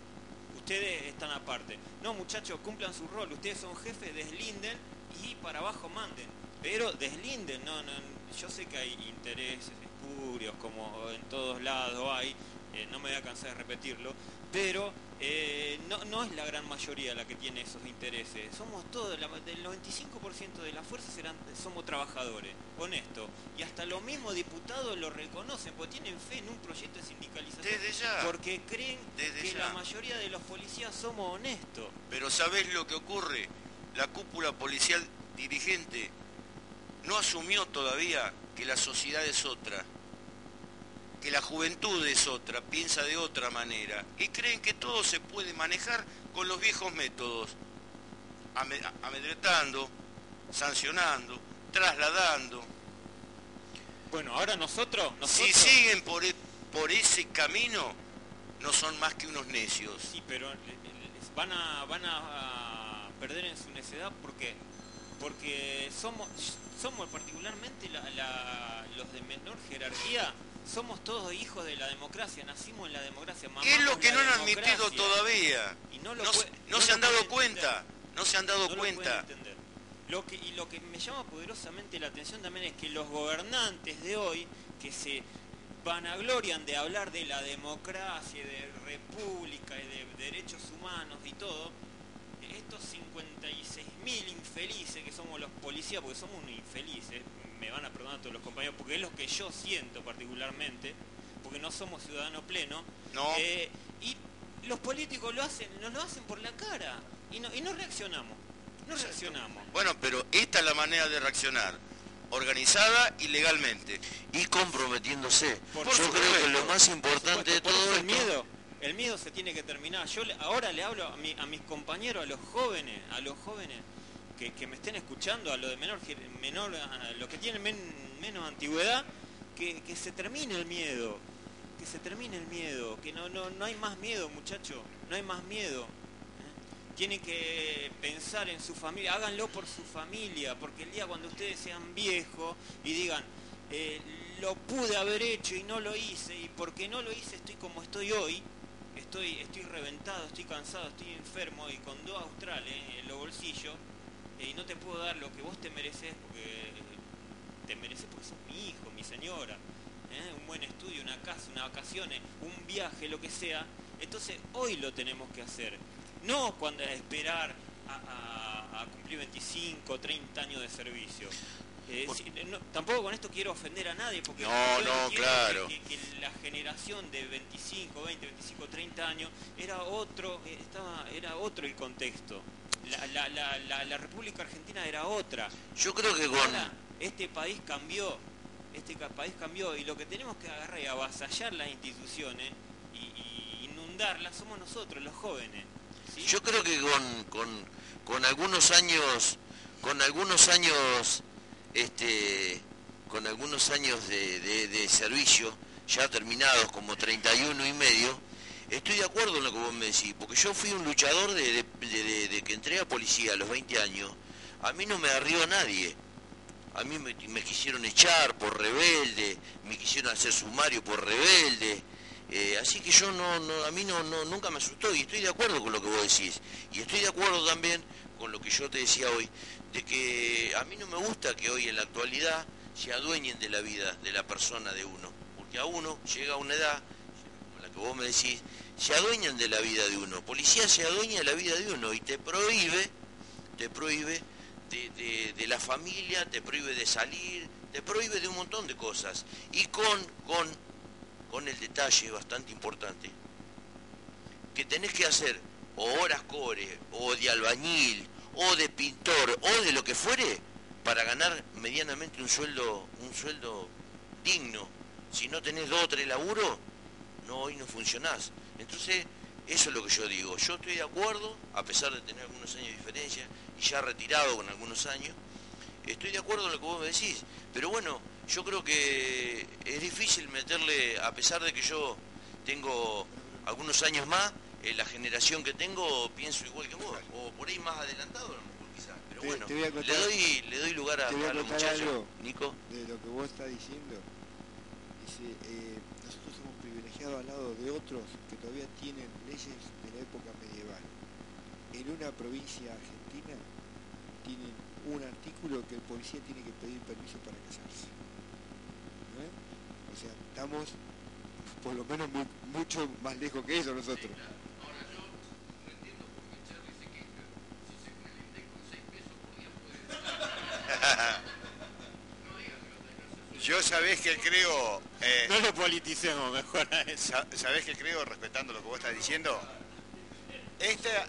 ustedes están aparte. No, muchachos, cumplan su rol, ustedes son jefes, deslinden y para abajo manden. Pero deslinden, no, no, yo sé que hay intereses espurios, como en todos lados hay, eh, no me voy a cansar de repetirlo, pero eh, no, no es la gran mayoría la que tiene esos intereses. Somos todos, la- del 95% de las fuerzas serán, somos trabajadores, honestos. Y hasta los mismos diputados lo reconocen, porque tienen fe en un proyecto de sindicalización. Desde ya. Porque creen Desde que ya. la mayoría de los policías somos honestos. Pero ¿sabés lo que ocurre? La cúpula policial dirigente no asumió todavía que la sociedad es otra, que la juventud es otra, piensa de otra manera y creen que todo se puede manejar con los viejos métodos, ame- amedretando, sancionando, trasladando. Bueno, ahora nosotros, nosotros... Si siguen por, e- por ese camino, no son más que unos necios. Sí, pero eh, eh, van a, van a perder en su necedad porque porque somos somos particularmente la- la- los de menor jerarquía somos todos hijos de la democracia nacimos en la democracia ¿Qué es lo que no han admitido todavía? y no, lo No, pue- se- no no se lo han dado cuenta, no se han dado No cuenta. Lo que, y lo que me llama poderosamente la atención también es que los gobernantes de hoy, que se vanaglorian de hablar de la democracia, de república y de derechos humanos y todo, estos 56.000 infelices que somos los policías, porque somos unos infelices, me van a perdonar todos los compañeros, porque es lo que yo siento particularmente, porque no somos ciudadanos plenos, No. eh, y los políticos lo hacen, nos lo hacen por la cara y no, y no reaccionamos. No reaccionamos. Bueno, pero esta es la manera de reaccionar, organizada y legalmente. Y comprometiéndose. Por Yo creo que lo más importante de todo el miedo, el miedo se tiene que terminar. Yo ahora le hablo a, mi- a mis compañeros, a los jóvenes, a los jóvenes que, me estén escuchando, a los de menor, menor a los que tienen men- menos antigüedad, que, que se termine el miedo, que se termine el miedo, que no, no, no hay más miedo, muchachos, no hay más miedo. ¿eh? Tienen que pensar en su familia, háganlo por su familia, porque el día cuando ustedes sean viejos y digan, eh, lo pude haber hecho y no lo hice, y porque no lo hice estoy como estoy hoy, estoy, estoy reventado, estoy cansado, estoy enfermo y con dos australes en los bolsillos, y no te puedo dar lo que vos te mereces, porque te mereces porque sos mi hijo, mi señora, ¿eh? un buen estudio, una casa, unas vacaciones, un viaje, lo que sea. Entonces hoy lo tenemos que hacer, no cuando esperar a, a- a cumplir 25, 30 años de servicio. Eh, Por- si- no, tampoco con esto quiero ofender a nadie, porque No, no, quiero claro. que, que la generación de 25, 20, 25, 30 años era otro, eh, estaba, era otro el contexto. La, la- la- la- la República Argentina era otra. Yo creo que con... Este país cambió, este país cambió y lo que tenemos que agarrar y avasallar las instituciones y, y inundarlas somos nosotros, los jóvenes. ¿sí? Yo creo que con, con, con algunos años, con algunos años, este, con algunos años de, de- de servicio, ya terminados como 31 y medio, estoy de acuerdo en lo que vos me decís, porque yo fui un luchador de, que entré a policía a los 20 años, a mí no me arrió nadie. A mí me, quisieron echar por rebelde, me quisieron hacer sumario por rebelde. eh, así que yo no, no- a mí no, no, nunca me asustó y estoy de acuerdo con lo que vos decís. Y estoy de acuerdo también con lo que yo te decía hoy, de que a mí no me gusta que hoy en la actualidad se adueñen de la vida de la persona de uno. Porque a uno llega a una edad, vos me decís, se adueñan de la vida de uno. Policía se adueña de la vida de uno y te prohíbe, te prohíbe de la familia, te prohíbe de salir, te prohíbe de un montón de cosas. Y con, con, con el detalle bastante importante, que tenés que hacer o horas core, o de albañil, o de pintor, o de lo que fuere, para ganar medianamente un sueldo, un sueldo digno. Si no tenés dos o tres laburos, no, hoy no funcionás. Entonces, eso es lo que yo digo. Yo estoy de acuerdo, a pesar de tener algunos años de diferencia, y ya retirado con algunos años, estoy de acuerdo en lo que vos me decís. Pero bueno, yo creo que es difícil meterle, a pesar de que yo tengo algunos años más, en la generación que tengo pienso igual que vos, o por ahí más adelantado a lo mejor quizás. Pero Te- bueno, te le doy, le doy lugar a, los muchachos. Nico. de lo que vos estás diciendo. Dice, eh, al lado de otros que todavía tienen leyes de la época medieval. En una provincia argentina tienen un artículo que el policía tiene que pedir permiso para casarse. O sea, estamos por lo menos mu- mucho más lejos que eso nosotros. Yo sabés que creo, eh, No lo politicemos mejor a eso. sa- sabés que creo, respetando lo que vos estás diciendo, esta,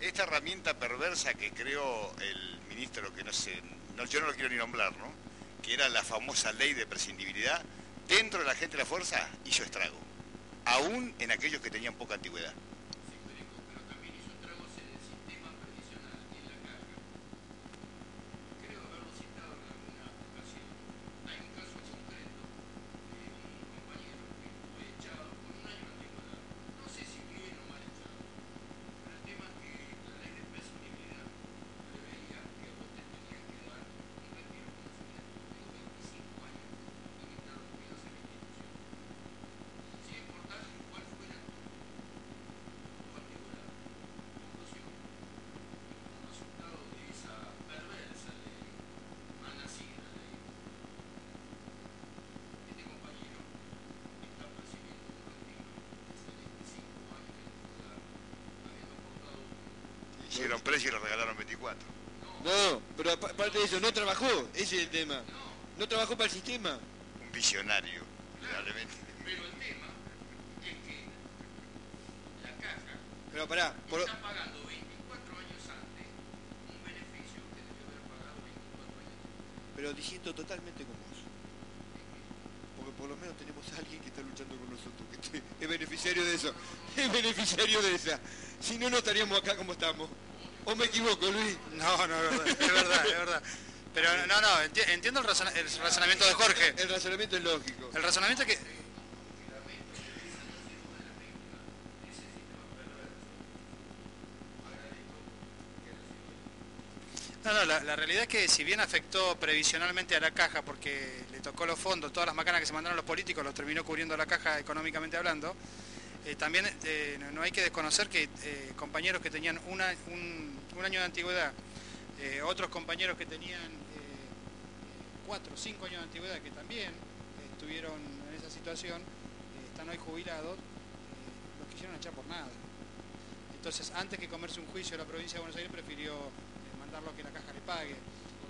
esta herramienta perversa que creó el ministro, que no sé, no, yo no lo quiero ni nombrar, ¿no? que era la famosa ley de prescindibilidad, dentro de la gente de la fuerza hizo estrago, aún en aquellos que tenían poca antigüedad. precio y le regalaron 24. No, pero aparte de eso, no trabajó, ese es el tema. No trabajó para el sistema. Un visionario, realmente. Pero el tema es que la caja pero pará, por... está pagando 24 años antes un beneficio que debió haber pagado 24 años antes. Pero diciendo totalmente con vos. Porque por lo menos tenemos a alguien que está luchando con nosotros, que es beneficiario de eso. Es beneficiario de esa. Si no, no estaríamos acá como estamos. ¿O me equivoco, Luis? No, no, es verdad, es verdad, es verdad. Pero no, no, enti- entiendo el, razona- el razonamiento de Jorge. El razonamiento es lógico. El razonamiento es que... No, no, la, la realidad es que si bien afectó previsionalmente a la caja porque le tocó los fondos, todas las macanas que se mandaron los políticos los terminó cubriendo la caja económicamente hablando, eh, también eh, no- no hay que desconocer que eh, compañeros que tenían una- un, un año de antigüedad, otros compañeros que tenían cuatro o cinco años de antigüedad que también estuvieron en esa situación, están hoy jubilados, los quisieron echar por nada. Entonces, antes que comerse un juicio la provincia de Buenos Aires, prefirió mandarlo a que la caja le pague.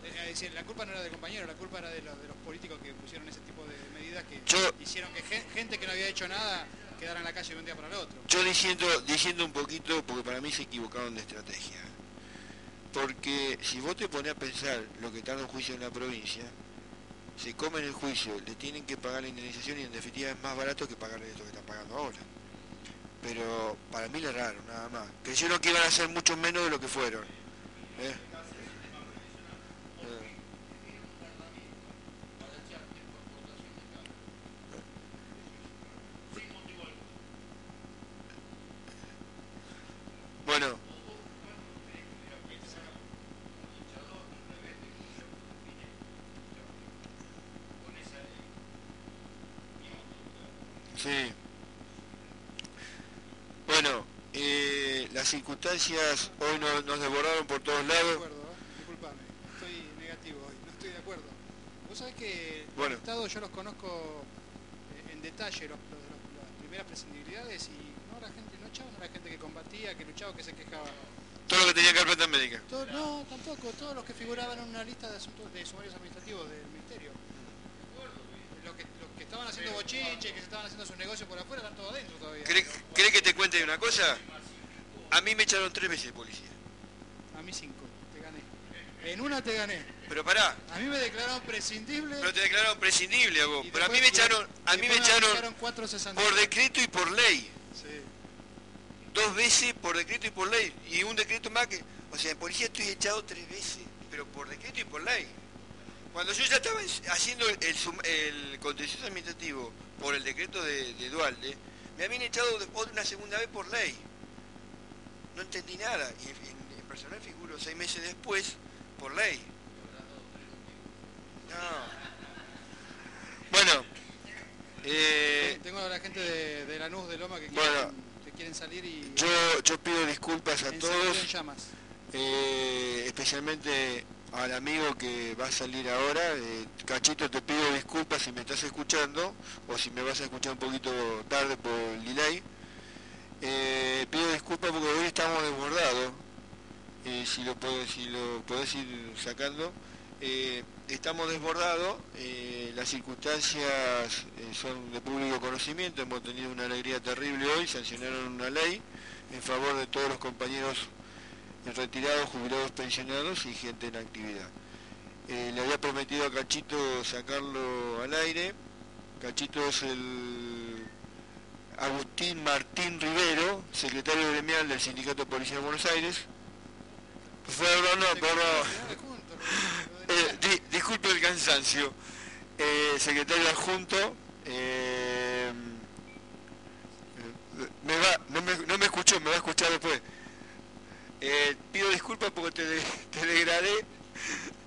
Es decir, la culpa no era del compañero, la culpa era de los, de los políticos que pusieron ese tipo de medidas que Yo- hicieron que gen- gente que no había hecho nada quedara en la calle de un día para el otro. Yo diciendo, diciendo un poquito, porque para mí se equivocaron de estrategia. Porque si vos te pones a pensar lo que tarda un juicio en la provincia, se comen el juicio, le tienen que pagar la indemnización y en definitiva es más barato que pagarle esto que están pagando ahora. Pero para mí le erraron, nada más. Creyeron que iban a ser mucho menos de lo que fueron. ¿eh? Eh. Bueno. Sí. Bueno, eh, las circunstancias hoy no- nos desbordaron por todos No estoy de lados. acuerdo, ¿eh? disculpame, estoy negativo hoy, no estoy de acuerdo. Vos sabés que Bueno. el Estado yo los conozco eh, en detalle, los, los- los- las primeras prescindibilidades, y no la gente, no echaban a la gente que combatía, que luchaba, que se quejaba. Todo lo que tenía plata médica. Todo- no, tampoco, todos los que figuraban en una lista de asuntos de sumarios administrativos del Ministerio. Los que, los que estaban haciendo bochinche, que se estaban haciendo sus negocios por afuera, están todos adentro todavía. ¿Cree, cree que te cuente una cosa? A mí me echaron tres veces de policía. A mí cinco, te gané. En una te gané. Pero pará, A mí me declararon prescindible. pero te declararon prescindible a vos. Pero a mí me echaron, a mí me echaron aplicaron 460. por decreto y por ley. Sí. Dos veces por decreto y por ley. Y un decreto más que... O sea, en policía estoy echado tres veces, pero por decreto y por ley. Cuando yo ya estaba en- haciendo el, el contencioso administrativo por el decreto de, de Dualde, me habían echado de- una segunda vez por ley. No entendí nada. Y en, en personal figuro seis meses después por ley. No. Bueno. eh, Tengo a la gente de, de Lanús, de Loma, que Bueno. quieren, que quieren salir y yo, yo pido disculpas a todos. Eh, especialmente al amigo que va a salir ahora. eh, Cachito, te pido disculpas si me estás escuchando o si me vas a escuchar un poquito tarde por el delay. Eh, pido disculpas porque hoy estamos desbordados. eh, si lo puedo, si lo podés ir sacando. Eh, estamos desbordados, las circunstancias son de público conocimiento, hemos tenido una alegría terrible hoy, sancionaron una ley en favor de todos los compañeros retirados, jubilados, pensionados y gente en actividad. Le había prometido a Cachito sacarlo al aire. Cachito es el Agustín Martín Rivero, secretario gremial del Sindicato Policial de Buenos Aires. Fue, no, perdón. Eh, di- disculpe el cansancio. Eh, secretario adjunto. eh, eh, me va, no, me, no me escuchó, me va a escuchar después. Eh, pido disculpas porque te, de- te degradé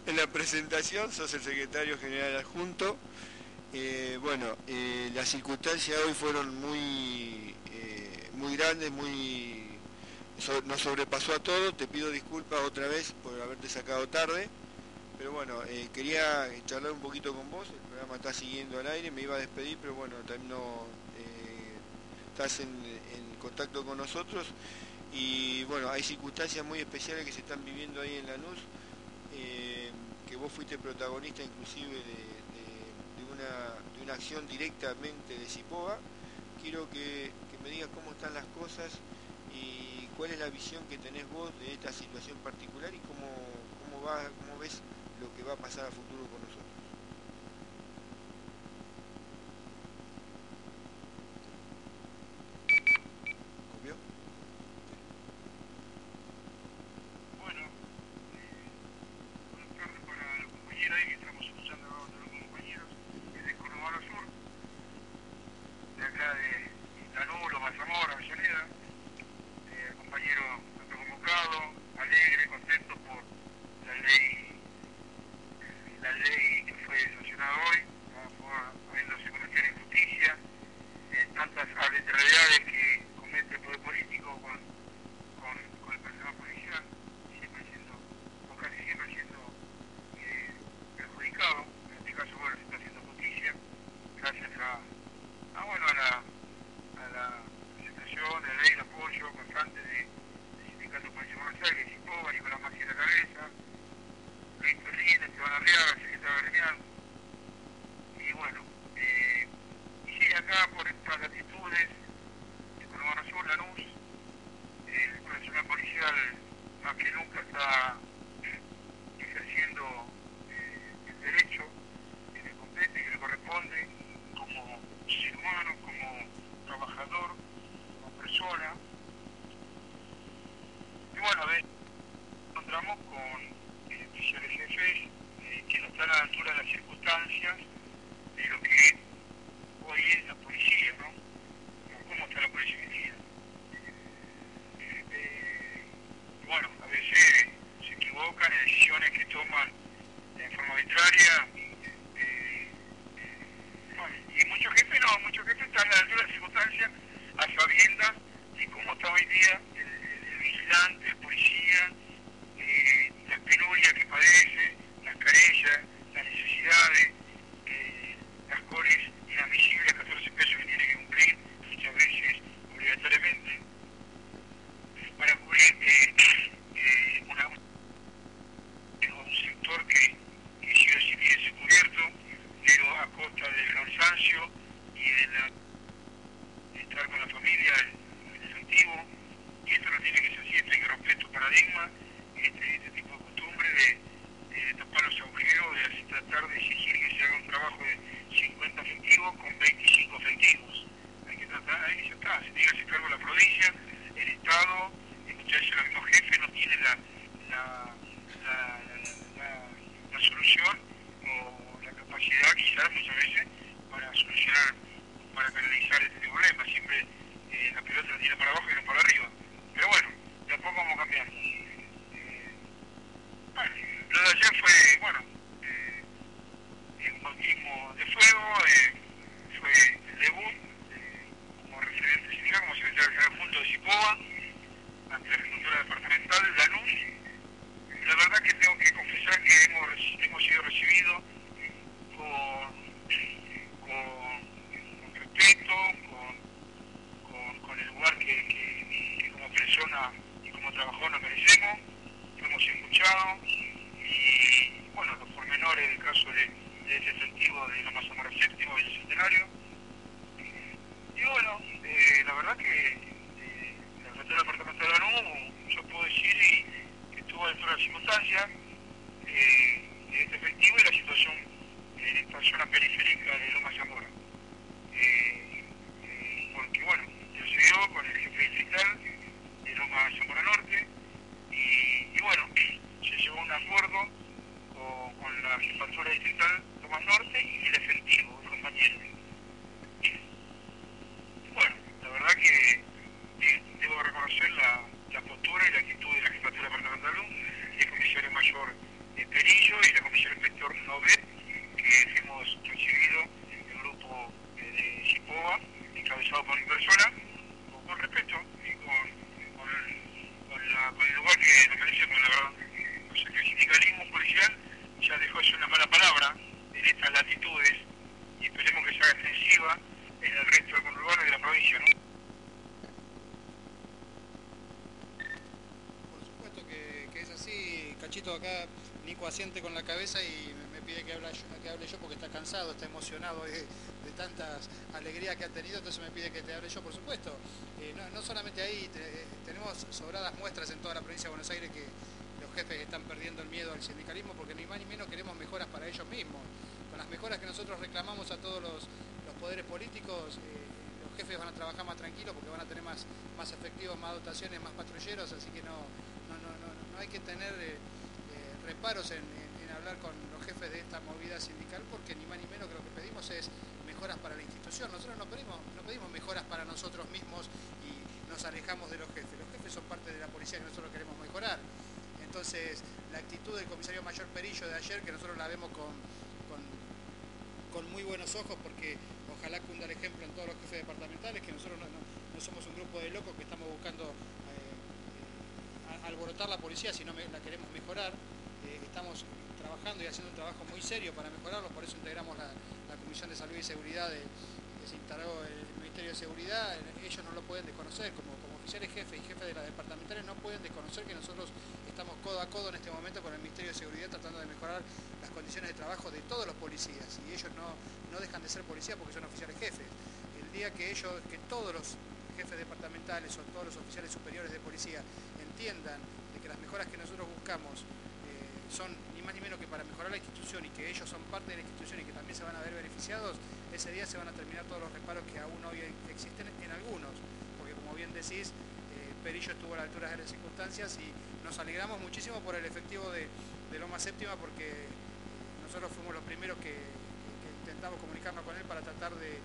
en la presentación, sos el secretario general adjunto. Eh, bueno, eh, las circunstancias hoy fueron muy, eh, muy grandes, muy so- nos sobrepasó a todos. Te pido disculpas otra vez por haberte sacado tarde. Pero bueno, quería charlar un poquito con vos. El programa está siguiendo al aire. Me iba a despedir, pero bueno, también no, estás en, contacto con nosotros. Y bueno, hay circunstancias muy especiales que se están viviendo ahí en Lanús. eh, que vos fuiste protagonista inclusive de de una acción directamente de Cipoa. Quiero que, me digas cómo están las cosas y cuál es la visión que tenés vos de esta situación particular y cómo, cómo, va, cómo ves lo que va a pasar a futuro. paciente con la cabeza y me, pide que hable, yo, porque está cansado, está emocionado de, tantas alegrías que ha tenido, entonces me pide que te hable yo, por supuesto. Eh, no, solamente ahí, eh, tenemos sobradas muestras en toda la provincia de Buenos Aires que los jefes están perdiendo el miedo al sindicalismo porque ni más ni menos queremos mejoras para ellos mismos. Con las mejoras que nosotros reclamamos a todos los, los poderes políticos, eh, los jefes van a trabajar más tranquilos porque van a tener más, más efectivos, más dotaciones, más patrulleros, así que no, no, no, no, no hay que tener reparos en, hablar con los jefes de esta movida sindical porque ni más ni menos que lo que pedimos es mejoras para la institución. Nosotros no pedimos, no pedimos mejoras para nosotros mismos y nos alejamos de los jefes. Los jefes son parte de la policía que nosotros queremos mejorar. Entonces, la actitud del comisario mayor Perillo de ayer, que nosotros la vemos con, con, muy buenos ojos, porque ojalá cunda el ejemplo en todos los jefes departamentales, que nosotros no, no- somos un grupo de locos que estamos buscando eh, a- alborotar la policía, sino la queremos mejorar. Estamos trabajando y haciendo un trabajo muy serio para mejorarlo, por eso integramos la, Comisión de Salud y Seguridad que se instaló el Ministerio de Seguridad. Ellos no lo pueden desconocer, como, como oficiales jefes y jefes de las departamentales no pueden desconocer que nosotros estamos codo a codo en este momento con el Ministerio de Seguridad tratando de mejorar las condiciones de trabajo de todos los policías y ellos no, no dejan de ser policías porque son oficiales jefes. El día que ellos, que todos los jefes departamentales o todos los oficiales superiores de policía entiendan de que las mejoras que nosotros buscamos son ni más ni menos que para mejorar la institución y que ellos son parte de la institución y que también se van a ver beneficiados, ese día se van a terminar todos los reparos que aún hoy existen en algunos, porque como bien decís, eh, Perillo estuvo a la altura de las circunstancias y nos alegramos muchísimo por el efectivo de, de Loma Séptima porque nosotros fuimos los primeros que, intentamos comunicarnos con él para tratar de,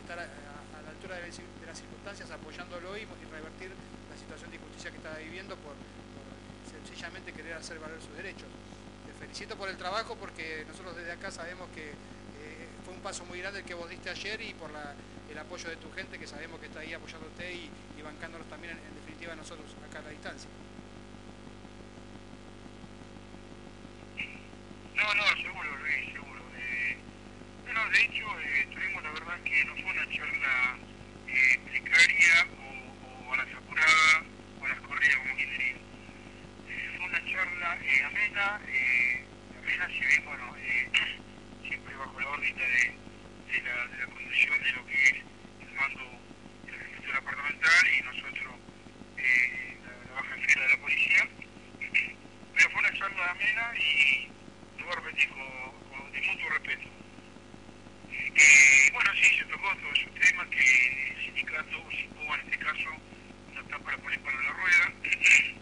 estar a, la altura de, las circunstancias apoyándolo y, y revertir la situación de injusticia que estaba viviendo por sencillamente querer hacer valer sus derechos. Te felicito por el trabajo porque nosotros desde acá sabemos que eh, fue un paso muy grande el que vos diste ayer y por la- el apoyo de tu gente que sabemos que está ahí apoyándote y, y bancándonos también en, definitiva nosotros acá a la distancia. No, no, seguro, Luis, seguro. Eh, bueno, de hecho, eh, tuvimos la verdad que no fue una charla eh, precaria o, o a las apuradas o a las corridas, como quien diría. Charla eh, amena, eh, amena si bueno, eh, siempre bajo la órbita de, de, la, de la conducción de lo que es el mando de la jefatura departamental y nosotros, eh, la, la baja en fila de la policía. Pero fue una charla amena y lo voy a con, con de mutuo respeto. Eh, bueno, sí, se tocó todo esos temas que el sindicato, o en este caso, no está para poner para la rueda.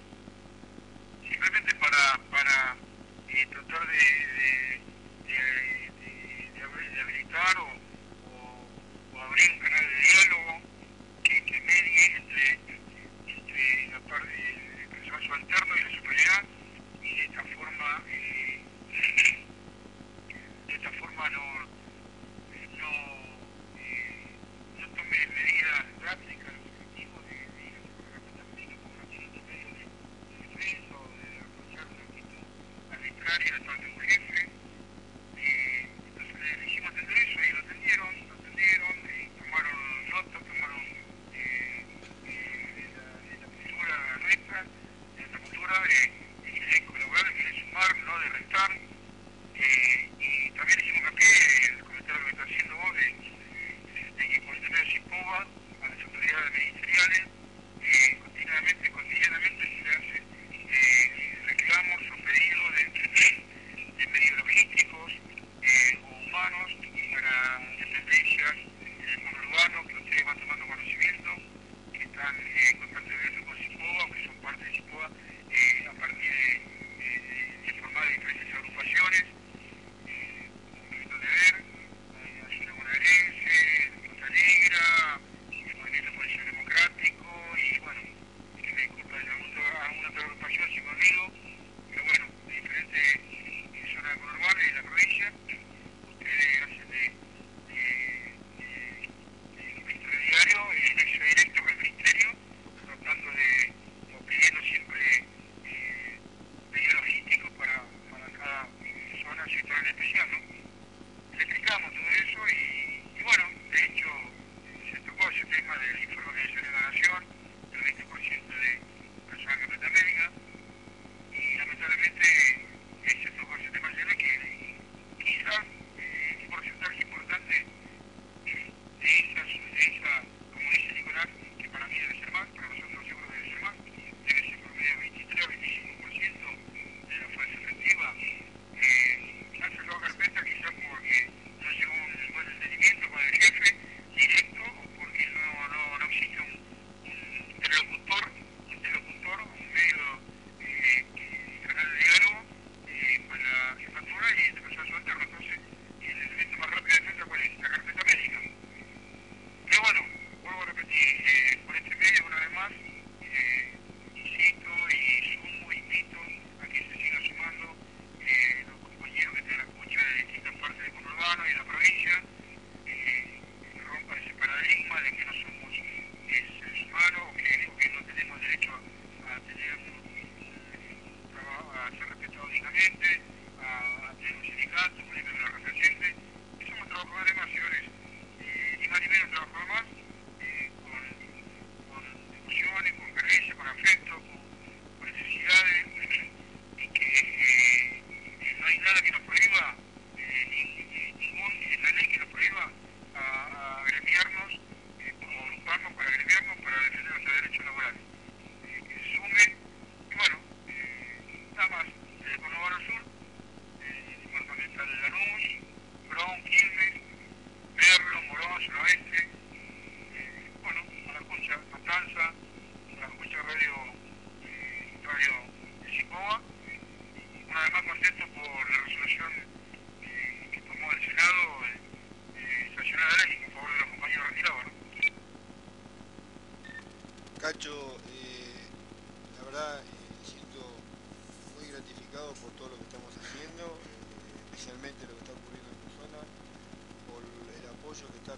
Simplemente para, para eh, tratar de, de, de, de- de habi- de habilitar o, o- o abrir un canal de diálogo que, que medie entre, entre la parte del alterno y la superioridad y de esta forma eh, de esta forma no no, eh, no tome medidas drásticas Action.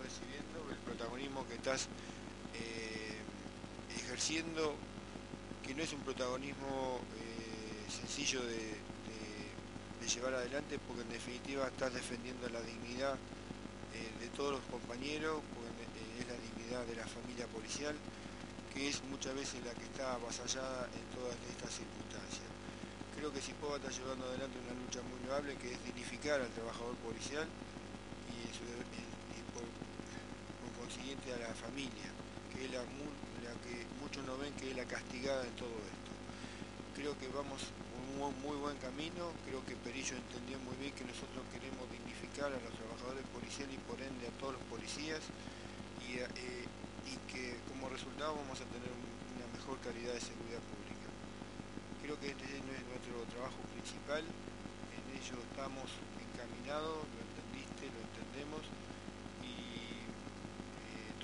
Recibiendo, el protagonismo que estás eh, ejerciendo, que no es un protagonismo eh, sencillo de, llevar adelante, porque en definitiva estás defendiendo la dignidad eh, de todos los compañeros, porque es la dignidad de la familia policial, que es muchas veces la que está avasallada en todas estas circunstancias. Creo que Cipoa está llevando adelante una lucha muy loable que es dignificar al trabajador policial y, en su a la familia, que es la, que muchos no ven que es la castigada en todo esto. Creo que vamos por un muy, buen camino, creo que Perillo entendió muy bien que nosotros queremos dignificar a los trabajadores policiales y por ende a todos los policías y, eh, que como resultado vamos a tener un- una mejor calidad de seguridad pública. Creo que este es nuestro trabajo principal, en ello estamos encaminados, lo entendiste, lo entendemos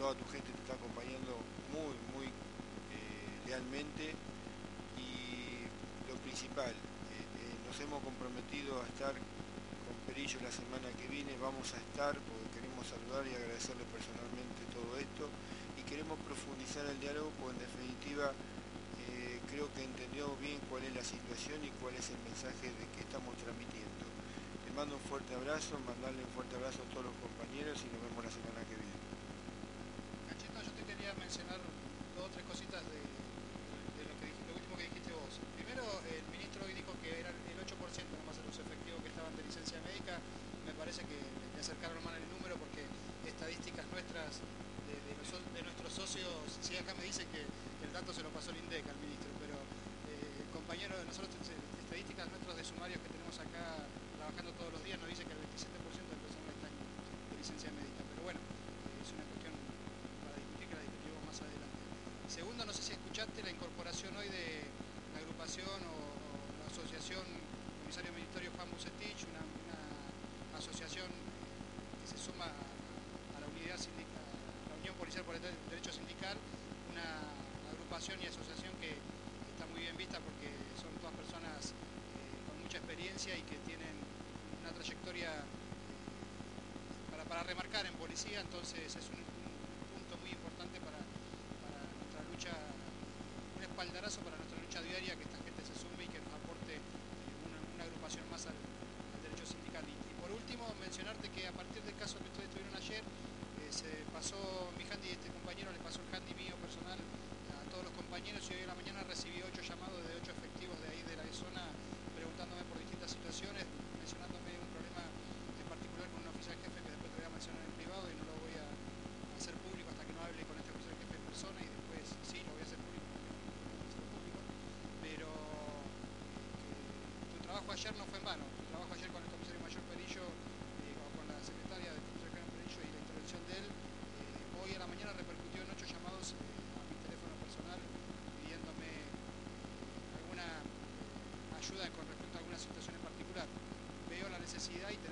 toda tu gente te está acompañando muy, muy eh, lealmente y lo principal, eh, eh, nos hemos comprometido a estar con Perillo la semana que viene, vamos a estar porque queremos saludar y agradecerle personalmente todo esto y queremos profundizar el diálogo porque en definitiva eh, creo que entendió bien cuál es la situación y cuál es el mensaje de que estamos transmitiendo. Te mando un fuerte abrazo, mandarle un fuerte abrazo a todos los compañeros y nos vemos la semana que viene. Mencionar dos o tres cositas de, de lo, último que dijiste vos. Primero, el ministro hoy dijo que eran el 8% nomás de los efectivos que estaban de licencia médica. Me parece que le acercaron mal el número porque estadísticas nuestras de, de de nuestros socios, sí acá me dice que el dato se lo pasó el INDEC al ministro, pero eh, compañero de nosotros, eh, estadísticas nuestros de sumarios que tenemos acá trabajando todos los días, nos dice que el 27% del personal está en- de licencia médica. Pero bueno, eh, es una cuestión para discutir que la discutiremos más adelante. Segundo, no sé si escuchaste la incorporación hoy de la agrupación o, la asociación Comisario Ministerio Juan Bucetich, una, asociación que se suma a, la unidad sindical, la Unión Policial por el Dere- Derecho Sindical, una agrupación y asociación que está muy bien vista porque son todas personas eh, con mucha experiencia y que tienen una trayectoria eh, para, para remarcar en policía, entonces es un necesidad y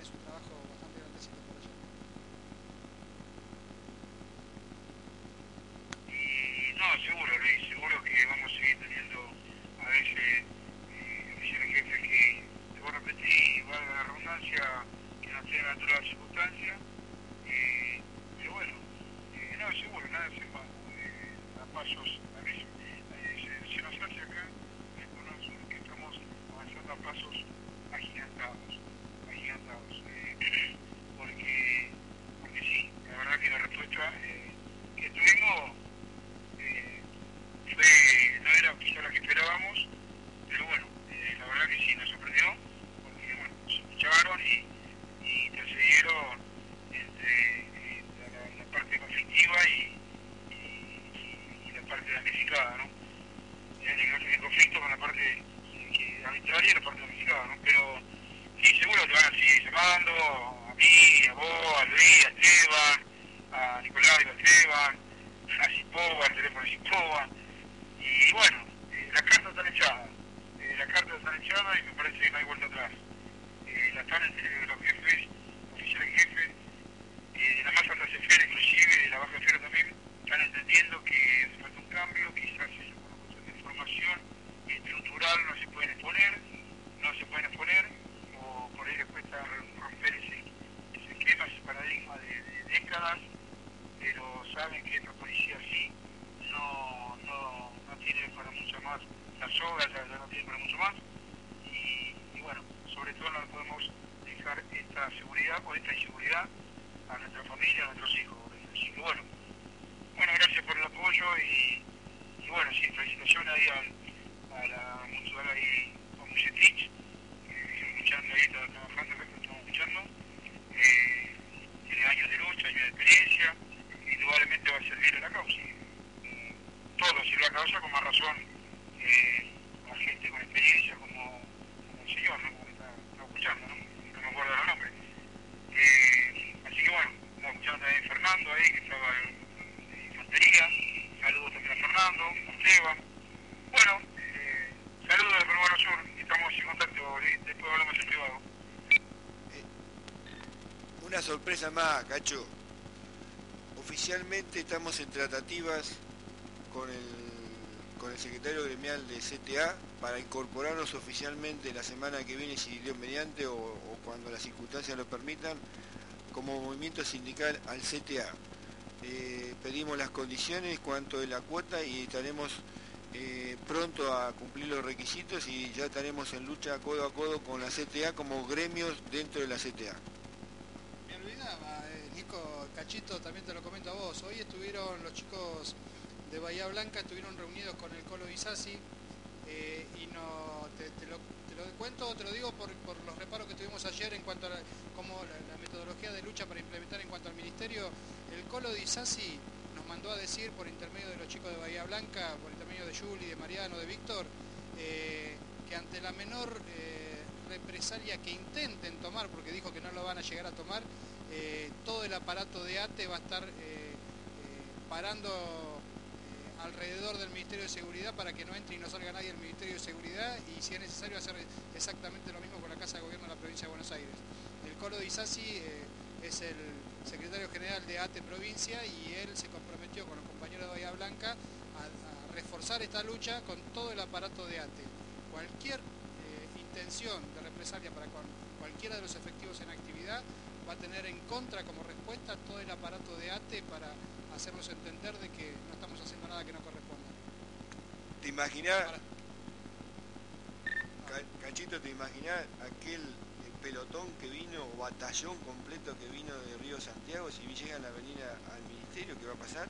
sorpresa más, Cacho. Oficialmente estamos en tratativas con el, secretario gremial de CTA para incorporarnos oficialmente la semana que viene, si Dios mediante, o, cuando las circunstancias lo permitan, como movimiento sindical al CTA. Eh, pedimos las condiciones, cuánto es la cuota y estaremos eh, pronto a cumplir los requisitos y ya estaremos en lucha codo a codo con la CTA como gremios dentro de la CTA. Me olvidaba, eh, Nico Cachito, también te lo comento a vos. Hoy estuvieron los chicos de Bahía Blanca, estuvieron reunidos eh, y no, te, lo, te lo cuento, te lo digo por, los reparos que tuvimos ayer en cuanto a la, cómo la, metodología de lucha para implementar en cuanto al Ministerio. El Colo de Isasi nos mandó a decir por intermedio de los chicos de Bahía Blanca, por intermedio de Juli, de Mariano, de Víctor, eh, que ante la menor eh, represalia que intenten tomar, porque dijo que no lo van a llegar a tomar, todo el aparato de ATE va a estar parando alrededor del Ministerio de Seguridad para que no entre y no salga nadie del Ministerio de Seguridad y si es necesario hacer exactamente lo mismo con la Casa de Gobierno de la Provincia de Buenos Aires. El Colo de Isasi eh, es el secretario general de ATE Provincia y él se comprometió con los compañeros de Bahía Blanca a, reforzar esta lucha con todo el aparato de ATE. Cualquier eh, intención de represalia para cualquiera de los efectivos en actividad va a tener en contra como respuesta todo el aparato de ATE para hacernos entender de que no estamos haciendo nada que no corresponda. ¿Te imaginás, Cachito, te imaginás aquel eh, pelotón que vino, o batallón completo que vino de Río Santiago, si llegan a venir a- al ministerio, ¿qué va a pasar?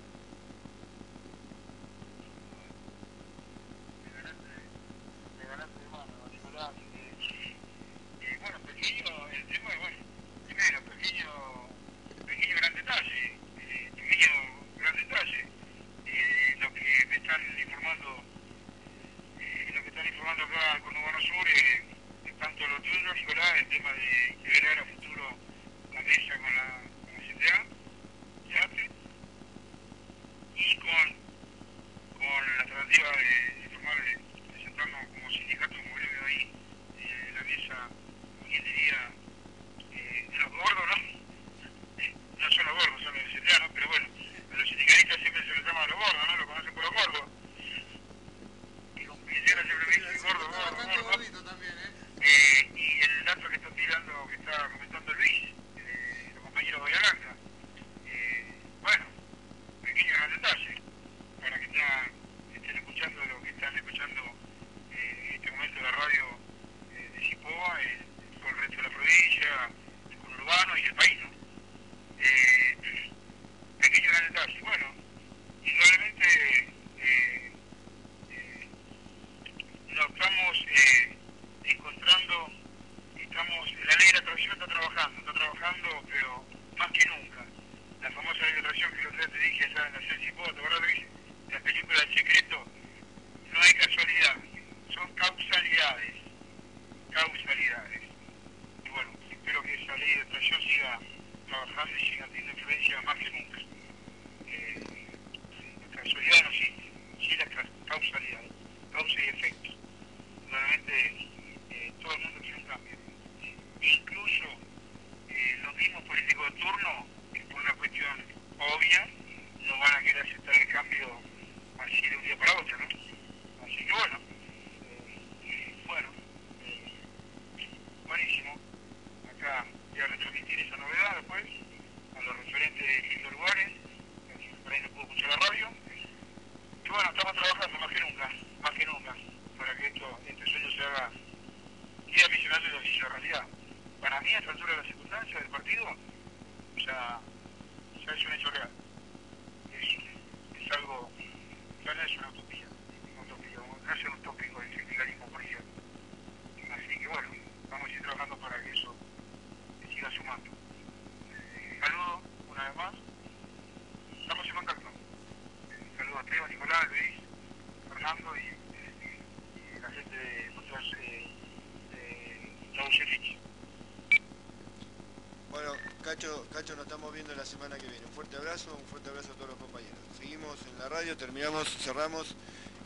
Cacho, nos estamos viendo la semana que viene. Un fuerte abrazo, un fuerte abrazo a todos los compañeros. Seguimos en la radio, terminamos, cerramos.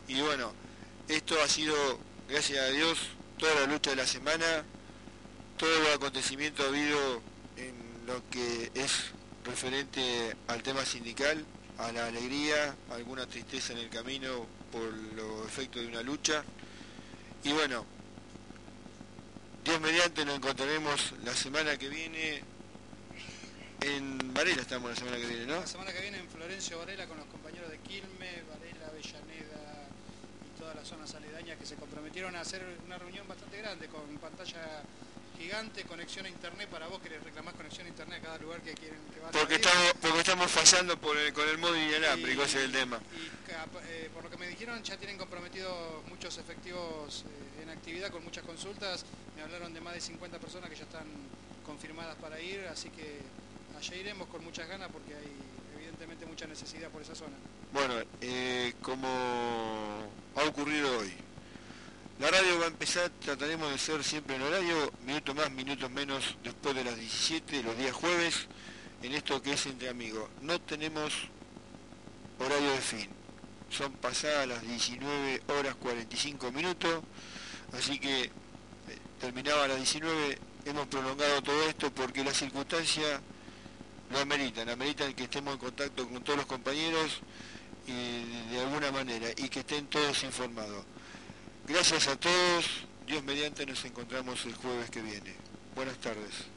Y bueno, esto ha sido, gracias a Dios, toda la lucha de la semana, todo los acontecimientos ha habido en lo que es referente al tema sindical, a la alegría, alguna tristeza en el camino por los efectos de una lucha. Y bueno, Dios mediante nos encontraremos la semana que viene en Varela estamos la semana que viene, ¿no? La semana que viene en Florencio Varela con los compañeros de Quilmes, Varela, Avellaneda y todas las zonas aledañas que se comprometieron a hacer una reunión bastante grande con pantalla gigante, conexión a internet para vos que reclamás conexión a internet a cada lugar que quieren que vaya Porque a estamos, porque estamos fallando por el- con el móvil inalámbrico, ese es el tema. y eh, por lo que me dijeron, ya tienen comprometidos muchos efectivos eh, en actividad con muchas consultas. Me hablaron de más de 50 personas que ya están confirmadas para ir, así que allá iremos con muchas ganas porque hay evidentemente mucha necesidad por esa zona. Bueno, eh, como ha ocurrido hoy, la radio va a empezar, trataremos de ser siempre en horario, minutos más, minutos menos, después de las 17, los días jueves, en esto que es entre amigos. No tenemos horario de fin, son pasadas las 19 horas 45 minutos, así que eh, terminaba a las 19, hemos prolongado todo esto porque las circunstancias lo ameritan, ameritan que estemos en contacto con todos los compañeros y de alguna manera y que estén todos informados. Gracias a todos, Dios mediante nos encontramos el jueves que viene. Buenas tardes.